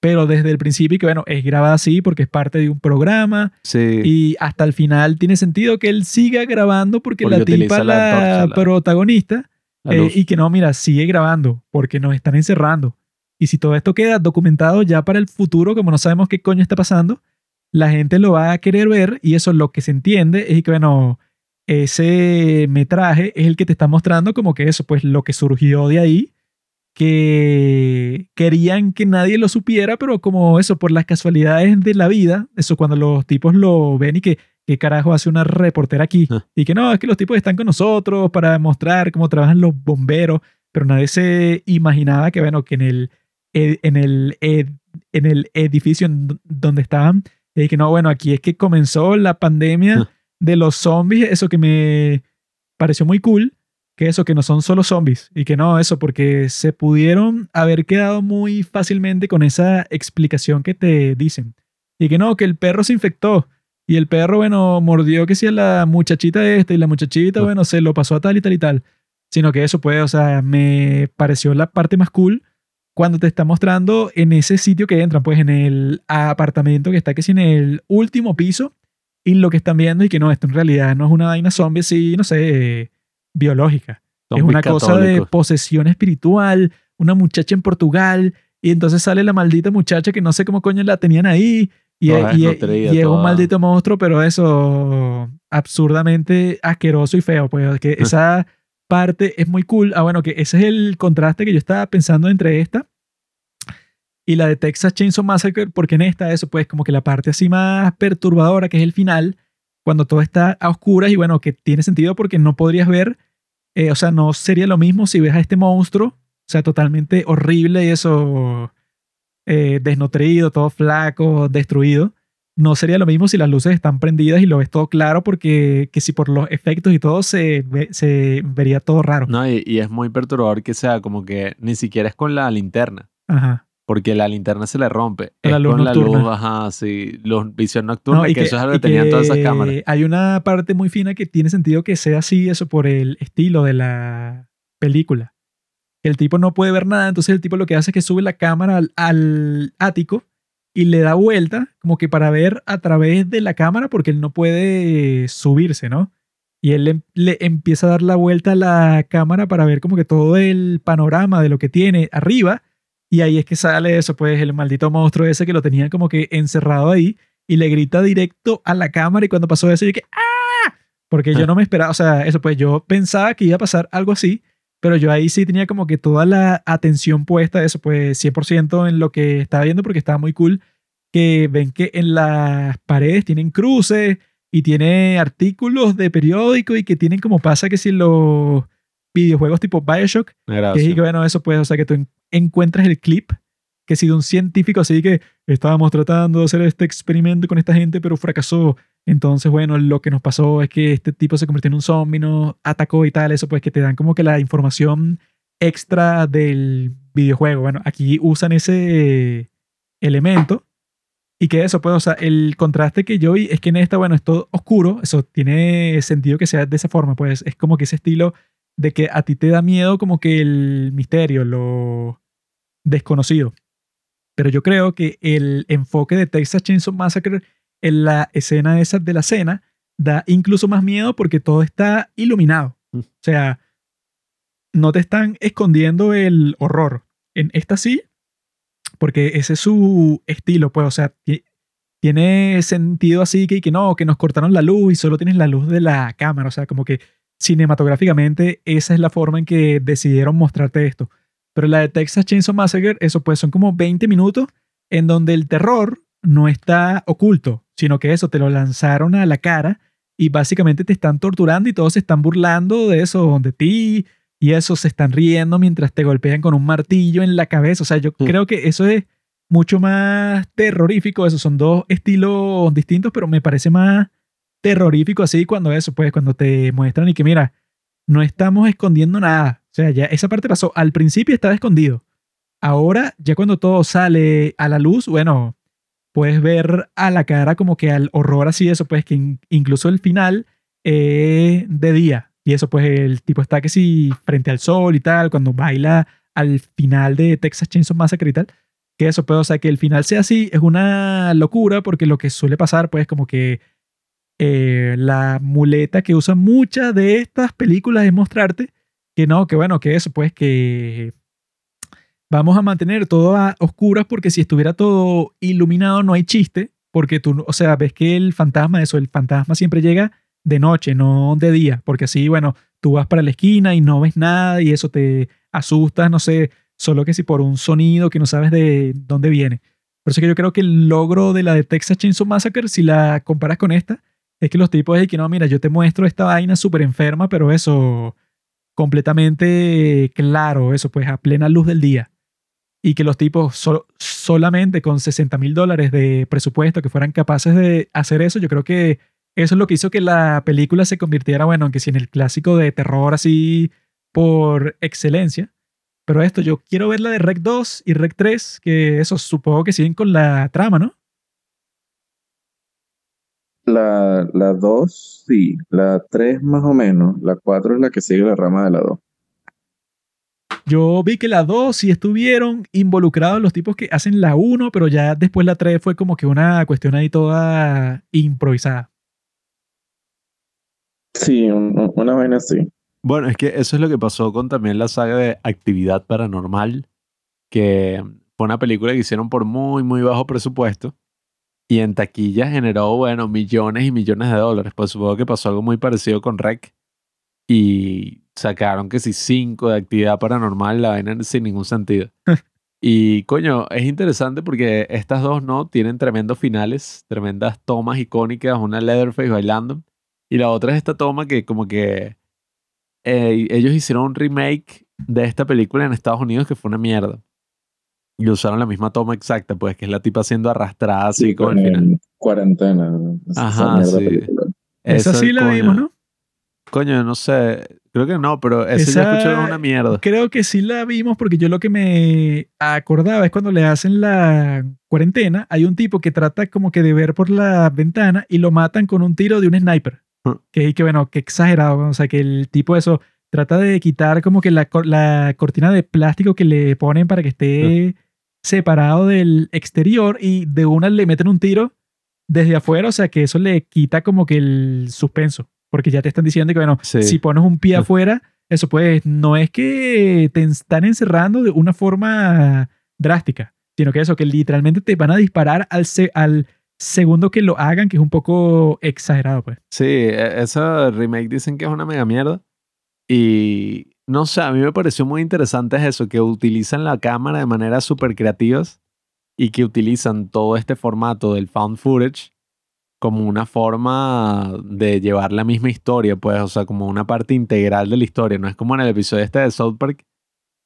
Pero desde el principio y que, bueno, es grabada así porque es parte de un programa. Sí. Y hasta el final tiene sentido que él siga grabando porque, Porque la tipa, la la, protagonista, la eh, y que no, mira, sigue grabando porque nos están encerrando. Y si todo esto queda documentado ya para el futuro, como no sabemos qué coño está pasando, la gente lo va a querer ver y eso es lo que se entiende es que, bueno, ese metraje es el que te está mostrando como que eso, pues lo que surgió de ahí, que querían que nadie lo supiera, pero como eso, por las casualidades de la vida, eso cuando los tipos lo ven y que, ¿qué carajo hace una reportera aquí? Ah. Y que no, es que los tipos están con nosotros para mostrar cómo trabajan los bomberos, pero nadie se imaginaba que, bueno, que en el, en el, en el edificio donde estaban, y que no, bueno, aquí es que comenzó la pandemia Ah. De los zombies, eso que me pareció muy cool, que eso, que no son solo zombies, y que no, eso, porque se pudieron haber quedado muy fácilmente con esa explicación que te dicen. Y que no, que el perro se infectó. Y el perro, bueno, mordió que si a la muchachita esta y la muchachita, bueno, se lo pasó a tal y tal y tal. Sino que eso puede, o sea, me pareció la parte más cool cuando te está mostrando en ese sitio que entran, pues en el apartamento que está que si en el último piso y lo que están viendo y que no, esto en realidad no es una vaina zombie así, no sé, biológica. Son es una cosa de posesión espiritual, una muchacha en Portugal, y entonces sale la maldita muchacha que no sé cómo coño la tenían ahí, y, Toda y- es un maldito monstruo, pero eso absurdamente asqueroso y feo, pues que esa parte es muy cool. Ah, bueno, que ese es el contraste que yo estaba pensando entre esta y la de Texas Chainsaw Massacre, porque en esta eso pues como que la parte así más perturbadora, que es el final, cuando todo está a oscuras y bueno, que tiene sentido porque no podrías ver, eh, o sea, no sería lo mismo si ves a este monstruo, o sea, totalmente horrible y eso, eh, desnutrido, todo flaco, destruido. No sería lo mismo si las luces están prendidas y lo ves todo claro porque que si por los efectos y todo se, ve- se vería todo raro. No, y, y es muy perturbador que sea como que ni siquiera es con la linterna. Aja. Porque la linterna se le rompe. Con la es luz con la nocturna. luz, ajá, sí. Luz, visión nocturna, No, que, eso es algo que tenían todas esas cámaras. Hay una parte muy fina que tiene sentido que sea así, eso por el estilo de la película. El tipo no puede ver nada, entonces el tipo lo que hace es que sube la cámara al, al ático y le da vuelta, como que para ver a través de la cámara, porque él no puede subirse, ¿no? Y él le, le empieza a dar la vuelta a la cámara para ver como que todo el panorama de lo que tiene arriba. Y ahí es que sale eso, pues el maldito monstruo ese que lo tenían como que encerrado ahí y le grita directo a la cámara y cuando pasó eso yo que ¡ah! Porque yo no me esperaba, o sea, eso pues yo pensaba que iba a pasar algo así, pero yo ahí sí tenía como que toda la atención puesta, eso pues 100% en lo que estaba viendo porque estaba muy cool, que ven que en las paredes tienen cruces y tiene artículos de periódico y que tienen como pasa que si los videojuegos tipo Bioshock, que Gracias. es que bueno, eso pues, o sea, que tú encuentras el clip que si de un científico así que estábamos tratando de hacer este experimento con esta gente, pero fracasó. Entonces, bueno, lo que nos pasó es que este tipo se convirtió en un zombie, nos atacó y tal, eso pues que te dan como que la información extra del videojuego. Bueno, aquí usan ese elemento y que eso pues, o sea, el contraste que yo vi es que en esta, bueno, es todo oscuro, eso tiene sentido que sea de esa forma, pues es como que ese estilo de que a ti te da miedo como que el misterio, lo desconocido. Pero yo creo que el enfoque de Texas Chainsaw Massacre en la escena esa de la cena da incluso más miedo porque todo está iluminado. Mm. O sea, no te están escondiendo el horror. En esta sí, porque ese es su estilo, pues, o sea, ti- tiene sentido así que, que no, que nos cortaron la luz y solo tienes la luz de la cámara. O sea, como que cinematográficamente esa es la forma en que decidieron mostrarte esto. Pero la de Texas Chainsaw Massacre, eso pues son como 20 minutos en donde el terror no está oculto, sino que eso te lo lanzaron a la cara y básicamente te están torturando y todos se están burlando de eso, de ti, y eso se están riendo mientras te golpean con un martillo en la cabeza. O sea, yo Mm. creo que eso es mucho más terrorífico. Esos son dos estilos distintos, pero me parece más terrorífico así cuando eso, pues cuando te muestran y que mira, no estamos escondiendo nada. O sea, ya esa parte pasó. Al principio estaba escondido. Ahora, ya cuando todo sale a la luz, bueno, puedes ver a la cara como que al horror así, eso, pues que in- incluso el final es de día. Y eso, pues el tipo está que sí frente al sol y tal, cuando baila al final de Texas Chainsaw Massacre y tal. Que eso, pues, o sea, que el final sea así es una locura porque lo que suele pasar, pues, como que eh, la muleta que usan muchas de estas películas es mostrarte que no, que bueno, que eso, pues, que vamos a mantener todo a oscuras porque si estuviera todo iluminado no hay chiste, porque tú, o sea, ves que el fantasma, eso, el fantasma siempre llega de noche, no de día, porque así, bueno, tú vas para la esquina y no ves nada y eso te asusta, no sé, solo que si por un sonido que no sabes de dónde viene. Por eso que yo creo que el logro de la de Texas Chainsaw Massacre, si la comparas con esta, es que los tipos es que no, mira, yo te muestro esta vaina súper enferma, pero eso completamente claro, eso pues a plena luz del día. Y que los tipos so- solamente con 60 mil dólares de presupuesto que fueran capaces de hacer eso, yo creo que eso es lo que hizo que la película se convirtiera, bueno, aunque sí en el clásico de terror así por excelencia. Pero esto, yo quiero ver la de Rec 2 y Rec 3, que eso supongo que siguen con la trama, ¿no? La, la 2, sí. La 3 más o menos. La 4 es la que sigue la rama de la 2. Yo vi que la 2 sí estuvieron involucrados los tipos que hacen la 1, pero ya después la 3 fue como que una cuestión ahí toda improvisada. Sí, un- un- una vaina así. Bueno, es que eso es lo que pasó con también la saga de Actividad Paranormal, que fue una película que hicieron por muy, muy bajo presupuesto y en taquilla generó, bueno, millones y millones de dólares. Pues supongo que pasó algo muy parecido con Rec y sacaron que si cinco de Actividad Paranormal, la vaina sin ningún sentido. Y coño, es interesante porque estas dos no tienen tremendos finales, tremendas tomas icónicas, una Leatherface bailando y la otra es esta toma que como que eh, ellos hicieron un remake de esta película en Estados Unidos que fue una mierda. Y usaron la misma toma exacta, pues, que es la tipa siendo arrastrada así Sí, con el final. Cuarentena. Ajá, sí. Esa sí la coño, vimos, ¿no? Coño, no sé. Creo que no, pero esa Esa- ya escuché una mierda. Creo que sí la vimos porque yo lo que me acordaba es cuando le hacen la cuarentena, hay un tipo que trata como que de ver por la ventana y lo matan con un tiro de un sniper. Ah. Que, que bueno, que exagerado. O sea, que el tipo eso trata de quitar como que la, la cortina de plástico que le ponen para que esté separado del exterior y de una le meten un tiro desde afuera. O sea, que eso le quita como que el suspenso. Porque ya te están diciendo que, bueno, Sí. si pones un pie afuera, eso pues no es que te están encerrando de una forma drástica, sino que eso, que literalmente te van a disparar al, se- al segundo que lo hagan, que es un poco exagerado, pues. Sí, e- esa remake dicen que es una mega mierda. Y no sé, a mí me pareció muy interesante eso, que utilizan la cámara de maneras súper creativas y que utilizan todo este formato del found footage como una forma de llevar la misma historia, pues, o sea, como una parte integral de la historia. No es como en el episodio este de South Park,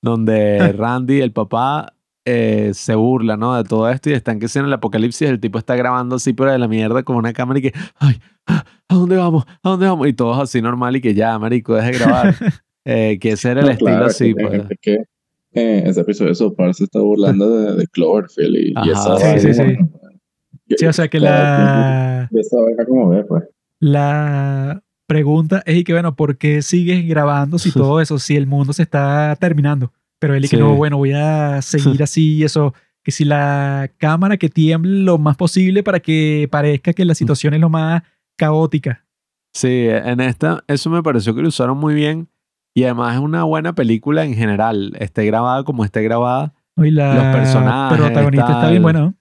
donde Randy, el papá, eh, se burla, ¿no? De todo esto y están que en el apocalipsis el tipo está grabando así, pero de la mierda con una cámara y que, ay, ¿a dónde vamos? ¿A dónde vamos? Y todos así normal y que ya, marico, deje de grabar. Eh, que ese era el No, estilo claro, así, pues. es que eh, ese episodio de South Park se está burlando de, de Cloverfield y, y Ajá. esa Sí, sí, vaina, sí. Sí, o sea que la, esa vaina como ve, pues. la pregunta es y que, bueno, ¿por qué sigues grabando si todo eso, si el mundo se está terminando? Pero él y que Sí. no, bueno, voy a seguir así, eso, que si la cámara que tiemble lo más posible para que parezca que la situación es lo más caótica. Sí, en esta, eso me pareció que lo usaron muy bien. Y además es una buena película en general. Esté grabada como esté grabada. ¿no? Y la Los personajes, protagonista está tal. bien buena, ¿no?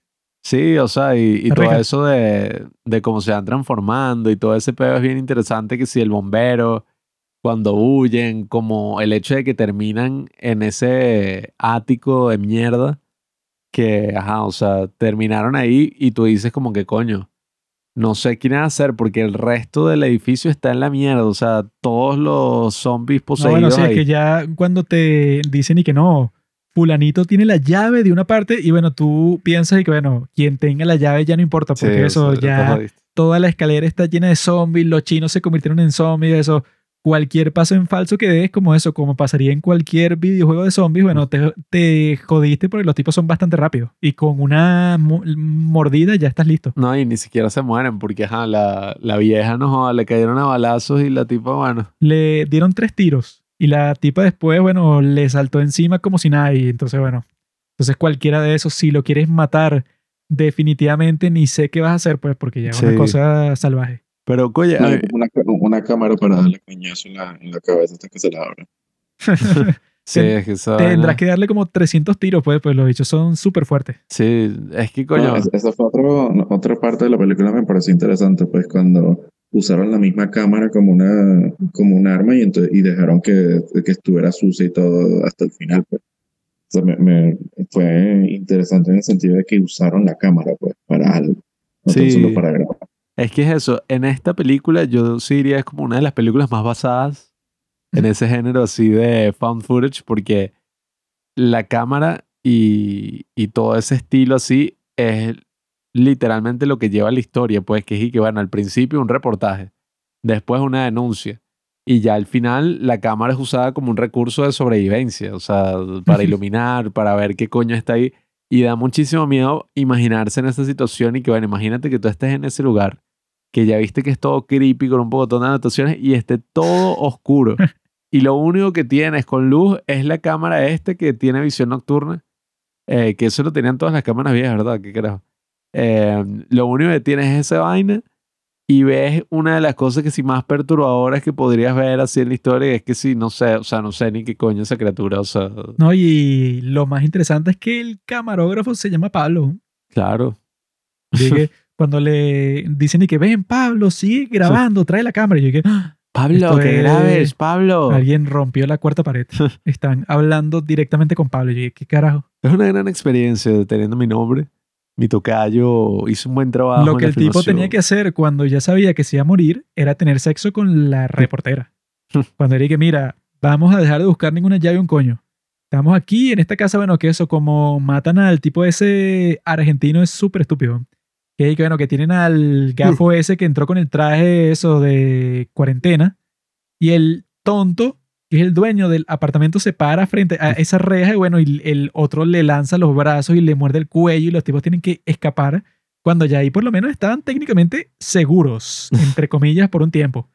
Sí, o sea, y, y todo eso de, de cómo se van transformando y todo ese pedo es bien interesante que si el bombero, cuando huyen, como el hecho de que terminan en ese ático de mierda, que, ajá, o sea, terminaron ahí y tú dices como que coño, no sé qué hacer porque el resto del edificio está en la mierda, o sea, todos los zombies No, poseídos bueno, sí, es que ya cuando te dicen y que no, fulanito tiene la llave de una parte y bueno, tú piensas y que bueno, quien tenga la llave ya no importa porque eso te ya toda la escalera está llena de zombies, los chinos se convirtieron en zombies, eso. Cualquier paso en falso que des, como eso, como pasaría en cualquier videojuego de zombies, bueno, te, te jodiste porque los tipos son bastante rápidos. Y con una mo- mordida ya estás listo. No, y ni siquiera se mueren porque, ajá, la, la vieja no joda, le cayeron a balazos y la tipa, bueno, Le dieron tres tiros y la tipa después, bueno, le saltó encima como si nada. Y entonces, bueno, entonces cualquiera de esos, si lo quieres matar, definitivamente ni sé qué vas a hacer, pues, porque ya es una cosa salvaje. Pero, oye, No, hay una, una cámara para darle coñazo en la, en la cabeza hasta que se la abra. sí, es que esa Tendrás vaina- que darle como 300 tiros, pues, pues los bichos son súper fuertes. Sí, es que, No, coño, es- esa fue otro- otra parte de la película me pareció interesante, pues cuando usaron la misma cámara como una como un arma y, entonces, y dejaron que, que estuviera sucia y todo hasta el final. Pues. O sea, me, me- fue interesante en el sentido de que usaron la cámara pues para algo, no tan Sí. solo para grabar. Es que es eso. En esta película, yo sí diría es como una de las películas más basadas en ese género así de found footage, porque la cámara y, y todo ese estilo así es literalmente lo que lleva la historia, pues que es que, bueno, al principio un reportaje, después una denuncia. Y ya al final la cámara es usada como un recurso de sobrevivencia, o sea, para iluminar, para ver qué coño está ahí. Y da muchísimo miedo imaginarse en esa situación y que, bueno, imagínate que tú estés en ese lugar, que ya viste que es todo creepy con un poco de anotaciones y esté todo oscuro. y lo único que tienes con luz es la cámara este que tiene visión nocturna, eh, que eso lo tenían todas las cámaras viejas, ¿verdad? ¿Qué carajo? Eh, lo único que tienes es esa vaina y ves una de las cosas que sí más perturbadoras que podrías ver así en la historia es que sí, no sé, o sea, no sé ni qué coño esa criatura, o sea, No, y lo más interesante es que el camarógrafo se llama Pablo. claro. Que cuando le dicen y que ven, Pablo, sigue grabando, trae la cámara. Y yo dije, "Ah, Pablo, que es- grabes, Pablo. alguien rompió la cuarta pared. Están hablando directamente con Pablo. Y yo dije, ¿qué carajo? Es una gran experiencia teniendo mi nombre. Mi tocayo hizo un buen trabajo. Lo en que la el tipo filmación. tenía que hacer cuando ya sabía que se iba a morir era tener sexo con la reportera. cuando le dije, mira, vamos a dejar de buscar ninguna llave un coño. Estamos aquí en esta casa, bueno, que eso, como matan al tipo ese argentino es súper estúpido. Que, que, bueno, que tienen al gafo ese que entró con el traje eso de cuarentena. Y el tonto, que es el dueño del apartamento, se para frente a esa reja y bueno, y el otro le lanza los brazos y le muerde el cuello y los tipos tienen que escapar cuando ya ahí por lo menos estaban técnicamente seguros, entre comillas, por un tiempo.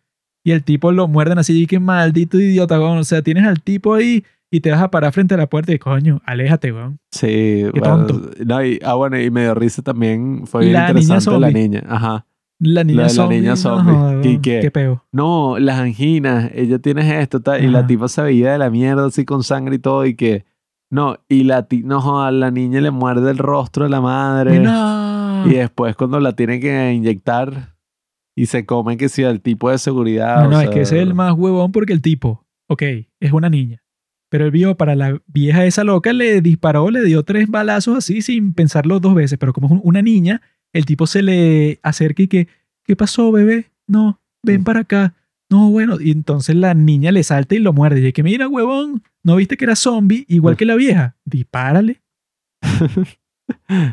Y el tipo lo muerden así y que maldito idiota. O sea, tienes al tipo ahí y te vas a parar frente a la puerta y coño, aléjate, weón. Sí, Qué bueno, tonto. no, y, ah, bueno, y me dio risa también. Fue bien La niña interesante la zombie. niña. Ajá. La niña La de la zombie. niña no zombie. joda, ¿Y weón, qué? Qué peo. No, las anginas, ella tiene esto, tal, y la tipa se veía de la mierda así con sangre y todo, y que. No, y la, no, joda, la niña le muerde el rostro a la madre. Y no. Y después cuando la tienen que inyectar y se comen que si el tipo de seguridad. No, no, es que ese es el más huevón porque el tipo, ok, es una niña. Pero él vio para la vieja esa loca, le disparó, le dio tres balazos así sin pensarlo dos veces. Pero como es un- una niña, el tipo se le acerca y que, ¿qué pasó, bebé? No, ven para acá. No, bueno, y entonces la niña le salta y lo muerde. Y es que, mira, huevón, ¿no viste que era zombie igual que la vieja? Dispárale.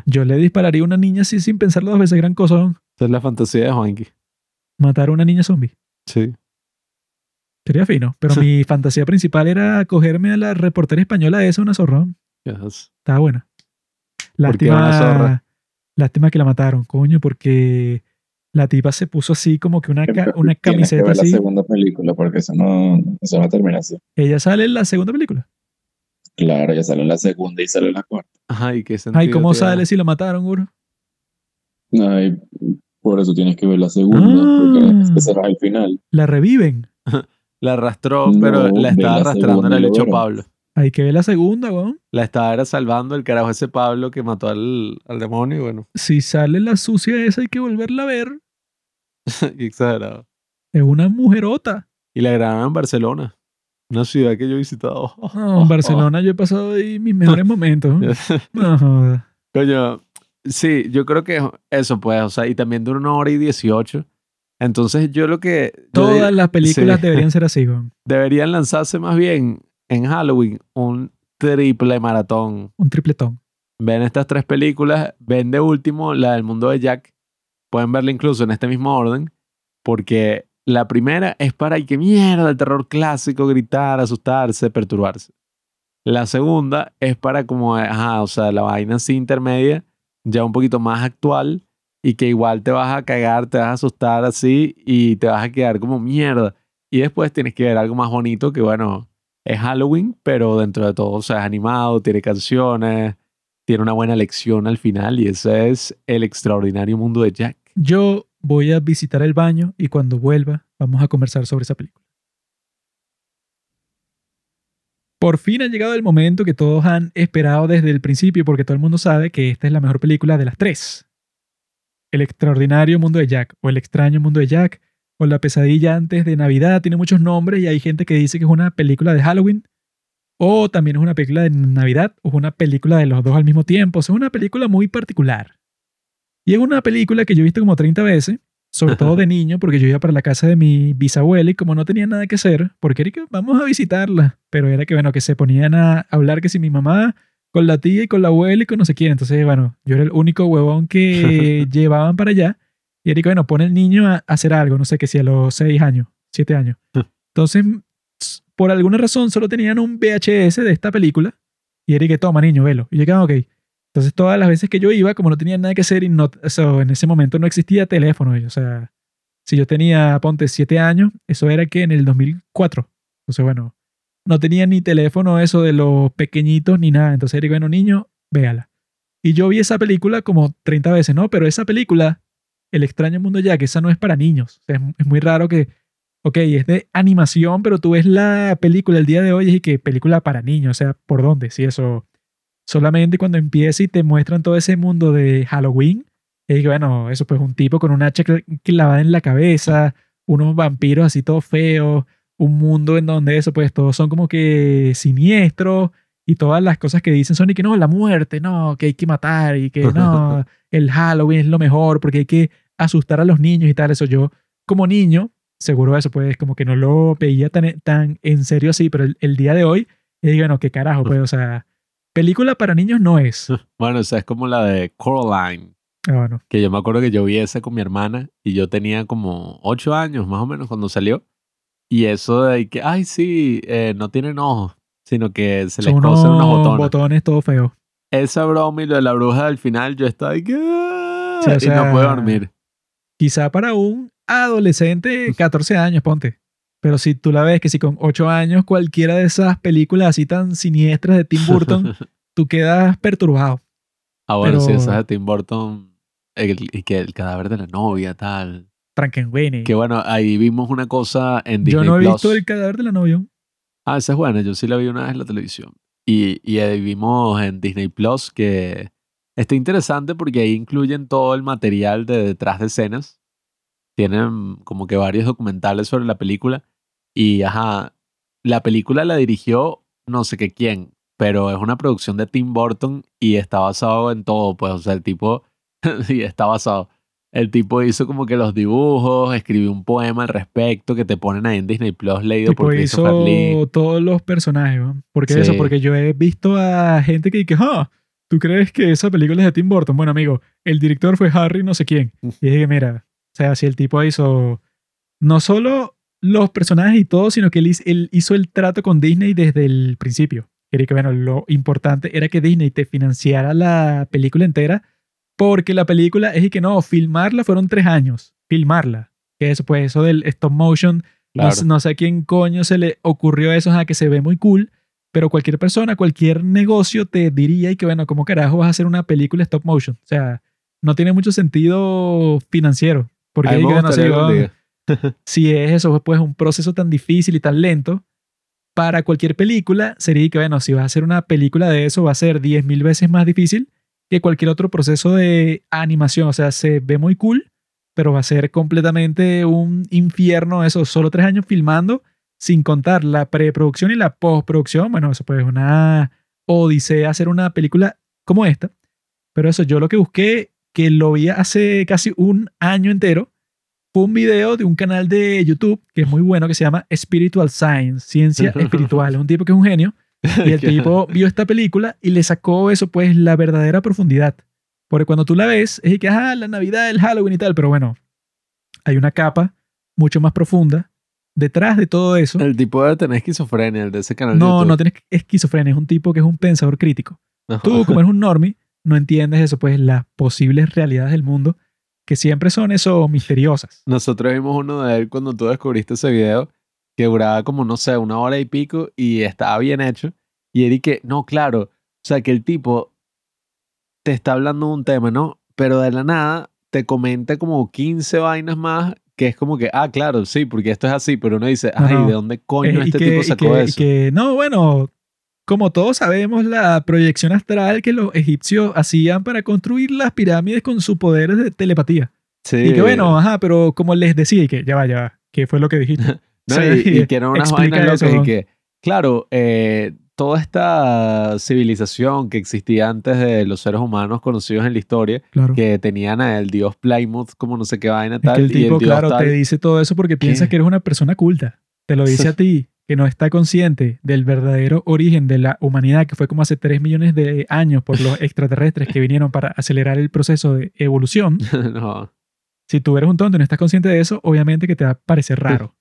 Yo le dispararía a una niña así sin pensarlo dos veces, gran cosa. ¿no? Esa es la fantasía de Juanqui. Matar a una niña zombie. Sí. Sería fino, pero mi fantasía principal era cogerme a la reportera española esa, una zorrón. Yes. Estaba buena. ¿Por qué una zorra? Lástima, lástima que la mataron, coño, porque la tipa se puso así como que una, ca- una Tienes que camiseta ver la así. segunda película porque eso no, eso no termina así. Ella sale en la segunda película. Claro, ya sale en la segunda y sale en la cuarta. Ajá, ¿y qué sentido Ay, ¿cómo sale si la mataron, Guro? Ay, por eso tienes que ver la segunda, Ah. porque ese será el final. La reviven. La arrastró, No, pero la estaba la arrastrando lo hecho verás. Pablo. Hay que ver la segunda, weón. La estaba era salvando el carajo ese Pablo que mató al, al demonio y bueno, Si sale la sucia esa, hay que volverla a ver. qué exagerado. Es una mujerota. Y la grabaron en Barcelona, una ciudad que yo he visitado. No, en Barcelona yo he pasado ahí mis mejores momentos. No. Coño, sí, yo creo que eso pues, o sea, y también dura una hora y dieciocho. Entonces yo lo que... yo Todas diría- las películas sí. deberían ser así. Deberían lanzarse más bien en Halloween un triple maratón. Un tripletón. Ven estas tres películas, ven de último la del mundo de Jack. Pueden verla incluso en este mismo orden, porque la primera es para y que mierda, el terror clásico, gritar, asustarse, perturbarse. La segunda es para como, ajá, o sea, la vaina así intermedia, ya un poquito más actual y que igual te vas a cagar, te vas a asustar así y te vas a quedar como mierda. Y después tienes que ver algo más bonito que, bueno, es Halloween, pero dentro de todo, o sea, es animado, tiene canciones, tiene una buena lección al final y ese es el extraordinario mundo de Jack. Yo voy a visitar el baño y cuando vuelva vamos a conversar sobre esa película. Por fin ha llegado el momento que todos han esperado desde el principio porque todo el mundo sabe que esta es la mejor película de las tres. El extraordinario mundo de Jack o el extraño mundo de Jack o la pesadilla antes de Navidad tiene muchos nombres y hay gente que dice que es una película de Halloween o también es una película de Navidad o es una película de los dos al mismo tiempo. O sea, es una película muy particular. Y es una película que yo he visto como 30 veces, sobre todo de niño, porque yo iba para la casa de mi bisabuela y como no tenía nada que hacer, porque era que vamos a visitarla, pero era que, bueno, que se ponían a hablar que si mi mamá con la tía y con la abuela y con no sé quién. Entonces, bueno, yo era el único huevón que llevaban para allá. Y que, bueno, pone el niño a hacer algo, no sé qué si a los 6 años, 7 años. Entonces, por alguna razón, solo tenían un VHS de esta película. Y que, toma, niño, velo. Y yo, "Ah, ok. Entonces, todas las veces que yo iba, como no tenía nada que hacer y no, o sea, en ese momento no existía teléfono. y, O sea, si yo tenía, ponte, 7 años, eso era que en el 2004. Entonces, bueno, no tenía ni teléfono eso de los pequeñitos ni nada. Entonces, que, bueno, niño, véala. Y yo vi esa película como 30 veces, ¿no? Pero esa película, El extraño mundo de Jack, esa no es para niños. Es, muy raro que, ok, es de animación, pero tú ves la película el día de hoy y que película para niños. O sea, ¿por dónde? Si eso solamente cuando empieza y te muestran todo ese mundo de Halloween, y que bueno, eso pues un tipo con una hacha cl- clavada en la cabeza, unos vampiros así todos feos, un mundo en donde eso pues todos son como que siniestros y todas las cosas que dicen son y que no, la muerte, no, que hay que matar y que no, el Halloween es lo mejor porque hay que asustar a los niños y tal, eso yo como niño, seguro eso pues como que no lo veía tan, tan en serio así, pero el, el día de hoy, y digo, no, qué carajo, pues, o sea, película para niños no es. Bueno, esa es como la de Coraline, Ah, bueno, que yo me acuerdo que yo vi esa con mi hermana y yo tenía como ocho años más o menos cuando salió. Y eso de que, ay, sí, eh, no tienen ojos, sino que se les son cosen unos botones. botones todo feos. Esa broma y lo de la bruja del final, yo estaba de que, "Ah", o sea, no puedo dormir. Quizá para un adolescente, 14 años, ponte. Pero si tú la ves que si con 8 años cualquiera de esas películas así tan siniestras de Tim Burton, tú quedas perturbado. ah, bueno, pero- esa es de Tim Burton, el, y que el cadáver de la novia, tal. Frankenweenie. Que bueno, ahí vimos una cosa en Disney Yo no he Plus. visto el cadáver de la novia. Ah, esa es buena, yo sí la vi una vez en la televisión. Y, y ahí vimos en Disney Plus que está interesante porque ahí incluyen todo el material de detrás de escenas. Tienen como que varios documentales sobre la película. Y ajá, la película la dirigió no sé qué quién, pero es una producción de Tim Burton y está basado en todo, pues, o sea, el tipo, sí, está basado. El tipo hizo como que los dibujos, escribió un poema al respecto que te ponen ahí en Disney Plus leído Tipo por Christopher Lee. hizo todos los personajes. ¿no? ¿Por qué Sí. eso? Porque yo he visto a gente que dice, ah, ¿tú crees que esa película es de Tim Burton? Bueno, amigo, el director fue Harry no sé quién. Y dije, mira, o sea, si el tipo hizo no solo los personajes y todo, sino que él, hiz- él hizo el trato con Disney desde el principio. Era que, bueno, lo importante era que Disney te financiara la película entera, porque la película es y que no, filmarla fueron tres años. Filmarla. Que eso, pues, eso del stop motion, no, Claro. sé- no sé a quién coño se le ocurrió eso, a que se ve muy cool, pero cualquier persona, cualquier negocio te diría y que, bueno, ¿cómo carajo vas a hacer una película stop motion? O sea, no tiene mucho sentido financiero. Porque A mí hay me que, bueno, gustaría si, algún va- día. si es eso, pues un proceso tan difícil y tan lento, para cualquier película sería que, bueno, si vas a hacer una película de eso, va a ser 10.000 veces más difícil que cualquier otro proceso de animación. O sea, se ve muy cool, pero va a ser completamente un infierno eso, solo tres años filmando, sin contar la preproducción y la postproducción. Bueno, eso pues es una odisea hacer una película como esta. Pero eso, yo lo que busqué, que lo vi hace casi un año entero, fue un video de un canal de YouTube que es muy bueno, que se llama Spiritual Science, Ciencia Espiritual. Es un tipo que es un genio. Y el tipo vio esta película y le sacó eso, pues, la verdadera profundidad. Porque cuando tú la ves, es que, ah, la Navidad, el Halloween y tal, pero bueno, hay una capa mucho más profunda detrás de todo eso. El tipo debe tener esquizofrenia, el de ese canal. de No, YouTube. no tienes esquizofrenia, es un tipo que es un pensador crítico. Tú, como eres un normie, no entiendes eso, pues, las posibles realidades del mundo, que siempre son eso misteriosas. Nosotros vimos uno de él cuando tú descubriste ese video, que duraba como, no sé, una hora y pico y estaba bien hecho. Y Eric, que, no, claro, o sea, que el tipo te está hablando de un tema, ¿no? Pero de la nada te comenta como 15 vainas más que es como que, ah, claro, sí, porque esto es así, pero uno dice, ay, Ajá. ¿de dónde coño Eh, este que- tipo sacó que- y eso? que, no, bueno, como todos sabemos, la proyección astral que los egipcios hacían para construir las pirámides con sus poderes de telepatía. sí. Y que bueno, ajá, pero como les decía, y que ya va, ya va, ¿qué fue lo que dijiste? No, Sí, y, y que eran unas vainas eso, locas y que, claro, eh, toda esta civilización que existía antes de los seres humanos conocidos en la historia, Claro. que tenían al dios Plymouth como no sé qué vaina Es tal, que el y tipo, el dios claro, tal. te dice todo eso porque piensa que eres una persona culta. Te lo dice a ti, que no está consciente del verdadero origen de la humanidad, que fue como hace 3 millones de años por los extraterrestres que vinieron para acelerar el proceso de evolución. no. Si tú eres un tonto y no estás consciente de eso, obviamente que te va a parecer raro.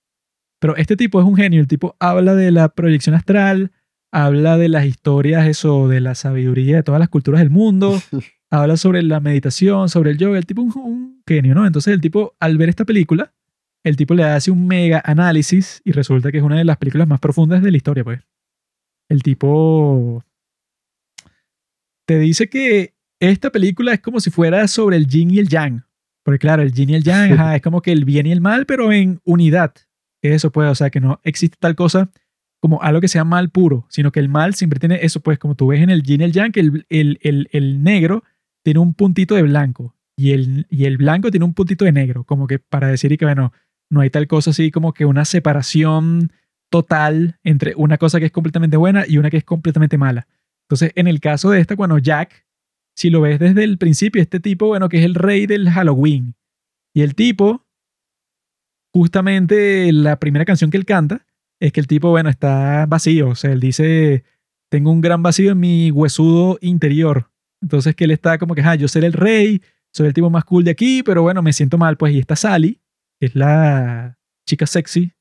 Pero este tipo es un genio. El tipo habla de la proyección astral, habla de las historias, eso, de la sabiduría de todas las culturas del mundo, habla sobre la meditación, sobre el yoga. El tipo es un, un genio, ¿no? Entonces el tipo, al ver esta película, el tipo le hace un mega análisis y resulta que es una de las películas más profundas de la historia, pues. El tipo te dice que esta película es como si fuera sobre el yin y el yang. Porque claro, el yin y el yang ajá, es como que el bien y el mal, pero en unidad. Que eso puede, o sea, que no existe tal cosa como algo que sea mal puro, sino que el mal siempre tiene eso, pues como tú ves en el yin y el yang, que el, el, el, el negro tiene un puntito de blanco y el, y el blanco tiene un puntito de negro, como que para decir y que, bueno, no hay tal cosa así como que una separación total entre una cosa que es completamente buena y una que es completamente mala. Entonces, en el caso de esta, cuando Jack, si lo ves desde el principio, este tipo, bueno, que es el rey del Halloween, y el tipo, justamente la primera canción que él canta, es que el tipo, bueno, está vacío, o sea, él dice, tengo un gran vacío en mi huesudo interior. Entonces que él está como que, ah, yo seré el rey, soy el tipo más cool de aquí, pero bueno, me siento mal, pues, y está Sally, que es la chica sexy,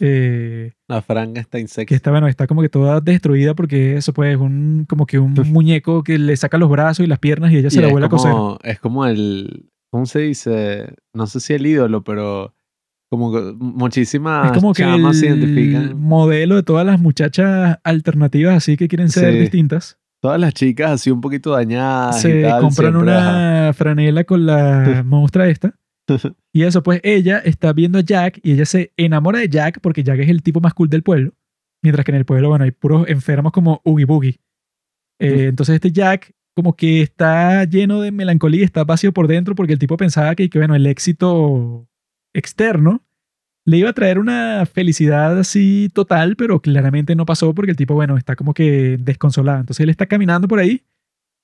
eh, La franga está insecta. que está, bueno, está como que toda destruida porque eso pues es un, como que un muñeco que le saca los brazos y las piernas y ella se Y la es vuelve a coser. es como el, ¿cómo se dice? No sé si el ídolo, pero como muchísimas Es como que chamas se identifican. modelo de todas las muchachas alternativas así que quieren ser Sí. distintas. Todas las chicas así un poquito dañadas y se tal. compran ajá. una franela con la monstrua esta. Y eso, pues ella está viendo a Jack y ella se enamora de Jack porque Jack es el tipo más cool del pueblo. Mientras que en el pueblo, bueno, hay puros enfermos como Oogie Boogie. Eh, entonces este Jack como que está lleno de melancolía, está vacío por dentro porque el tipo pensaba que, que bueno, el éxito externo le iba a traer una felicidad así total, pero claramente no pasó porque el tipo, bueno, está como que desconsolado. Entonces él está caminando por ahí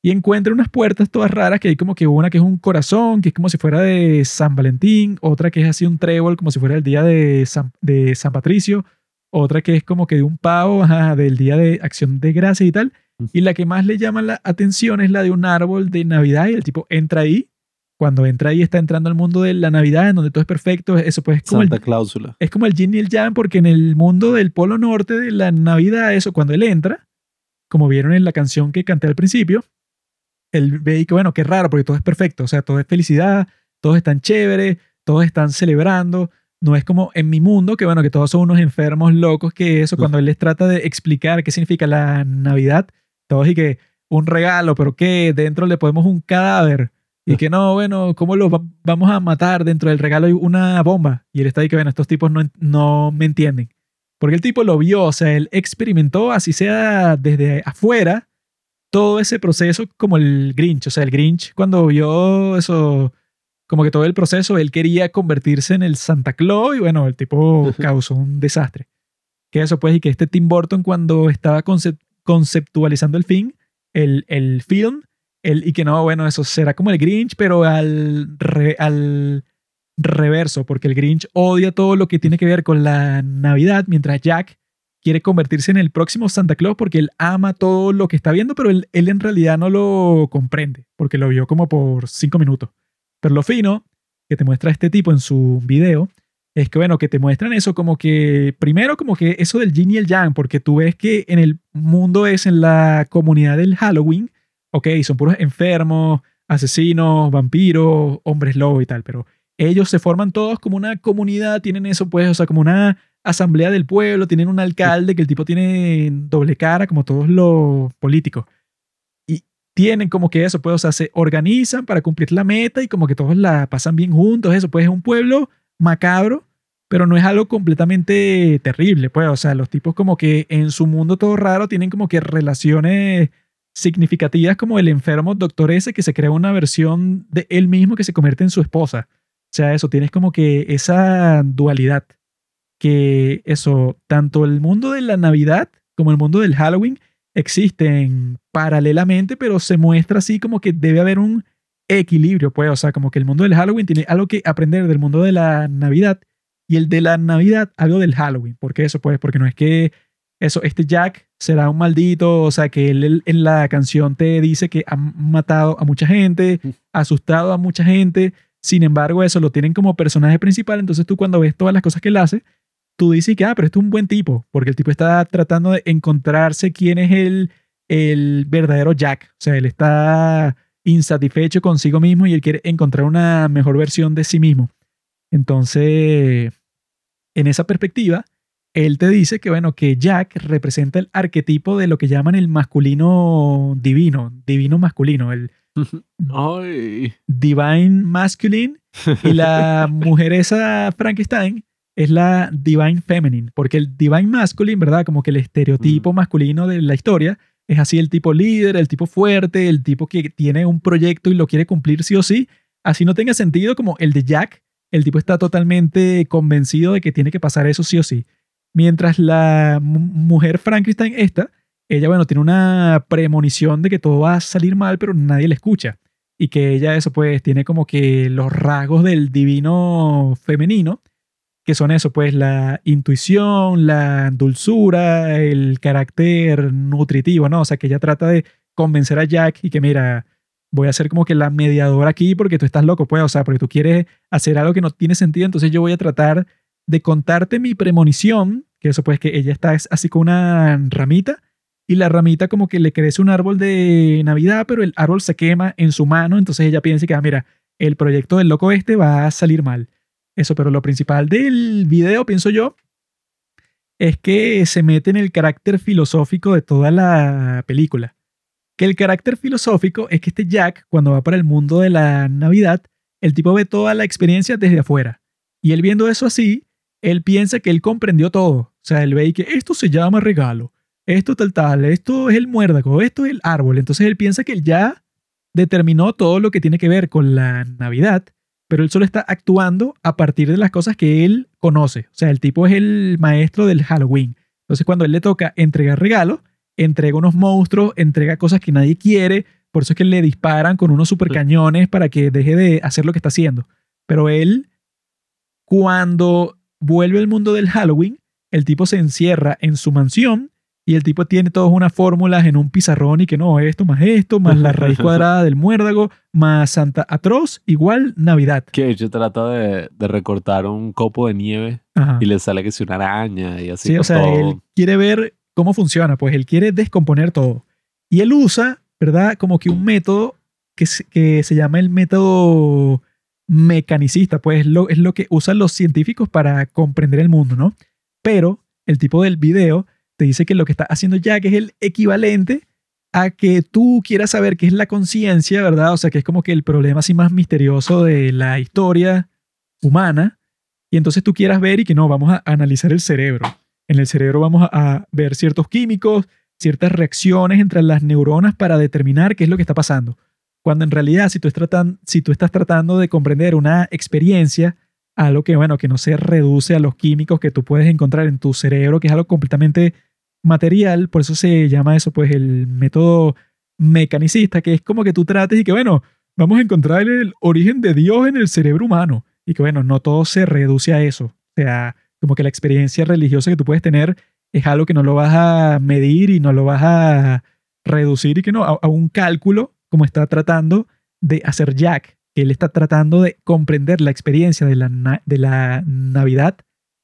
y encuentra unas puertas todas raras que hay como que una que es un corazón, que es como si fuera de San Valentín, otra que es así un trébol como si fuera el día de San, de San Patricio, otra que es como que de un pavo, ajá, del día de acción de gracia y tal. Y la que más le llama la atención es la de un árbol de Navidad y el tipo entra ahí. Cuando entra ahí está entrando al mundo de la Navidad, en donde todo es perfecto. Eso pues es como el, Santa Cláusula. es como el yin y el yang, porque en el mundo del polo norte de la Navidad, eso, cuando él entra, como vieron en la canción que canté al principio, él ve y que, bueno, qué raro, porque todo es perfecto, o sea, todo es felicidad, todos están chéveres, todos están celebrando. No es como en mi mundo, que bueno, que todos son unos enfermos locos, que eso, cuando él les trata de explicar qué significa la Navidad, todos y que un regalo, pero que dentro le ponemos un cadáver. Y que no, bueno, ¿cómo lo va- vamos a matar? Dentro del regalo hay una bomba. Y él está ahí que, bueno, estos tipos no, no me entienden. Porque el tipo lo vio, o sea, él experimentó, así sea desde afuera, todo ese proceso como el Grinch. O sea, el Grinch cuando vio eso, como que todo el proceso, él quería convertirse en el Santa Claus y bueno, el tipo causó un desastre. Que eso pues, y que este Tim Burton cuando estaba concep- conceptualizando el film, el, el film, el, y que no, bueno, eso será como el Grinch, pero al, al reverso, porque el Grinch odia todo lo que tiene que ver con la Navidad, mientras Jack quiere convertirse en el próximo Santa Claus porque él ama todo lo que está viendo, pero él, él en realidad no lo comprende, porque lo vio como por cinco minutos. Pero lo fino que te muestra este tipo en su video es que, bueno, que te muestran eso como que, primero como que eso del yin y el yang, porque tú ves que en el mundo es en la comunidad del Halloween, ok, son puros enfermos, asesinos, vampiros, hombres lobo y tal, pero ellos se forman todos como una comunidad, tienen eso pues, o sea, como una asamblea del pueblo, tienen un alcalde que el tipo tiene doble cara, como todos los políticos. Y tienen como que eso, pues, o sea, se organizan para cumplir la meta y como que todos la pasan bien juntos, eso, pues es un pueblo macabro, pero no es algo completamente terrible, pues, o sea, los tipos como que en su mundo todo raro tienen como que relaciones significativas como el enfermo doctor ese que se crea una versión de él mismo que se convierte en su esposa. O sea, eso, tienes como que esa dualidad que eso, tanto el mundo de la Navidad como el mundo del Halloween existen paralelamente, pero se muestra así como que debe haber un equilibrio, pues, o sea, como que el mundo del Halloween tiene algo que aprender del mundo de la Navidad y el de la Navidad algo del Halloween. ¿Por qué eso? Pues porque no es que eso, este Jack será un maldito, o sea, que él, él en la canción te dice que ha matado a mucha gente, ha asustado a mucha gente, sin embargo, eso lo tienen como personaje principal, entonces tú cuando ves todas las cosas que él hace, tú dices que, ah, pero este es un buen tipo, porque el tipo está tratando de encontrarse quién es el, el verdadero Jack. O sea, él está insatisfecho consigo mismo y él quiere encontrar una mejor versión de sí mismo. Entonces, en esa perspectiva, él te dice que, bueno, que Jack representa el arquetipo de lo que llaman el masculino divino, divino masculino, el Ay. divine masculine y la mujer esa Frankenstein es la divine feminine, porque el divine masculine, ¿verdad? Como que el estereotipo masculino de la historia es así el tipo líder, el tipo fuerte, el tipo que tiene un proyecto y lo quiere cumplir sí o sí, así no tenga sentido como el de Jack, el tipo está totalmente convencido de que tiene que pasar eso sí o sí. Mientras la mu- mujer Frankenstein esta, ella, bueno, tiene una premonición de que todo va a salir mal, pero nadie le escucha. Y que ella, eso, pues, tiene como que los rasgos del divino femenino, que son eso, pues, la intuición, la dulzura, el carácter nutritivo, ¿no? O sea, que ella trata de convencer a Jack y que, mira, voy a ser como que la mediadora aquí porque tú estás loco, pues, o sea, porque tú quieres hacer algo que no tiene sentido, entonces yo voy a tratar de contarte mi premonición, que eso, pues, que ella está así con una ramita y la ramita como que le crece un árbol de Navidad, pero el árbol se quema en su mano, entonces ella piensa que, ah, mira, el proyecto del loco este va a salir mal. Eso, pero lo principal del video, pienso yo, es que se mete en el carácter filosófico de toda la película. Que el carácter filosófico es que este Jack, cuando va para el mundo de la Navidad, el tipo ve toda la experiencia desde afuera. Y él viendo eso así, él piensa que él comprendió todo. O sea, él ve que esto se llama regalo, esto tal tal, esto es el muérdago, esto es el árbol. Entonces él piensa que él ya determinó todo lo que tiene que ver con la Navidad, pero él solo está actuando a partir de las cosas que él conoce. O sea, el tipo es el maestro del Halloween. Entonces cuando él le toca entregar regalos, entrega unos monstruos, entrega cosas que nadie quiere, por eso es que le disparan con unos supercañones para que deje de hacer lo que está haciendo. Pero él, cuando vuelve al mundo del Halloween, el tipo se encierra en su mansión y el tipo tiene todas unas fórmulas en un pizarrón y que no, esto más esto, más la raíz cuadrada del muérdago, más Santa Atroz, igual Navidad. Que ella trata de, de recortar un copo de nieve Ajá. y le sale que es una araña y así. Sí, o sea, todo. él quiere ver cómo funciona, pues él quiere descomponer todo. Y él usa, ¿verdad? Como que un método que se, que se llama el método mecanicista, pues es lo, es lo que usan los científicos para comprender el mundo, ¿no? Pero el tipo del video te dice que lo que está haciendo Jack es el equivalente a que tú quieras saber qué es la conciencia, ¿verdad? O sea, que es como que el problema así más misterioso de la historia humana. Y entonces tú quieras ver y que no, vamos a analizar el cerebro. en el cerebro vamos a, ver ciertos químicos, ciertas reacciones entre las neuronas para determinar qué es lo que está pasando. Cuando en realidad, si tú, tratan- si tú estás tratando de comprender una experiencia, algo que, bueno, que no se reduce a los químicos que tú puedes encontrar en tu cerebro, que es algo completamente material, por eso se llama eso, pues, el método mecanicista, que es como que tú trates y que, bueno, vamos a encontrar el origen de Dios en el cerebro humano. Y que, bueno, no todo se reduce a eso. O sea, como que la experiencia religiosa que tú puedes tener es algo que no lo vas a medir y no lo vas a reducir y que no, a, a un cálculo como está tratando de hacer Jack, que él está tratando de comprender la experiencia de la, de la Navidad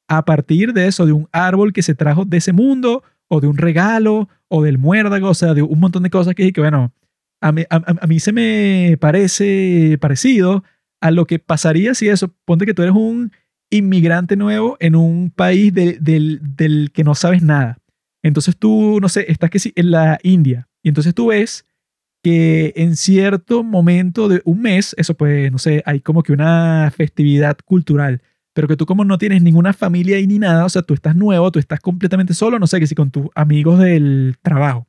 a partir de eso, de un árbol que se trajo de ese mundo, o de un regalo, o del muérdago, o sea, de un montón de cosas que, que bueno, a mí, se me parece parecido a lo que pasaría si eso, ponte que tú eres un inmigrante nuevo en un país de- del, del que no sabes nada. Entonces tú, no sé, estás que sí, en la India, y entonces tú ves que en cierto momento de un mes, eso pues, no sé, hay como que una festividad cultural, pero que tú como no tienes ninguna familia ahí ni nada, o sea, tú estás nuevo, tú estás completamente solo, no sé, que si con tus amigos del trabajo.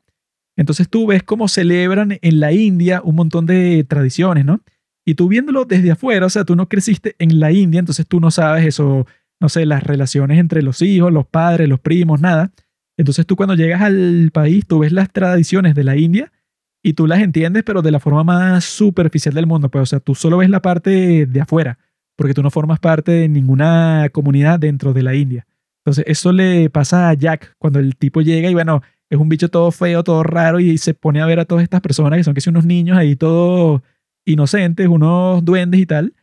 Entonces tú ves cómo celebran en la India un montón de tradiciones, ¿no? Y tú viéndolo desde afuera, o sea, tú no creciste en la India, entonces tú no sabes eso, no sé, las relaciones entre los hijos, los padres, los primos, nada. Entonces tú cuando llegas al país, tú ves las tradiciones de la India y tú las entiendes, pero de la forma más superficial del mundo. Pues, o sea, tú solo ves la parte de afuera, porque tú no formas parte de ninguna comunidad dentro de la India. Entonces, eso le pasa a Jack cuando el tipo llega y, bueno, es un bicho todo feo, todo raro y se pone a ver a todas estas personas que son que son unos niños ahí todos inocentes, unos duendes y tal.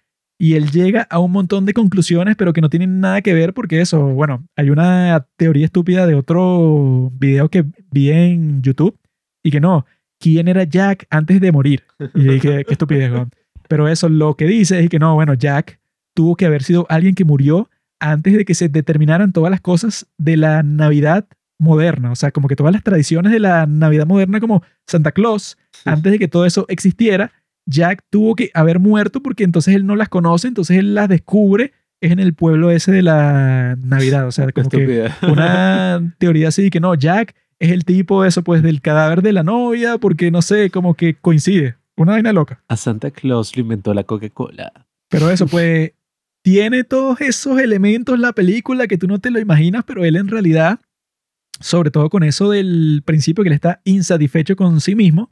Y él llega a un montón de conclusiones, pero que no tienen nada que ver porque eso, bueno, hay una teoría estúpida de otro video que vi en YouTube y que no, quién era Jack antes de morir. Y yo dije, qué estupidez. Pero eso lo que dice es que no, bueno, Jack tuvo que haber sido alguien que murió antes de que se determinaran todas las cosas de la Navidad moderna. O sea, como que todas las tradiciones de la Navidad moderna, como Santa Claus, antes de que todo eso existiera, Jack tuvo que haber muerto porque entonces él no las conoce, entonces él las descubre, es en el pueblo ese de la Navidad. O sea, como que una teoría así de que no, Jack es el tipo eso pues del cadáver de la novia porque no sé, como que coincide. Una vaina loca. A Santa Claus lo inventó la Coca-Cola. Pero eso pues tiene todos esos elementos la película que tú no te lo imaginas, pero él en realidad, sobre todo con eso del principio que él está insatisfecho con sí mismo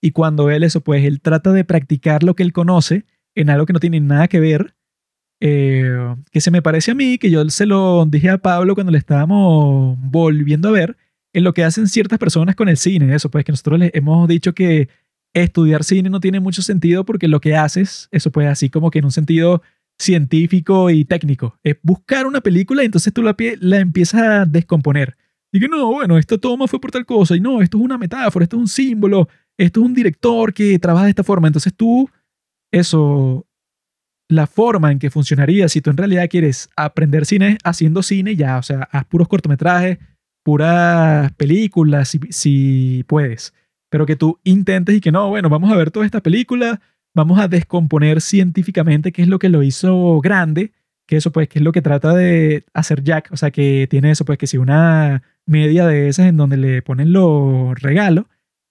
y cuando él eso pues él trata de practicar lo que él conoce en algo que no tiene nada que ver, eh, que se me parece a mí, que yo se lo dije a Pablo cuando le estábamos volviendo a ver, en lo que hacen ciertas personas con el cine, eso pues que nosotros les hemos dicho que estudiar cine no tiene mucho sentido porque lo que haces, eso pues así como que en un sentido científico y técnico, es buscar una película y entonces tú la, la empiezas a descomponer. Y que no, bueno, esta toma fue por tal cosa, y no, esto es una metáfora, esto es un símbolo, esto es un director que trabaja de esta forma. Entonces tú, eso, la forma en que funcionaría si tú en realidad quieres aprender cine haciendo cine ya, o sea, haz puros cortometrajes, puras películas, si, si puedes. Pero que tú intentes y que no, bueno, vamos a ver toda esta película, vamos a descomponer científicamente qué es lo que lo hizo grande, que eso pues que es lo que trata de hacer Jack, o sea, que tiene eso pues que si una media de esas en donde le ponen los regalos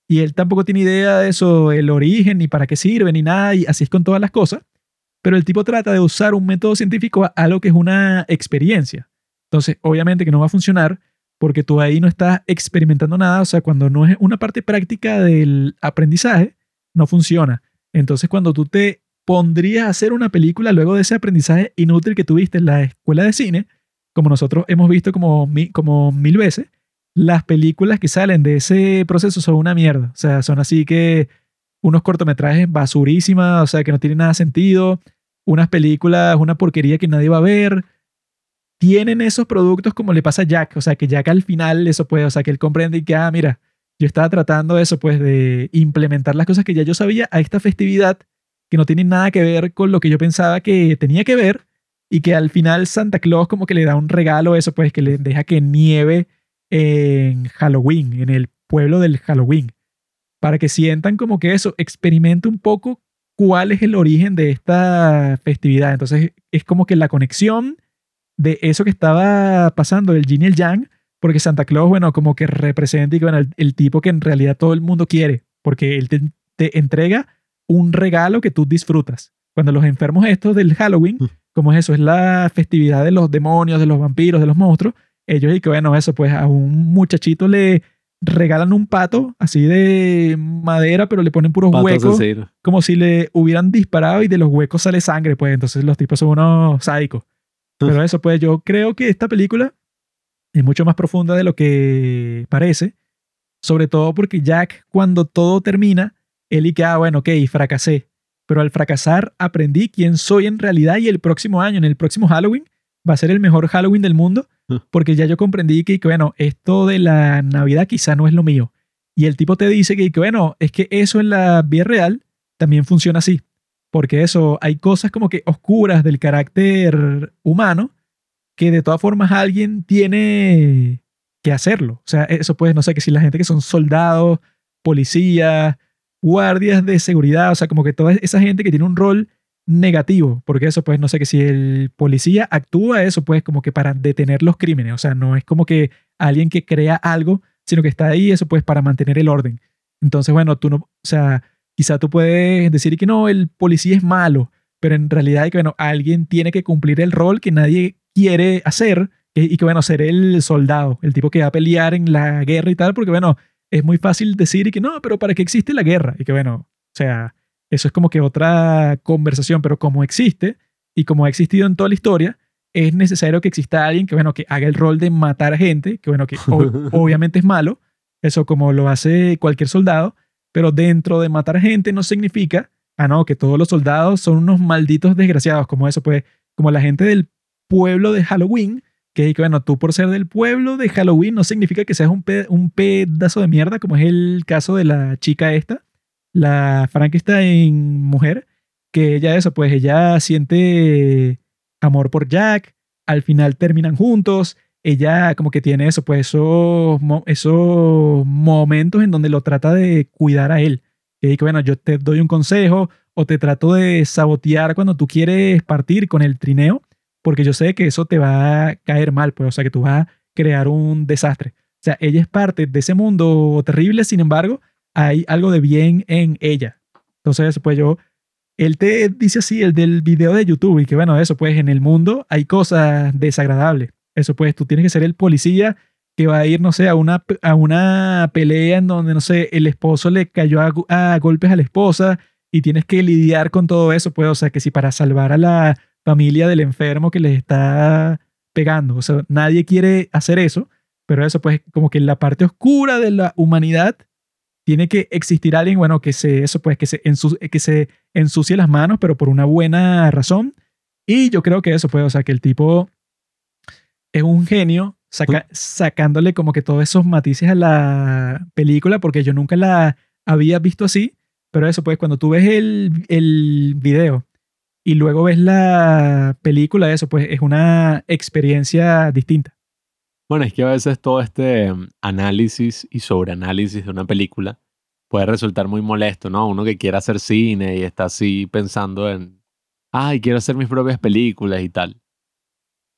y él tampoco tiene idea de eso, el origen, ni para qué sirve, ni nada, y así es con todas las cosas, pero el tipo trata de usar un método científico a algo que es una experiencia. Entonces, obviamente que no va a funcionar porque tú ahí no estás experimentando nada, o sea, cuando no es una parte práctica del aprendizaje, no funciona. Entonces, cuando tú te pondrías a hacer una película luego de ese aprendizaje inútil que tuviste en la escuela de cine, como nosotros hemos visto como, como mil veces, las películas que salen de ese proceso son una mierda. O sea, son así que unos cortometrajes basurísimas, o sea, que no tienen nada sentido, unas películas, una porquería que nadie va a ver. Tienen esos productos como le pasa a Jack, o sea, que Jack al final eso puede, o sea, que él comprende y que, ah, mira, yo estaba tratando eso, pues, de implementar las cosas que ya yo sabía a esta festividad que no tienen nada que ver con lo que yo pensaba que tenía que ver y que al final Santa Claus como que le da un regalo, eso, pues, que le deja que nieve en Halloween, en el pueblo del Halloween, para que sientan como que eso, experimente un poco cuál es el origen de esta festividad. Entonces es como que la conexión de eso que estaba pasando, el yin y el yang, porque Santa Claus, bueno, como que representa y bueno, el, el tipo que en realidad todo el mundo quiere, porque él te, te entrega un regalo que tú disfrutas. Cuando los enfermos estos del Halloween, Mm. como es eso, es la festividad de los demonios, de los vampiros, de los monstruos, ellos y que bueno, eso pues a un muchachito le regalan un pato así de madera, pero le ponen puros huecos, como si le hubieran disparado y de los huecos sale sangre, pues entonces los tipos son unos sádicos. Pero eso pues yo creo que esta película es mucho más profunda de lo que parece, sobre todo porque Jack cuando todo termina, él y que, ah, bueno, ok, fracasé, pero al fracasar aprendí quién soy en realidad y el próximo año, en el próximo Halloween, va a ser el mejor Halloween del mundo, porque ya yo comprendí que, que, bueno, esto de la Navidad quizá no es lo mío. Y el tipo te dice que, que, bueno, es que eso en la vida real también funciona así. Porque eso, hay cosas como que oscuras del carácter humano que de todas formas alguien tiene que hacerlo. O sea, eso puede, no sé, que si la gente que son soldados, policías, guardias de seguridad, o sea, como que toda esa gente que tiene un rol negativo, porque eso pues no sé que si el policía actúa eso pues como que para detener los crímenes, o sea, no es como que alguien que crea algo, sino que está ahí eso pues para mantener el orden. Entonces, bueno, tú no, o sea, quizá tú puedes decir que no, el policía es malo, pero en realidad que bueno, alguien tiene que cumplir el rol que nadie quiere hacer y que bueno, ser el soldado, el tipo que va a pelear en la guerra y tal, porque bueno, es muy fácil decir y que no, pero ¿para qué existe la guerra? Y que bueno, o sea, eso es como que otra conversación, pero como existe y como ha existido en toda la historia, es necesario que exista alguien que, bueno, que haga el rol de matar a gente, que, bueno, que obviamente es malo, eso como lo hace cualquier soldado, pero dentro de matar gente no significa, ah, no, que todos los soldados son unos malditos desgraciados, como eso, pues, como la gente del pueblo de Halloween, que, que, bueno, tú por ser del pueblo de Halloween no significa que seas un, pe- un pedazo de mierda, como es el caso de la chica esta, la Frankenstein mujer, que ella eso, pues ella siente amor por Jack, al final terminan juntos, ella como que tiene eso, pues esos, esos momentos en donde lo trata de cuidar a él. Que dice, bueno, yo te doy un consejo o te trato de sabotear cuando tú quieres partir con el trineo, porque yo sé que eso te va a caer mal, pues, o sea, que tú vas a crear un desastre. O sea, ella es parte de ese mundo terrible, sin embargo, hay algo de bien en ella. Entonces, pues yo, él te dice así, el del video de YouTube, y que bueno, eso, pues en el mundo hay cosas desagradables. Eso, pues tú tienes que ser el policía que va a ir, no sé, a una, a una pelea en donde, no sé, el esposo le cayó a, a golpes a la esposa y tienes que lidiar con todo eso, pues, o sea, que si para salvar a la familia del enfermo que les está pegando, o sea, nadie quiere hacer eso, pero eso, pues, como que en la parte oscura de la humanidad tiene que existir alguien, bueno, que se, eso, pues, que se, ensu- que se ensucie las manos, pero por una buena razón. Y yo creo que eso, pues, o sea, que el tipo es un genio saca- sacándole como que todos esos matices a la película, porque yo nunca la había visto así, pero eso, pues, cuando tú ves el, el video y luego ves la película, eso, pues, es una experiencia distinta. Bueno, es que a veces todo este mm, análisis y sobreanálisis de una película puede resultar muy molesto, ¿no? Uno que quiere hacer cine y está así pensando en, ay, quiero hacer mis propias películas y tal.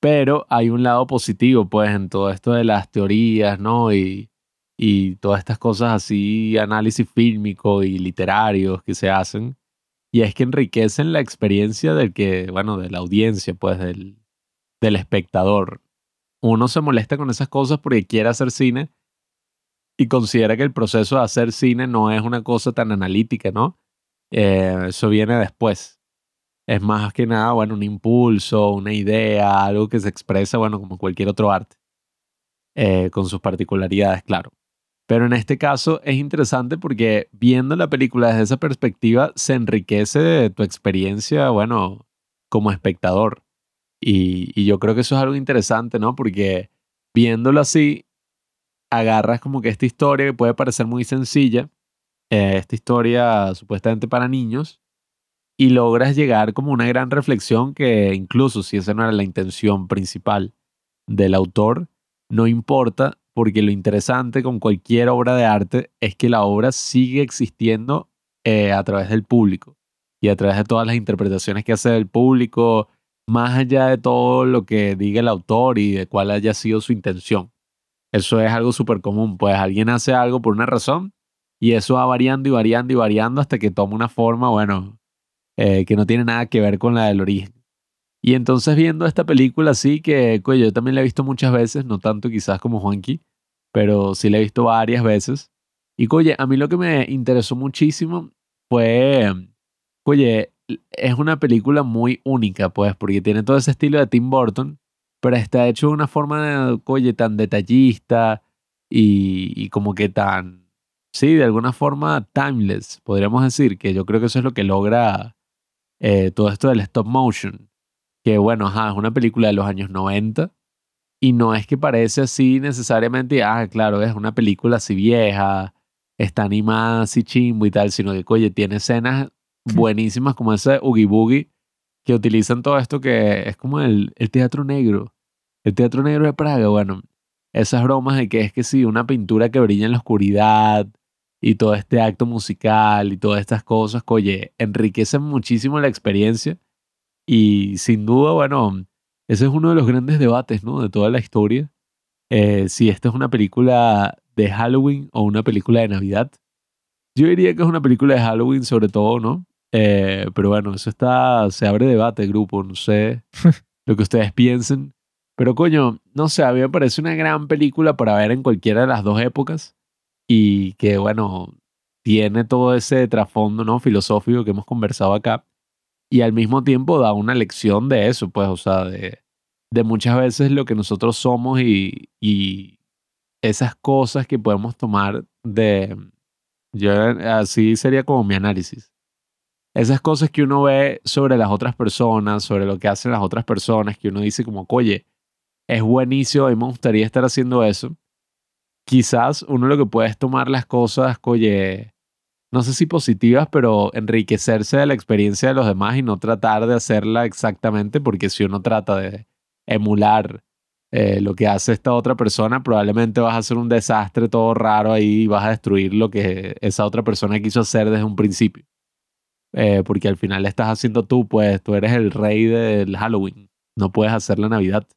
Pero hay un lado positivo, pues, en todo esto de las teorías, ¿no? Y, y todas estas cosas así, análisis fílmico y literarios que se hacen. Y es que enriquecen la experiencia del que, bueno, de la audiencia, pues, del, del espectador uno se molesta con esas cosas porque quiere hacer cine y considera que el proceso de hacer cine no es una cosa tan analítica, ¿no? Eh, eso viene después. Es más que nada, bueno, un impulso, una idea, algo que se expresa, bueno, como cualquier otro arte, eh, con sus particularidades, claro. Pero en este caso es interesante porque viendo la película desde esa perspectiva se enriquece tu experiencia, bueno, como espectador. Y, y yo creo que eso es algo interesante, ¿no? Porque viéndolo así, agarras como que esta historia que puede parecer muy sencilla, eh, esta historia supuestamente para niños, y logras llegar como una gran reflexión que incluso si esa no era la intención principal del autor, no importa, porque lo interesante con cualquier obra de arte es que la obra sigue existiendo eh, a través del público y a través de todas las interpretaciones que hace el público, más allá de todo lo que diga el autor y de cuál haya sido su intención. Eso es algo súper común, pues alguien hace algo por una razón y eso va variando y variando y variando hasta que toma una forma, bueno, eh, que no tiene nada que ver con la del origen. Y entonces viendo esta película así, que yo también la he visto muchas veces, no tanto quizás como Juanqui, pero sí la he visto varias veces. Y oye, a mí lo que me interesó muchísimo fue, oye, es una película muy única, pues, porque tiene todo ese estilo de Tim Burton, pero está hecho de una forma, oye, tan detallista y, y como que tan, sí, de alguna forma timeless, podríamos decir, que yo creo que eso es lo que logra eh, todo esto del stop motion. Que bueno, ajá, es una película de los años 90 y no es que parece así necesariamente, ah, claro, es una película así vieja, está animada así chimbo y tal, sino que, oye, tiene escenas buenísimas como ese Oogie Boogie que utilizan todo esto que es como el, el teatro negro. El teatro negro de Praga, bueno, esas bromas de que es que sí, una pintura que brilla en la oscuridad y todo este acto musical y todas estas cosas oye, enriquecen muchísimo la experiencia y sin duda, bueno, ese es uno de los grandes debates, ¿no? De toda la historia. Eh, si esta es una película de Halloween o una película de Navidad. Yo diría que es una película de Halloween sobre todo, ¿no? Eh, pero bueno, eso está, se abre debate, grupo, no sé lo que ustedes piensen. Pero coño, no sé, a mí me parece una gran película para ver en cualquiera de las dos épocas y que bueno, tiene todo ese trasfondo, ¿no? Filosófico que hemos conversado acá y al mismo tiempo da una lección de eso, pues, o sea, de, de muchas veces lo que nosotros somos y, y esas cosas que podemos tomar de, yo así sería como mi análisis esas cosas que uno ve sobre las otras personas, sobre lo que hacen las otras personas, que uno dice como, oye, es buenísimo, a mí me gustaría estar haciendo eso. Quizás uno lo que puede es tomar las cosas, no sé si positivas, pero enriquecerse de la experiencia de los demás y no tratar de hacerla exactamente, porque si uno trata de emular eh, lo que hace esta otra persona, probablemente vas a hacer un desastre todo raro ahí y vas a destruir lo que esa otra persona quiso hacer desde un principio. Eh, porque al final estás haciendo tú, pues tú eres el rey del Halloween, no puedes hacer la Navidad.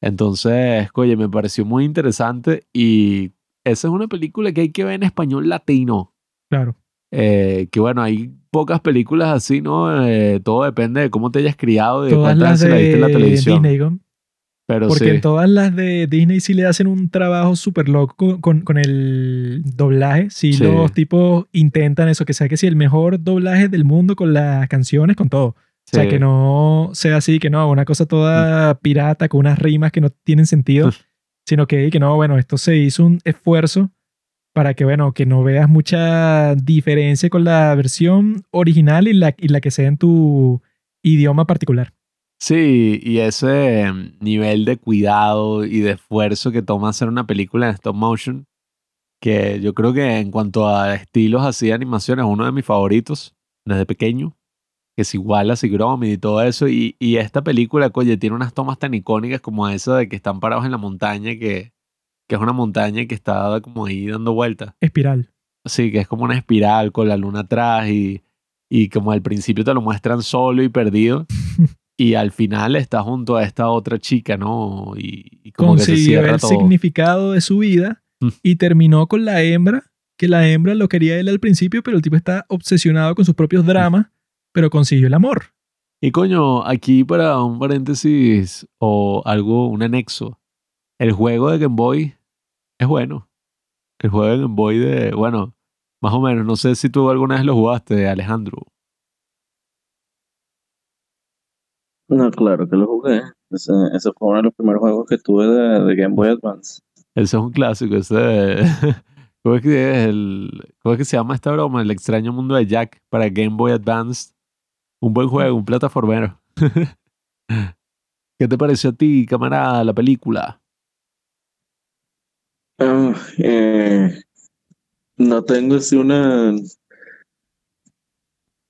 Entonces, oye, me pareció muy interesante y esa es una película que hay que ver en español latino. Claro. Eh, que bueno, hay pocas películas así, ¿no? Eh, todo depende de cómo te hayas criado y de Todas cuántas las veces la viste en la de televisión. Disney, ¿no? Pero Porque sí. en todas las de Disney sí le hacen un trabajo súper loco con el doblaje. Sí, Sí. los tipos intentan eso, que sea que sí, el mejor doblaje del mundo con las canciones, con todo. O sea, que no sea así, que no, una cosa toda pirata con unas rimas que no tienen sentido, sino que, que no, bueno, esto se hizo un esfuerzo para que, bueno, que no veas mucha diferencia con la versión original y la, y la que sea en tu idioma particular. Sí, y ese nivel de cuidado y de esfuerzo que toma hacer una película en stop motion, que yo creo que en cuanto a estilos así de animación es uno de mis favoritos desde pequeño, que es igual a Gromit y todo eso, y, y esta película, oye, tiene unas tomas tan icónicas como esa de que están parados en la montaña, que, que es una montaña que está como ahí dando vueltas. Espiral. Sí, que es como una espiral con la luna atrás y, y como al principio te lo muestran solo y perdido. Y al final está junto a esta otra chica, ¿no? Y, y como que se consiguió cierra el todo. significado de su vida Mm. y terminó con la hembra, que la hembra lo quería él al principio, pero el tipo está obsesionado con sus propios Mm. dramas, pero consiguió el amor. Y coño, aquí para un paréntesis o algo, un anexo. El juego de Game Boy es bueno. El juego de Game Boy de, bueno, más o menos, no sé si tú alguna vez lo jugaste, Alejandro. No, claro que lo jugué. Ese, ese fue uno de los primeros juegos que tuve de, de Game Boy Advance. Ese es un clásico, ese... ¿Cómo es, que es el, ¿Cómo es que se llama esta broma? El extraño mundo de Jack para Game Boy Advance. Un buen juego, un plataformero. ¿Qué te pareció a ti, camarada, la película? Ah, eh, no tengo así una,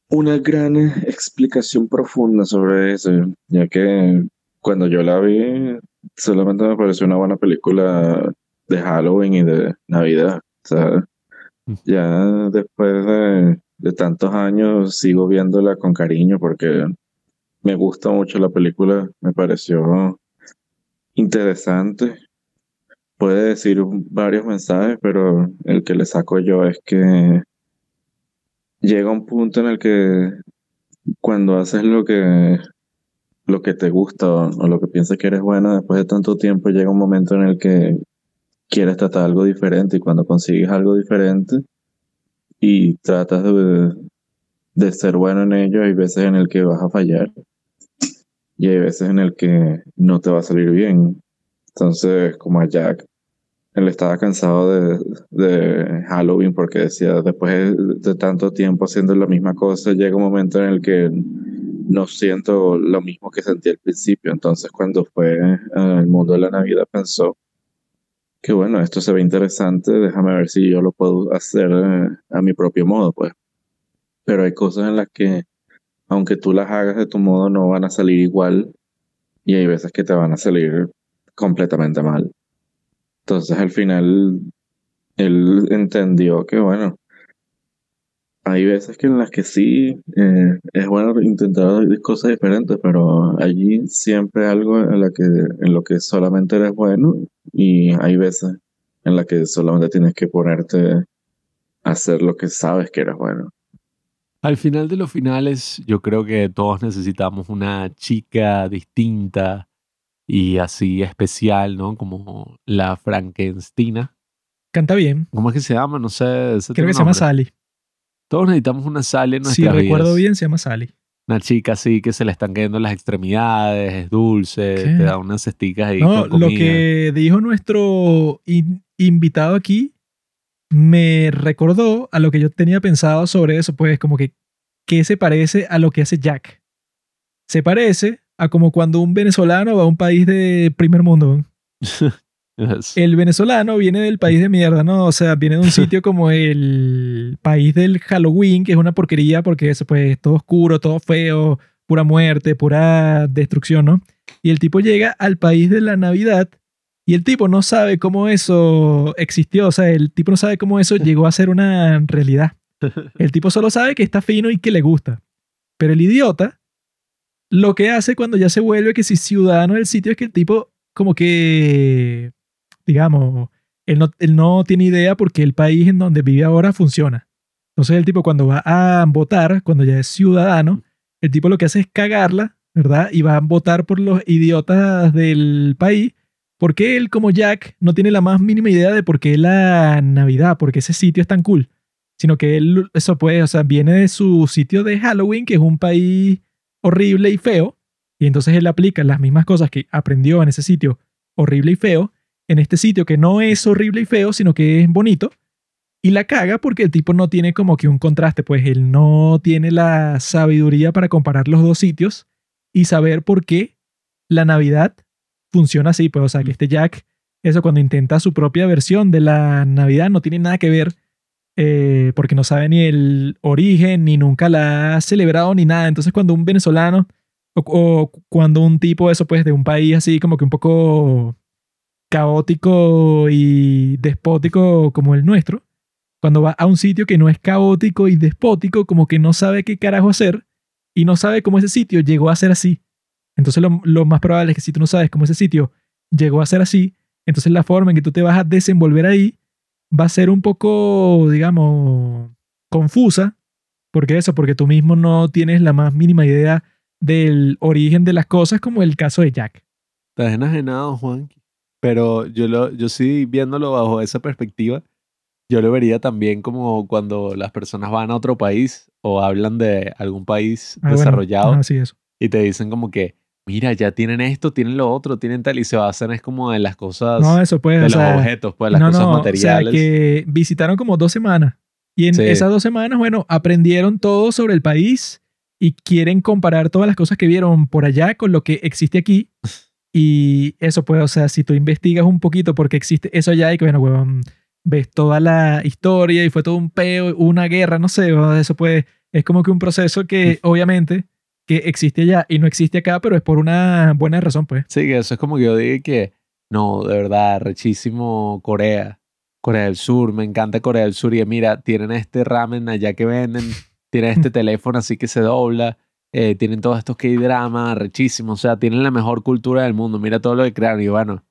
una gran explicación profunda sobre eso, ya que cuando yo la vi, solamente me pareció una buena película de Halloween y de Navidad. Sea, ya después de, de tantos años sigo viéndola con cariño porque me gusta mucho la película, me pareció interesante. puede decir varios mensajes, pero el que le saco yo es que llega un punto en el que cuando haces lo que lo que te gusta o, o lo que piensas que eres bueno, después de tanto tiempo llega un momento en el que quieres tratar algo diferente y cuando consigues algo diferente y tratas de, de ser bueno en ello, hay veces en el que vas a fallar y hay veces en el que no te va a salir bien. Entonces, como a Jack, él estaba cansado de, de Halloween porque decía, después de tanto tiempo haciendo la misma cosa, llega un momento en el que no siento lo mismo que sentí al principio. Entonces, cuando fue al mundo de la Navidad, pensó que bueno, esto se ve interesante, déjame ver si yo lo puedo hacer eh, a mi propio modo, pues. Pero hay cosas en las que, aunque tú las hagas de tu modo, no van a salir igual y hay veces que te van a salir completamente mal. Entonces, al final, él entendió que bueno, hay veces que en las que sí eh, es bueno intentar cosas diferentes, pero allí siempre algo en, la que, en lo que solamente eres bueno y hay veces en las que solamente tienes que ponerte a hacer lo que sabes que eres bueno. Al final de los finales, yo creo que todos necesitamos una chica distinta y así especial, ¿no? Como la Frankensteina. Canta bien. ¿Cómo es que se llama? No sé. Creo que se llama nombre. Sally. Todos necesitamos una Sally en Si nuestras recuerdo vidas. bien, se llama Sally. Una chica así que se le están cayendo las extremidades, es dulce, ¿Qué? te da unas cesticas ahí No, con lo que dijo nuestro in- invitado aquí me recordó a lo que yo tenía pensado sobre eso, pues como que, ¿qué se parece a lo que hace Jack? Se parece a como cuando un venezolano va a un país de primer mundo. El venezolano viene del país de mierda, ¿no? O sea, viene de un sitio como el país del Halloween, que es una porquería porque eso, pues, es todo oscuro, todo feo, pura muerte, pura destrucción, ¿no? Y el tipo llega al país de la Navidad y el tipo no sabe cómo eso existió, o sea, el tipo no sabe cómo eso llegó a ser una realidad. El tipo solo sabe que está fino y que le gusta. Pero el idiota lo que hace cuando ya se vuelve que si ciudadano del sitio es que el tipo como que, digamos, él no, él no tiene idea porque el país en donde vive ahora funciona. Entonces el tipo cuando va a votar, cuando ya es ciudadano, el tipo lo que hace es cagarla, ¿verdad? Y va a votar por los idiotas del país porque él como Jack no tiene la más mínima idea de por qué la Navidad, porque ese sitio es tan cool. Sino que él, eso pues, o sea, viene de su sitio de Halloween, que es un país horrible y feo, y entonces él aplica las mismas cosas que aprendió en ese sitio horrible y feo, en este sitio que no es horrible y feo, sino que es bonito, y la caga porque el tipo no tiene como que un contraste, pues él no tiene la sabiduría para comparar los dos sitios y saber por qué la Navidad funciona así, pues o sea, que este Jack, eso cuando intenta su propia versión de la Navidad no tiene nada que ver eh, porque no sabe ni el origen, ni nunca la ha celebrado, ni nada. Entonces, cuando un venezolano o, o cuando un tipo eso, pues, de un país así como que un poco caótico y despótico como el nuestro, cuando va a un sitio que no es caótico y despótico, como que no sabe qué carajo hacer y no sabe cómo ese sitio llegó a ser así. Entonces, lo, más probable es que si tú no sabes cómo ese sitio llegó a ser así, entonces la forma en que tú te vas a desenvolver ahí va a ser un poco, digamos, confusa. Porque eso, porque tú mismo no tienes la más mínima idea del origen de las cosas, como el caso de Jack. Estás enajenado, Juan. Pero yo, lo, yo sí, viéndolo bajo esa perspectiva, yo lo vería también como cuando las personas van a otro país o hablan de algún país Ah, bueno, desarrollado ajá, sí, eso. y te dicen como que, mira, ya tienen esto, tienen lo otro, tienen tal, y se basan es como en las cosas, No, eso pues, de los sea, objetos, pues las no, cosas no, materiales. O sea, que visitaron como dos semanas. Y en Sí. esas dos semanas, bueno, aprendieron todo sobre el país y quieren comparar todas las cosas que vieron por allá con lo que existe aquí. Y eso pues, o sea, si tú investigas un poquito porque existe eso allá y que, bueno, huevón, ves toda la historia y fue todo un peo, una guerra, no sé, eso pues, es como que un proceso que obviamente que existe allá y no existe acá, pero es por una buena razón, pues. Sí, que eso es como que yo digo que, no, de verdad, rechísimo Corea. Corea del Sur, me encanta Corea del Sur. Y mira, tienen este ramen allá que venden, tienen este teléfono así que se dobla, eh, tienen todos estos K-drama, rechísimo. O sea, tienen la mejor cultura del mundo. Mira todo lo que crearon. Y bueno,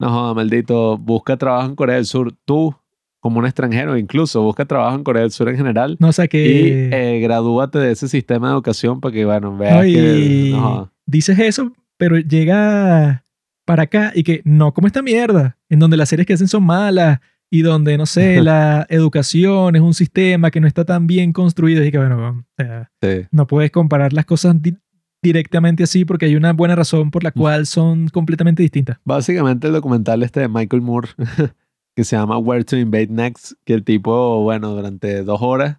No joda, maldito. Busca trabajo en Corea del Sur. Tú, como un extranjero, incluso, busca trabajo en Corea del Sur en general. No, o sea Y eh, gradúate de ese sistema de educación para que, bueno, veas No, que. no dices eso, pero llega para acá y que no como esta mierda, en donde las series que hacen son malas y donde, no sé, la educación es un sistema que no está tan bien construido. Y que, bueno, o sea, Sí. no puedes comparar las cosas di- directamente así porque hay una buena razón por la cual son completamente distintas. Básicamente el documental este de Michael Moore, que se llama Where to Invade Next, que el tipo, bueno, durante dos horas,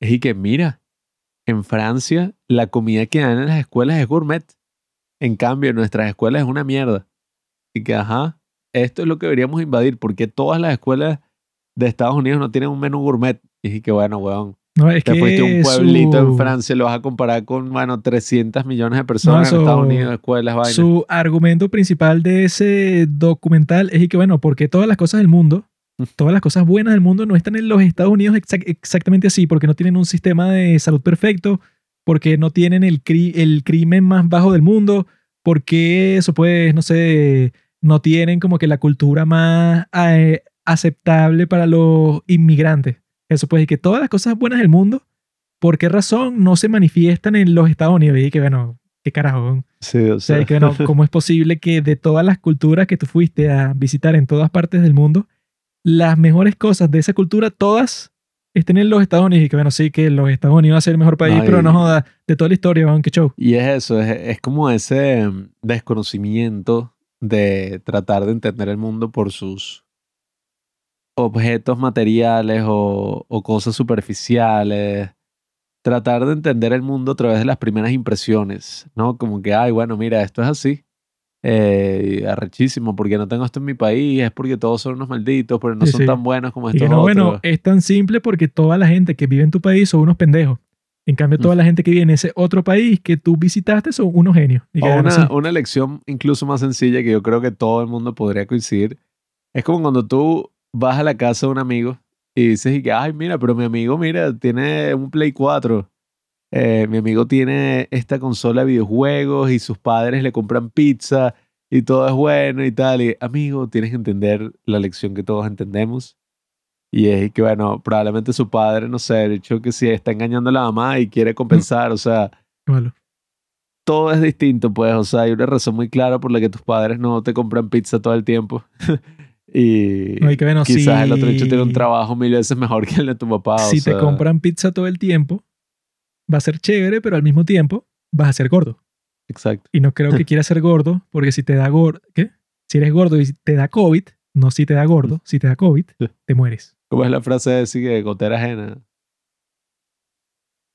es y que mira, en Francia la comida que dan en las escuelas es gourmet. En cambio, en nuestras escuelas es una mierda. Y que, ajá, esto es lo que deberíamos invadir, porque todas las escuelas de Estados Unidos no tienen un menú gourmet. Y que, bueno, weón, No, es te que fuiste a un pueblito su- en Francia, lo vas a comparar con, bueno, 300 millones de personas eso- en Estados Unidos, escuelas, vainas. Su argumento principal de ese documental es y que, bueno, porque todas las cosas del mundo, Mm. todas las cosas buenas del mundo no están en los Estados Unidos exac- exactamente así, porque no tienen un sistema de salud perfecto, porque no tienen el, cri- el crimen más bajo del mundo, porque eso pues, no sé, no tienen como que la cultura más eh, aceptable para los inmigrantes. Eso pues, y que todas las cosas buenas del mundo, ¿por qué razón no se manifiestan en los Estados Unidos? Y que, bueno, qué carajo. Sí, o O sea, y que, bueno, ¿cómo es posible que de todas las culturas que tú fuiste a visitar en todas partes del mundo, las mejores cosas de esa cultura, todas estén en los Estados Unidos? Y que, bueno, sí, que los Estados Unidos va a ser el mejor país, pero no joda, de toda la historia, van, qué show. Y es eso, es, es como ese mm, desconocimiento de tratar de entender el mundo por sus objetos materiales o, o cosas superficiales. Tratar de entender el mundo a través de las primeras impresiones, ¿no? Como que, ay, bueno, mira, esto es así. Eh, arrechísimo, porque no tengo esto en mi país, es porque todos son unos malditos, pero no Sí, son sí. tan buenos como Y estos que, no, bueno, es tan simple porque toda la gente que vive en tu país son unos pendejos. En cambio, toda Mm. la gente que vive en ese otro país que tú visitaste son unos genios. Y O una, una lección incluso más sencilla que yo creo que todo el mundo podría coincidir. Es como cuando tú vas a la casa de un amigo y dices, y que, ay, mira, pero mi amigo, mira, tiene un Play 4. Eh, mi amigo tiene esta consola de videojuegos y sus padres le compran pizza y todo es bueno y tal. Y, amigo, tienes que entender la lección que todos entendemos. Y es que, bueno, probablemente su padre, no sé, el hecho que si está engañando a la mamá y quiere compensar, o sea, malo. todo es distinto, pues. O sea, hay una razón muy clara por la que tus padres no te compran pizza todo el tiempo. y No, que, bueno, quizás el otro hecho tiene un trabajo mil veces mejor que el de tu papá. o si te sea, compran pizza todo el tiempo, va a ser chévere, pero al mismo tiempo vas a ser gordo. Exacto. Y no creo que quieras ser gordo, porque si te da gordo, ¿qué? Si eres gordo y te da COVID, no si te da gordo, si te da COVID, te mueres. ¿Cómo es la frase de decir que gotera ajena?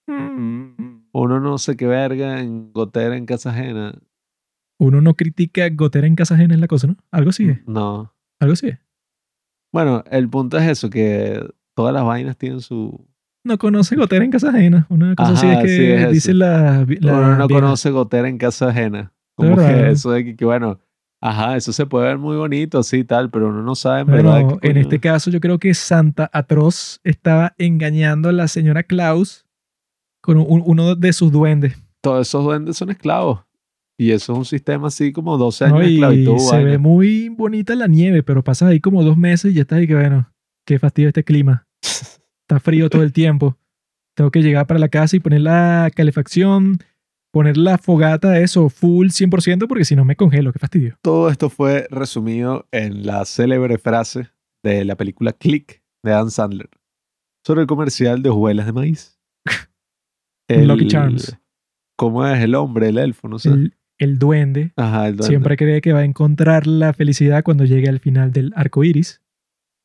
Uno no sé qué verga en gotera en casa ajena. Uno no critica gotera en casa ajena es la cosa, ¿no? Algo así es, No. algo así es. Bueno, el punto es eso, que todas las vainas tienen su... No conoce gotera en casa ajena. Una cosa así es que sí, es dice la, la Uno no vieja. conoce gotera en casa ajena. Como que eso de que, que, bueno, ajá, eso se puede ver muy bonito así y tal, pero uno no sabe en Bueno, verdad. en este caso yo creo que Santa Atroz estaba engañando a la señora Klaus con un- uno de sus duendes. Todos esos duendes son esclavos. Y eso es un sistema así como 12 ¿no? años de Y esclavitud. se vaina. ve muy bonita la nieve, pero pasas ahí como dos meses y ya estás ahí que bueno, qué fastidio este clima. Está frío todo el tiempo. Tengo que llegar para la casa y poner la calefacción, poner la fogata, eso, full 100%, porque si no me congelo, qué fastidio. Todo esto fue resumido en la célebre frase de la película Click de Dan Sandler sobre el comercial de hojuelas de maíz. Lucky Charms. ¿Cómo es el hombre, el elfo? No sé. El, el duende Ajá, el duende. siempre cree que va a encontrar la felicidad cuando llegue al final del arco iris.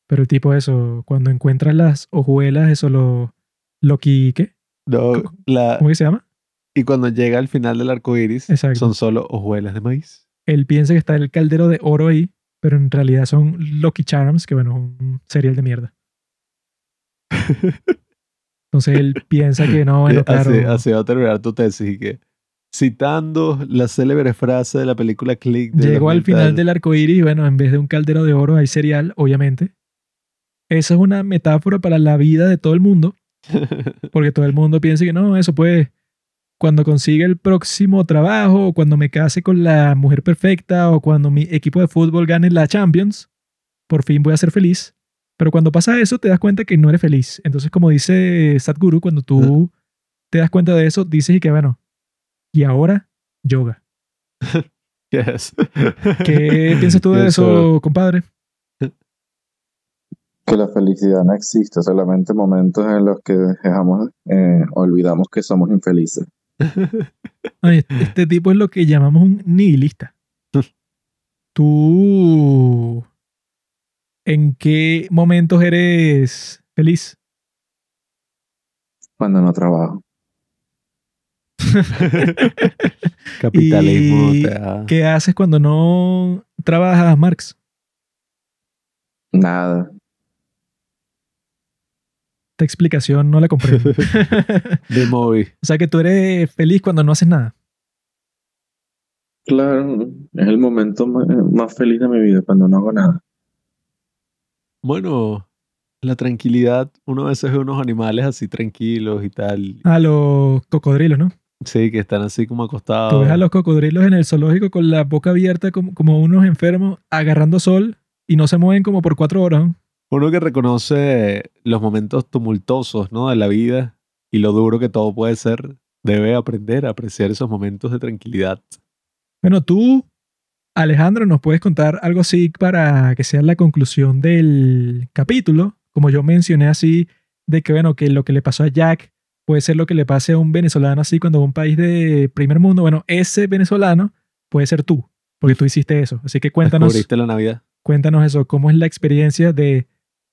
Pero el tipo eso, cuando encuentra las hojuelas, eso lo... Loki, ¿qué? No, la- ¿Cómo que se llama? Y cuando llega al final del arco iris, Exacto. son solo hojuelas de maíz. Él piensa que está el caldero de oro ahí, pero en realidad son Lucky Charms, que bueno, un cereal de mierda. Entonces él piensa que no, bueno, Eh, claro. así, así va a terminar tu tesis. Y que, citando la célebre frase de la película Click. de Llegó al 2000 final del arco iris bueno, en vez de un caldero de oro hay cereal, obviamente. Esa es una metáfora para la vida de todo el mundo, porque todo el mundo piensa que no, eso pues, cuando consiga el próximo trabajo, o cuando me case con la mujer perfecta, o cuando mi equipo de fútbol gane la Champions, por fin voy a ser feliz. Pero cuando pasa eso, te das cuenta que no eres feliz. Entonces, como dice Sadhguru, cuando tú te das cuenta de eso, dices y que, bueno, y ahora, yoga. Yes. ¿Qué piensas tú de Yes, eso, compadre? Que la felicidad no existe, solamente momentos en los que dejamos, eh, olvidamos que somos infelices. Este tipo es lo que llamamos un nihilista. ¿Tú en qué momentos eres feliz? Cuando no trabajo. Capitalismo. ¿Y te da- ¿Qué haces cuando no trabajas, Marx? Nada. Esta explicación no la comprendo. De móvil. o sea que tú eres feliz cuando no haces nada. Claro, es el momento más, más feliz de mi vida, cuando no hago nada. Bueno, la tranquilidad, uno a veces ve unos animales así tranquilos y tal. A los cocodrilos, ¿no? Sí, que están así como acostados. Tú ves a los cocodrilos en el zoológico con la boca abierta como, como unos enfermos agarrando sol y no se mueven como por cuatro horas. ¿no? Uno que reconoce los momentos tumultuosos, ¿no? De la vida y lo duro que todo puede ser, debe aprender a apreciar esos momentos de tranquilidad. Bueno, tú, Alejandro, nos puedes contar algo así para que sea la conclusión del capítulo. Como yo mencioné así, de que bueno, que lo que le pasó a Jack puede ser lo que le pase a un venezolano así cuando va a un país de primer mundo. Bueno, ese venezolano puede ser tú, porque tú hiciste eso. Así que cuéntanos, Descubriste la Navidad. cuéntanos eso, cómo es la experiencia de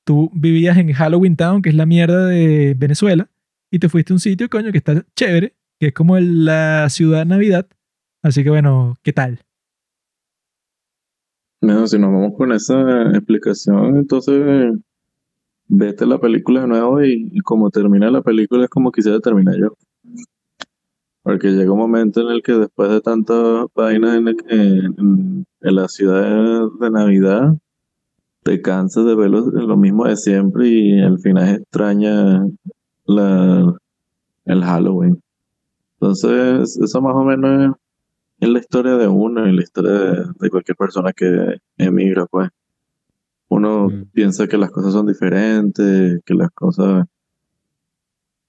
tú vivías en Halloween Town, que es la mierda de Venezuela, y te fuiste a un sitio, coño, que está chévere, que es como la ciudad Navidad. Así que bueno, ¿qué tal? Bueno, si nos vamos con esa explicación, entonces vete la película de nuevo y, como termina la película es como quisiera terminar yo. Porque llega un momento en el que después de tantas vainas en, en- en la ciudad de Navidad, te cansas de ver lo, lo mismo de siempre y al final extraña la, el Halloween. Entonces, eso más o menos es es la historia de uno y la historia de, de cualquier persona que emigra, pues. Uno Mm. piensa que las cosas son diferentes, que las cosas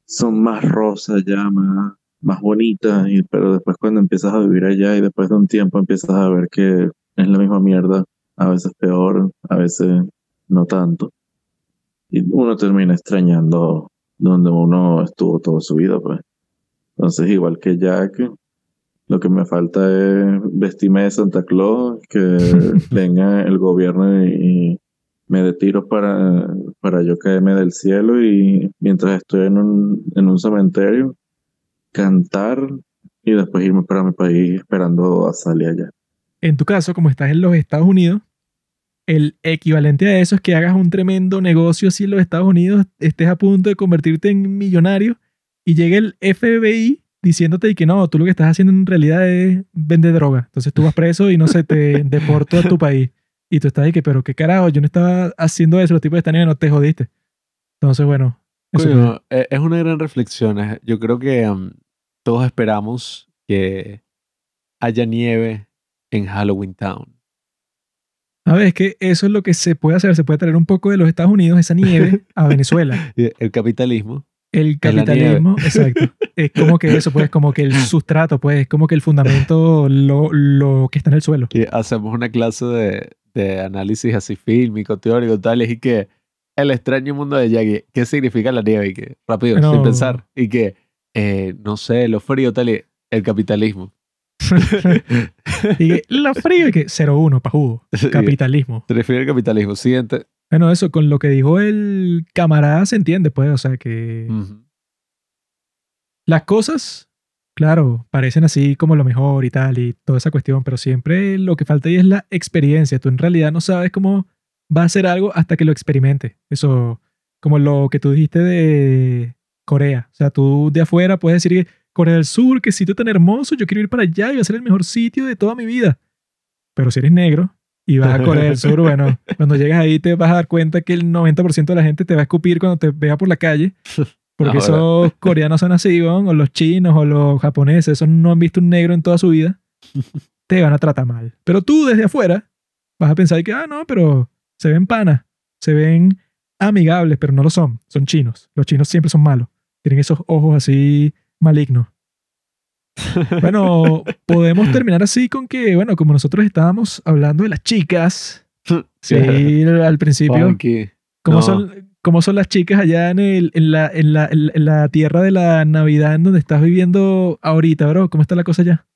son más rosas ya, más, más bonitas, y, pero después cuando empiezas a vivir allá y después de un tiempo empiezas a ver que es la misma mierda, a veces peor, a veces no tanto. Y uno termina extrañando donde uno estuvo toda su vida, pues. Entonces, igual que Jack, lo que me falta es vestirme de Santa Claus, que venga el gobierno y, y me dé tiros para, para yo caerme del cielo y mientras estoy en un, en un cementerio, cantar y después irme para mi país esperando a salir allá. En tu caso, como estás en los Estados Unidos, el equivalente a eso es que hagas un tremendo negocio así en los Estados Unidos, estés a punto de convertirte en millonario y llegue el FBI diciéndote que no, tú lo que estás haciendo en realidad es vender droga. Entonces tú vas preso y no se te deporto a tu país. Y tú estás ahí que, pero qué carajo, yo no estaba haciendo eso, los tipos están ahí, no te jodiste. Entonces, bueno. eso Coño, e- es una gran reflexión. es- Yo creo que um, todos esperamos que haya nieve en Halloween Town. A ver, es que eso es lo que se puede hacer. Se puede traer un poco de los Estados Unidos, esa nieve, a Venezuela. El capitalismo. El capitalismo, exacto. Es como que eso, pues, como que el sustrato, pues, es como que el fundamento, lo, lo que está en el suelo. Y hacemos una clase de, de análisis así fílmico, teórico, tal, y que el extraño mundo de Jackie, ¿qué significa la nieve? Y que, rápido, sin pensar. Y que, eh, no sé, lo frío, tal, y el capitalismo. Y lo frío y que 0-1, pajudo. Sí. Capitalismo. Se refiere al capitalismo. Siguiente. Bueno, eso, con lo que dijo el camarada se entiende, pues, o sea, que las cosas, claro, parecen así como lo mejor y tal, y toda esa cuestión, pero siempre lo que falta ahí es la experiencia. Tú en realidad no sabes cómo va a ser algo hasta que lo experimentes. Eso, como lo que tú dijiste de Corea. O sea, tú de afuera puedes decir que Corea del Sur, qué sitio tan hermoso, yo quiero ir para allá y va a ser el mejor sitio de toda mi vida. Pero si eres negro y vas a Corea del Sur, bueno, cuando llegas ahí te vas a dar cuenta que el 90% de la gente te va a escupir cuando te vea por la calle Porque Ahora. esos coreanos son así, weón, o los chinos o los japoneses, esos no han visto un negro en toda su vida, te van a tratar mal. Pero tú desde afuera vas a pensar que, ah, no, pero se ven panas, se ven amigables, pero no lo son, son chinos. Los chinos siempre son malos, tienen esos ojos así malignos. Bueno, podemos terminar así con que, bueno, como nosotros estábamos hablando de las chicas, sí, al principio, Funky. ¿Cómo, No. son, cómo son las chicas allá en, el, en, la, en, la, en la tierra de la Navidad en donde estás viviendo ahorita, bro? ¿Cómo está la cosa allá?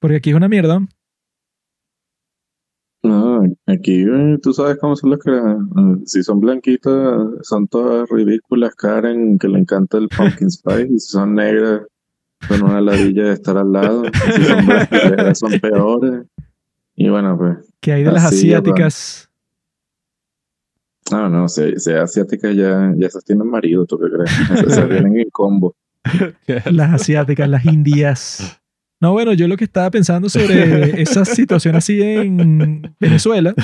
Porque aquí es una mierda. No, aquí eh, tú sabes cómo son las que eh, si son blanquitas son todas ridículas, Karen, que le encanta el pumpkin spice, y si son negras son una ladilla de estar al lado, si son brasileñas son peores. Y bueno, pues, Que hay de las asiáticas. no, no, si, si es asiática ya, ya esas tienen marido, ¿tú qué crees? Esas vienen en combo. Las asiáticas, las indias. No, bueno, yo lo que estaba pensando sobre esa situación así en Venezuela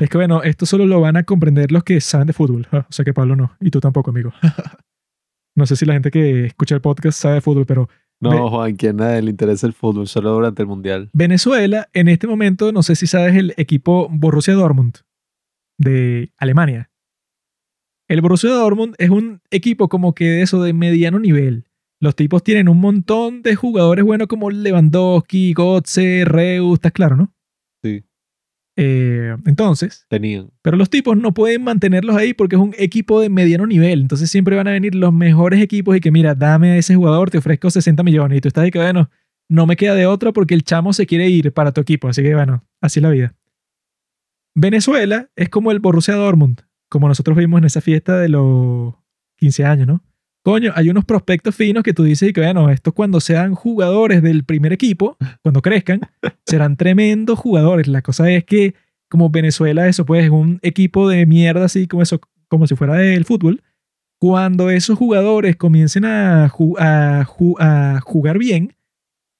es que, bueno, esto solo lo van a comprender los que saben de fútbol. Ah, O sea que Pablo no. Y tú tampoco, amigo. No sé si la gente que escucha el podcast sabe de fútbol, pero No, Juan, que a nadie le interesa el fútbol, solo durante el mundial. Venezuela, en este momento, no sé si sabes el equipo Borussia Dortmund de Alemania. El Borussia Dortmund es un equipo como que de eso de mediano nivel. Los tipos tienen un montón de jugadores buenos como Lewandowski, Götze, Reus, ¿estás claro, no? Sí. Eh, entonces, Tenían. pero los tipos no pueden mantenerlos ahí porque es un equipo de mediano nivel. Entonces siempre van a venir los mejores equipos y que, mira, dame a ese jugador, te ofrezco 60 millones. Y tú estás ahí que, bueno, no me queda de otra porque el chamo se quiere ir para tu equipo. Así que, bueno, así es la vida. Venezuela es como el Borussia Dortmund, como nosotros vimos en esa fiesta de los 15 años, ¿no? Coño, hay unos prospectos finos que tú dices y que, bueno, estos cuando sean jugadores del primer equipo, cuando crezcan, serán tremendos jugadores. La cosa es que como Venezuela, eso pues es un equipo de mierda así como eso, como si fuera del fútbol. Cuando esos jugadores comiencen a, a jugar bien,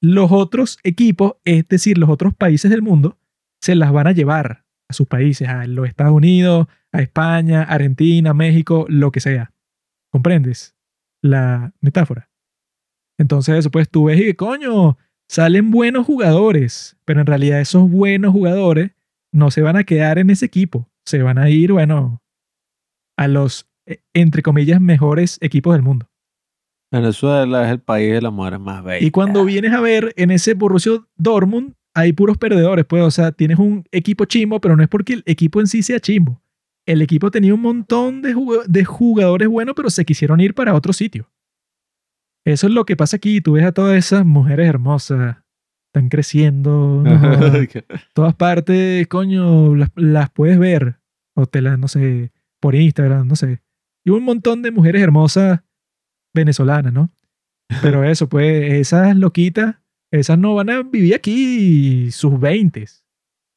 los otros equipos, es decir, los otros países del mundo, se las van a llevar a sus países, a los Estados Unidos, a España, Argentina, México, lo que sea. ¿Comprendes la metáfora? Entonces, eso pues tú ves y que, coño, salen buenos jugadores, pero en realidad esos buenos jugadores no se van a quedar en ese equipo, se van a ir, bueno, a los, eh, entre comillas, mejores equipos del mundo. Venezuela es el país de las mujeres más bellas. Y cuando vienes a ver en ese Borussia Dortmund, hay puros perdedores, pues, o sea, tienes un equipo chimbo, pero no es porque el equipo en sí sea chimbo. El equipo tenía un montón de, jug- de jugadores buenos, pero se quisieron ir para otro sitio. Eso es lo que pasa aquí. Tú ves a todas esas mujeres hermosas, están creciendo, no todas partes, coño, las, las puedes ver. O te las, no sé, por Instagram, no sé. Y un montón de mujeres hermosas venezolanas, ¿no? Pero eso, pues, esas loquitas, esas no van a vivir aquí sus 20.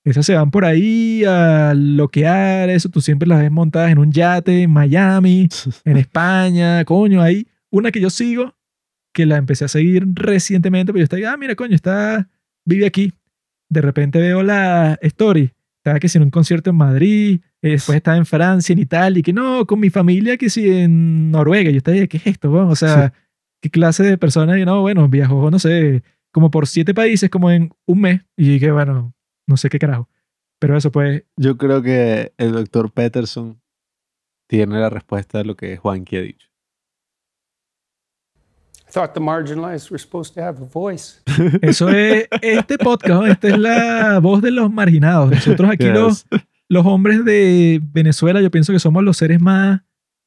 Esas se van por ahí a loquear, eso tú siempre las ves montadas en un yate en Miami, en España, coño, hay una que yo sigo, que la empecé a seguir recientemente, pero yo estaba, ah, mira, coño, está, vive aquí. De repente veo la story, estaba que si en un concierto en Madrid, eh, después estaba en Francia, en Italia, y que no, con mi familia, que si en Noruega. Yo estaba, ¿qué es esto? weón? O sea, ¿qué clase de persona? Y no, bueno, viajó, no sé, como por siete países, como en un mes, y que bueno, no sé qué carajo. Pero eso, pues, Yo creo que el doctor Peterson tiene la respuesta de lo que Juanqui ha dicho. I thought the marginalized were supposed to have a voice. Eso es este podcast, esta es la voz de los marginados. Nosotros aquí los, los hombres de Venezuela, yo pienso que somos los seres más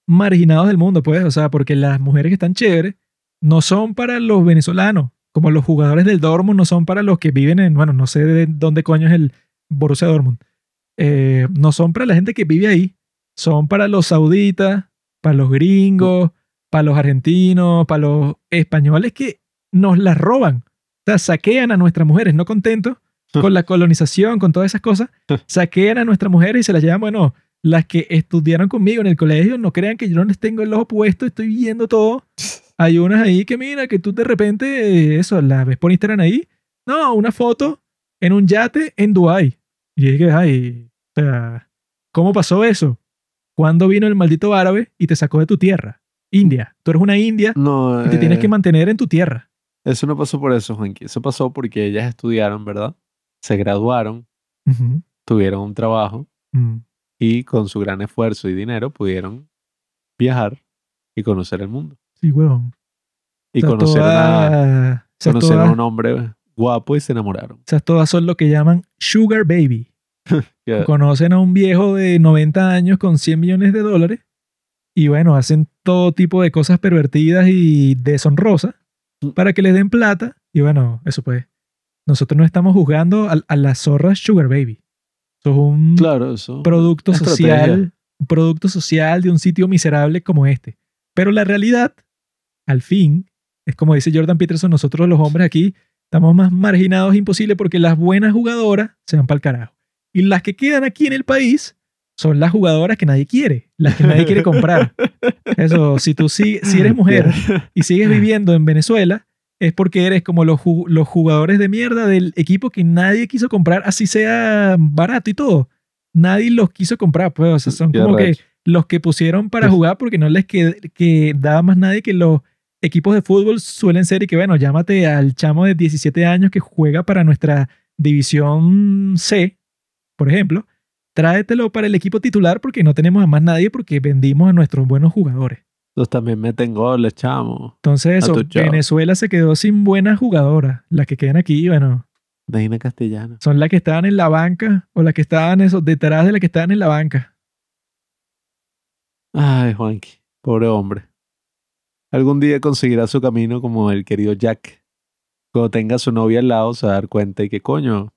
marginados del mundo, pues, o sea, porque las mujeres que están chéveres no son para los venezolanos, como los jugadores del Dortmund no son para los que viven en, bueno, no sé de dónde coño es el Borussia Dortmund. Eh, no son para la gente que vive ahí, son para los sauditas, para los gringos, para los argentinos, para los españoles que nos las roban. O sea, saquean a nuestras mujeres, no contentos con la colonización, con todas esas cosas, saquean a nuestras mujeres y se las llevan, bueno, las que estudiaron conmigo en el colegio, no crean que yo no les tengo el ojo puesto, estoy viendo todo. Hay unas ahí que mira, que tú de repente, eh, eso, las ves por Instagram ahí. No, una foto en un yate en Dubái. Y es que, ay, o sea, ¿cómo pasó eso? ¿Cuándo vino el maldito árabe y te sacó de tu tierra? India. Tú eres una india No, y te tienes eh, que mantener en tu tierra. Eso no pasó por eso, Juanqui. Eso pasó porque ellas estudiaron, ¿verdad? Se graduaron, tuvieron un trabajo Mm. y con su gran esfuerzo y dinero pudieron viajar y conocer el mundo. Sí, huevón. Y O sea, a, un hombre guapo y se enamoraron. o sea, todas son lo que llaman sugar baby. Conocen a un viejo de 90 años con 100 millones de dólares y bueno, hacen todo tipo de cosas pervertidas y deshonrosas Mm. para que les den plata. Y bueno, eso pues. Nosotros no estamos juzgando a, a las zorras sugar baby. Eso es un Claro, eso. producto social, un producto social de un sitio miserable como este. Pero la realidad, al fin, es como dice Jordan Peterson, nosotros los hombres aquí estamos más marginados imposible porque las buenas jugadoras se van para el carajo. Y las que quedan aquí en el país son las jugadoras que nadie quiere, las que nadie quiere comprar. Eso, si tú sí, si eres mujer y sigues viviendo en Venezuela, es porque eres como los, los jugadores de mierda del equipo que nadie quiso comprar, así sea barato y todo. Nadie los quiso comprar, pues, o sea, son como que los que pusieron para jugar porque no les qued- que daba más nadie que los equipos de fútbol suelen ser y que, bueno, llámate al chamo de 17 años que juega para nuestra división C, por ejemplo, tráetelo para el equipo titular porque no tenemos a más nadie porque vendimos a nuestros buenos jugadores. Los también meten goles, chamo. Entonces, eso. Venezuela se quedó sin buenas jugadoras. Las que quedan aquí, bueno, Deina Castellana. son las que estaban en la banca o las que estaban eso, detrás de las que estaban en la banca. Ay, Juanqui, pobre hombre. Algún día conseguirá su camino como el querido Jack. Cuando tenga a su novia al lado se va a dar cuenta y que coño,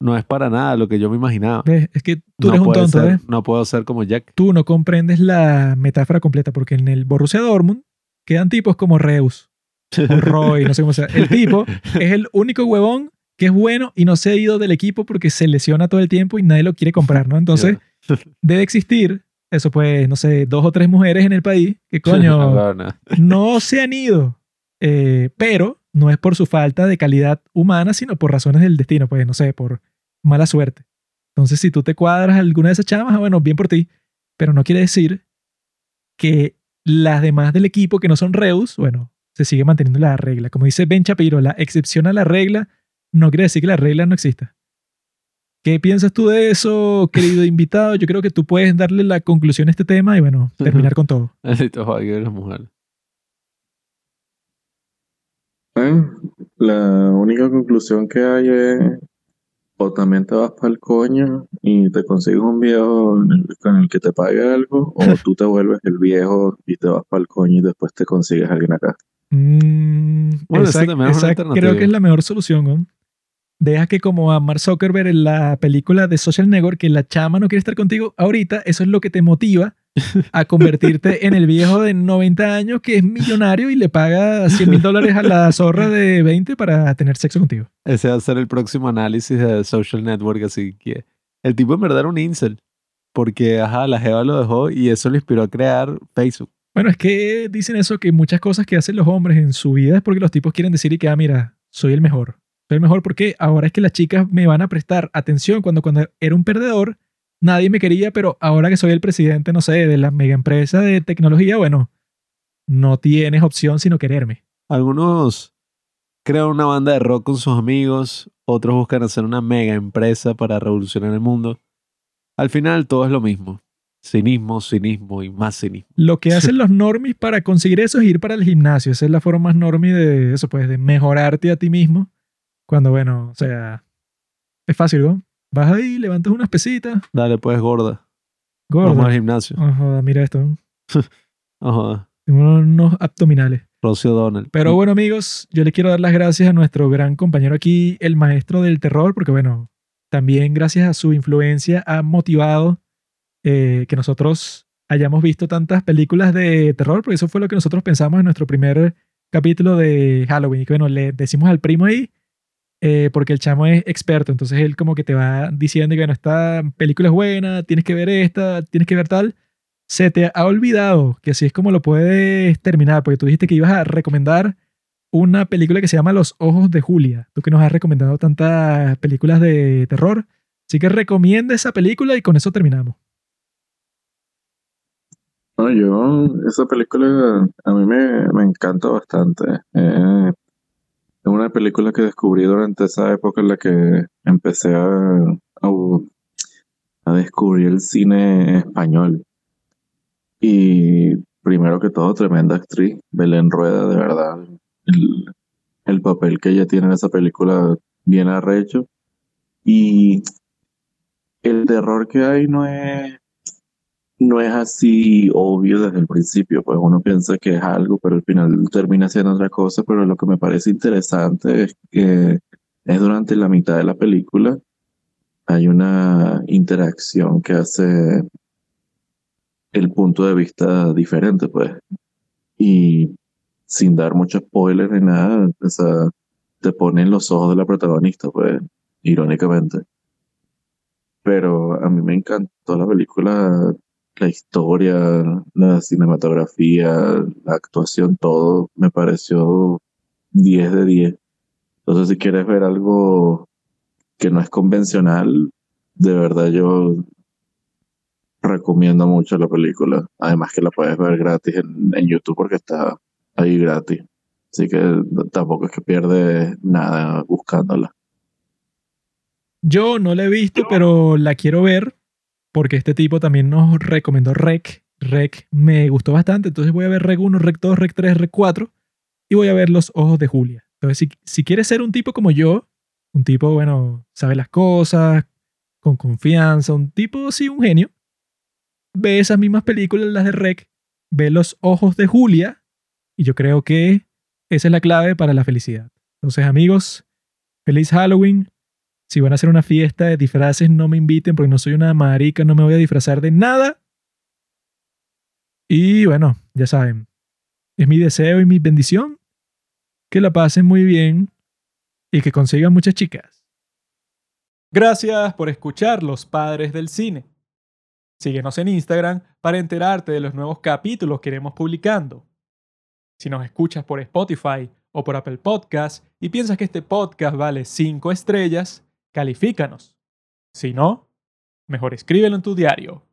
no es para nada lo que yo me imaginaba. ¿Ves? Es que tú no, eres un tonto, ser- ¿ves? no puedo ser como Jack. Tú no comprendes la metáfora completa porque en el Borussia Dortmund quedan tipos como Reus o Roy, no sé cómo sea. El tipo es el único huevón que es bueno y no se ha ido del equipo porque se lesiona todo el tiempo y nadie lo quiere comprar, ¿no? Entonces, debe existir, eso pues, no sé, dos o tres mujeres en el país que coño No, no. no se han ido, eh, pero no es por su falta de calidad humana, sino por razones del destino, pues no sé, por mala suerte. Entonces, si tú te cuadras a alguna de esas chamas, ah, bueno, bien por ti, pero no quiere decir que las demás del equipo que no son Reus, bueno, se sigue manteniendo la regla. Como dice Ben Shapiro, la excepción a la regla no quiere decir que la regla no exista. ¿Qué piensas tú de eso, querido invitado? Yo creo que tú puedes darle la conclusión a este tema y bueno, terminar con todo. Juanqui de las mujeres. Eh, La única conclusión que hay es o también te vas para el coño y te consigues un viejo en el- con el que te pague algo, o tú te vuelves el viejo y te vas para el coño y después te consigues a alguien acá. Mm, Bueno, esa- creo que es la mejor solución. ¿no? Deja que como a Mark Zuckerberg en la película de Social Network, que la chama no quiere estar contigo ahorita, eso es lo que te motiva a convertirte en el viejo de 90 años que es millonario y le paga 100 mil dólares a la zorra de 20 para tener sexo contigo. Ese va a ser el próximo análisis de Social Network, así que el tipo en verdad era un incel. Porque, ajá, la Jeva lo dejó y eso le inspiró a crear Facebook. Bueno, es que dicen eso, que muchas cosas que hacen los hombres en su vida es porque los tipos quieren decir y que, ah, mira, soy el mejor. El mejor porque ahora es que las chicas me van a prestar atención cuando, cuando era un perdedor, nadie me quería, pero ahora que soy el presidente, no sé, de la mega empresa de tecnología, bueno, no tienes opción sino quererme. Algunos crean una banda de rock con sus amigos, otros buscan hacer una mega empresa para revolucionar el mundo. Al final todo es lo mismo. Cinismo, cinismo y más cinismo. Lo que hacen los normies para conseguir eso es ir para el gimnasio. Esa es la forma más normie de eso, pues, de mejorarte a ti mismo. Cuando, bueno, o sea, es fácil, ¿no? Vas ahí, levantas unas pesitas, Dale pues, gorda. gordo. Vamos al gimnasio. No joda, mira esto. ¿no? Ajá. Tengo unos abdominales. Rocio Donald. Pero bueno, amigos, yo le quiero dar las gracias a nuestro gran compañero aquí, el maestro del terror, porque bueno, también gracias a su influencia ha motivado eh, que nosotros hayamos visto tantas películas de terror, porque eso fue lo que nosotros pensamos en nuestro primer capítulo de Halloween. Y que bueno, le decimos al primo ahí, eh, porque el chamo es experto, entonces él como que te va diciendo que bueno, esta película es buena, tienes que ver esta, tienes que ver tal. Se te ha olvidado que así es como lo puedes terminar, porque tú dijiste que ibas a recomendar una película que se llama Los Ojos de Julia. Tú que nos has recomendado tantas películas de terror. Así que recomienda esa película y con eso terminamos. No, yo, esa película a mí me, me encanta bastante. Eh, una película que descubrí durante esa época en la que empecé a, a, a descubrir el cine español. Y primero que todo, tremenda actriz, Belén Rueda, de verdad. El, el papel que ella tiene en esa película bien arrecho. Y el terror que hay no es, no es así obvio desde el principio, pues uno piensa que es algo, pero al final termina siendo otra cosa, pero lo que me parece interesante es que es durante la mitad de la película hay una interacción que hace el punto de vista diferente, pues. Y sin dar mucho spoiler ni nada, o sea, te ponen los ojos de la protagonista, pues, irónicamente. Pero a mí me encantó la película, la historia, la cinematografía, la actuación, todo me pareció 10 de 10. Entonces, si quieres ver algo que no es convencional, de verdad yo recomiendo mucho la película. Además que la puedes ver gratis en, en YouTube porque está ahí gratis. Así que tampoco es que pierde nada buscándola. Yo no la he visto, pero la quiero ver porque este tipo también nos recomendó Rec. Rec me gustó bastante, entonces voy a ver Rec 1, Rec 2, Rec 3, Rec 4 y voy a ver Los Ojos de Julia. Entonces, si, si quieres ser un tipo como yo, un tipo, bueno, sabe las cosas, con confianza, un tipo, sí, un genio, ve esas mismas películas, las de Rec, ve Los Ojos de Julia y yo creo que esa es la clave para la felicidad. Entonces, amigos, feliz Halloween. Si van a hacer una fiesta de disfraces, no me inviten porque no soy una marica, no me voy a disfrazar de nada. Y bueno, ya saben, es mi deseo y mi bendición que la pasen muy bien y que consigan muchas chicas. Gracias por escuchar Los Padres del Cine. Síguenos en Instagram para enterarte de los nuevos capítulos que iremos publicando. Si nos escuchas por Spotify o por Apple Podcast y piensas que este podcast vale 5 estrellas, califícanos. Si no, mejor escríbelo en tu diario.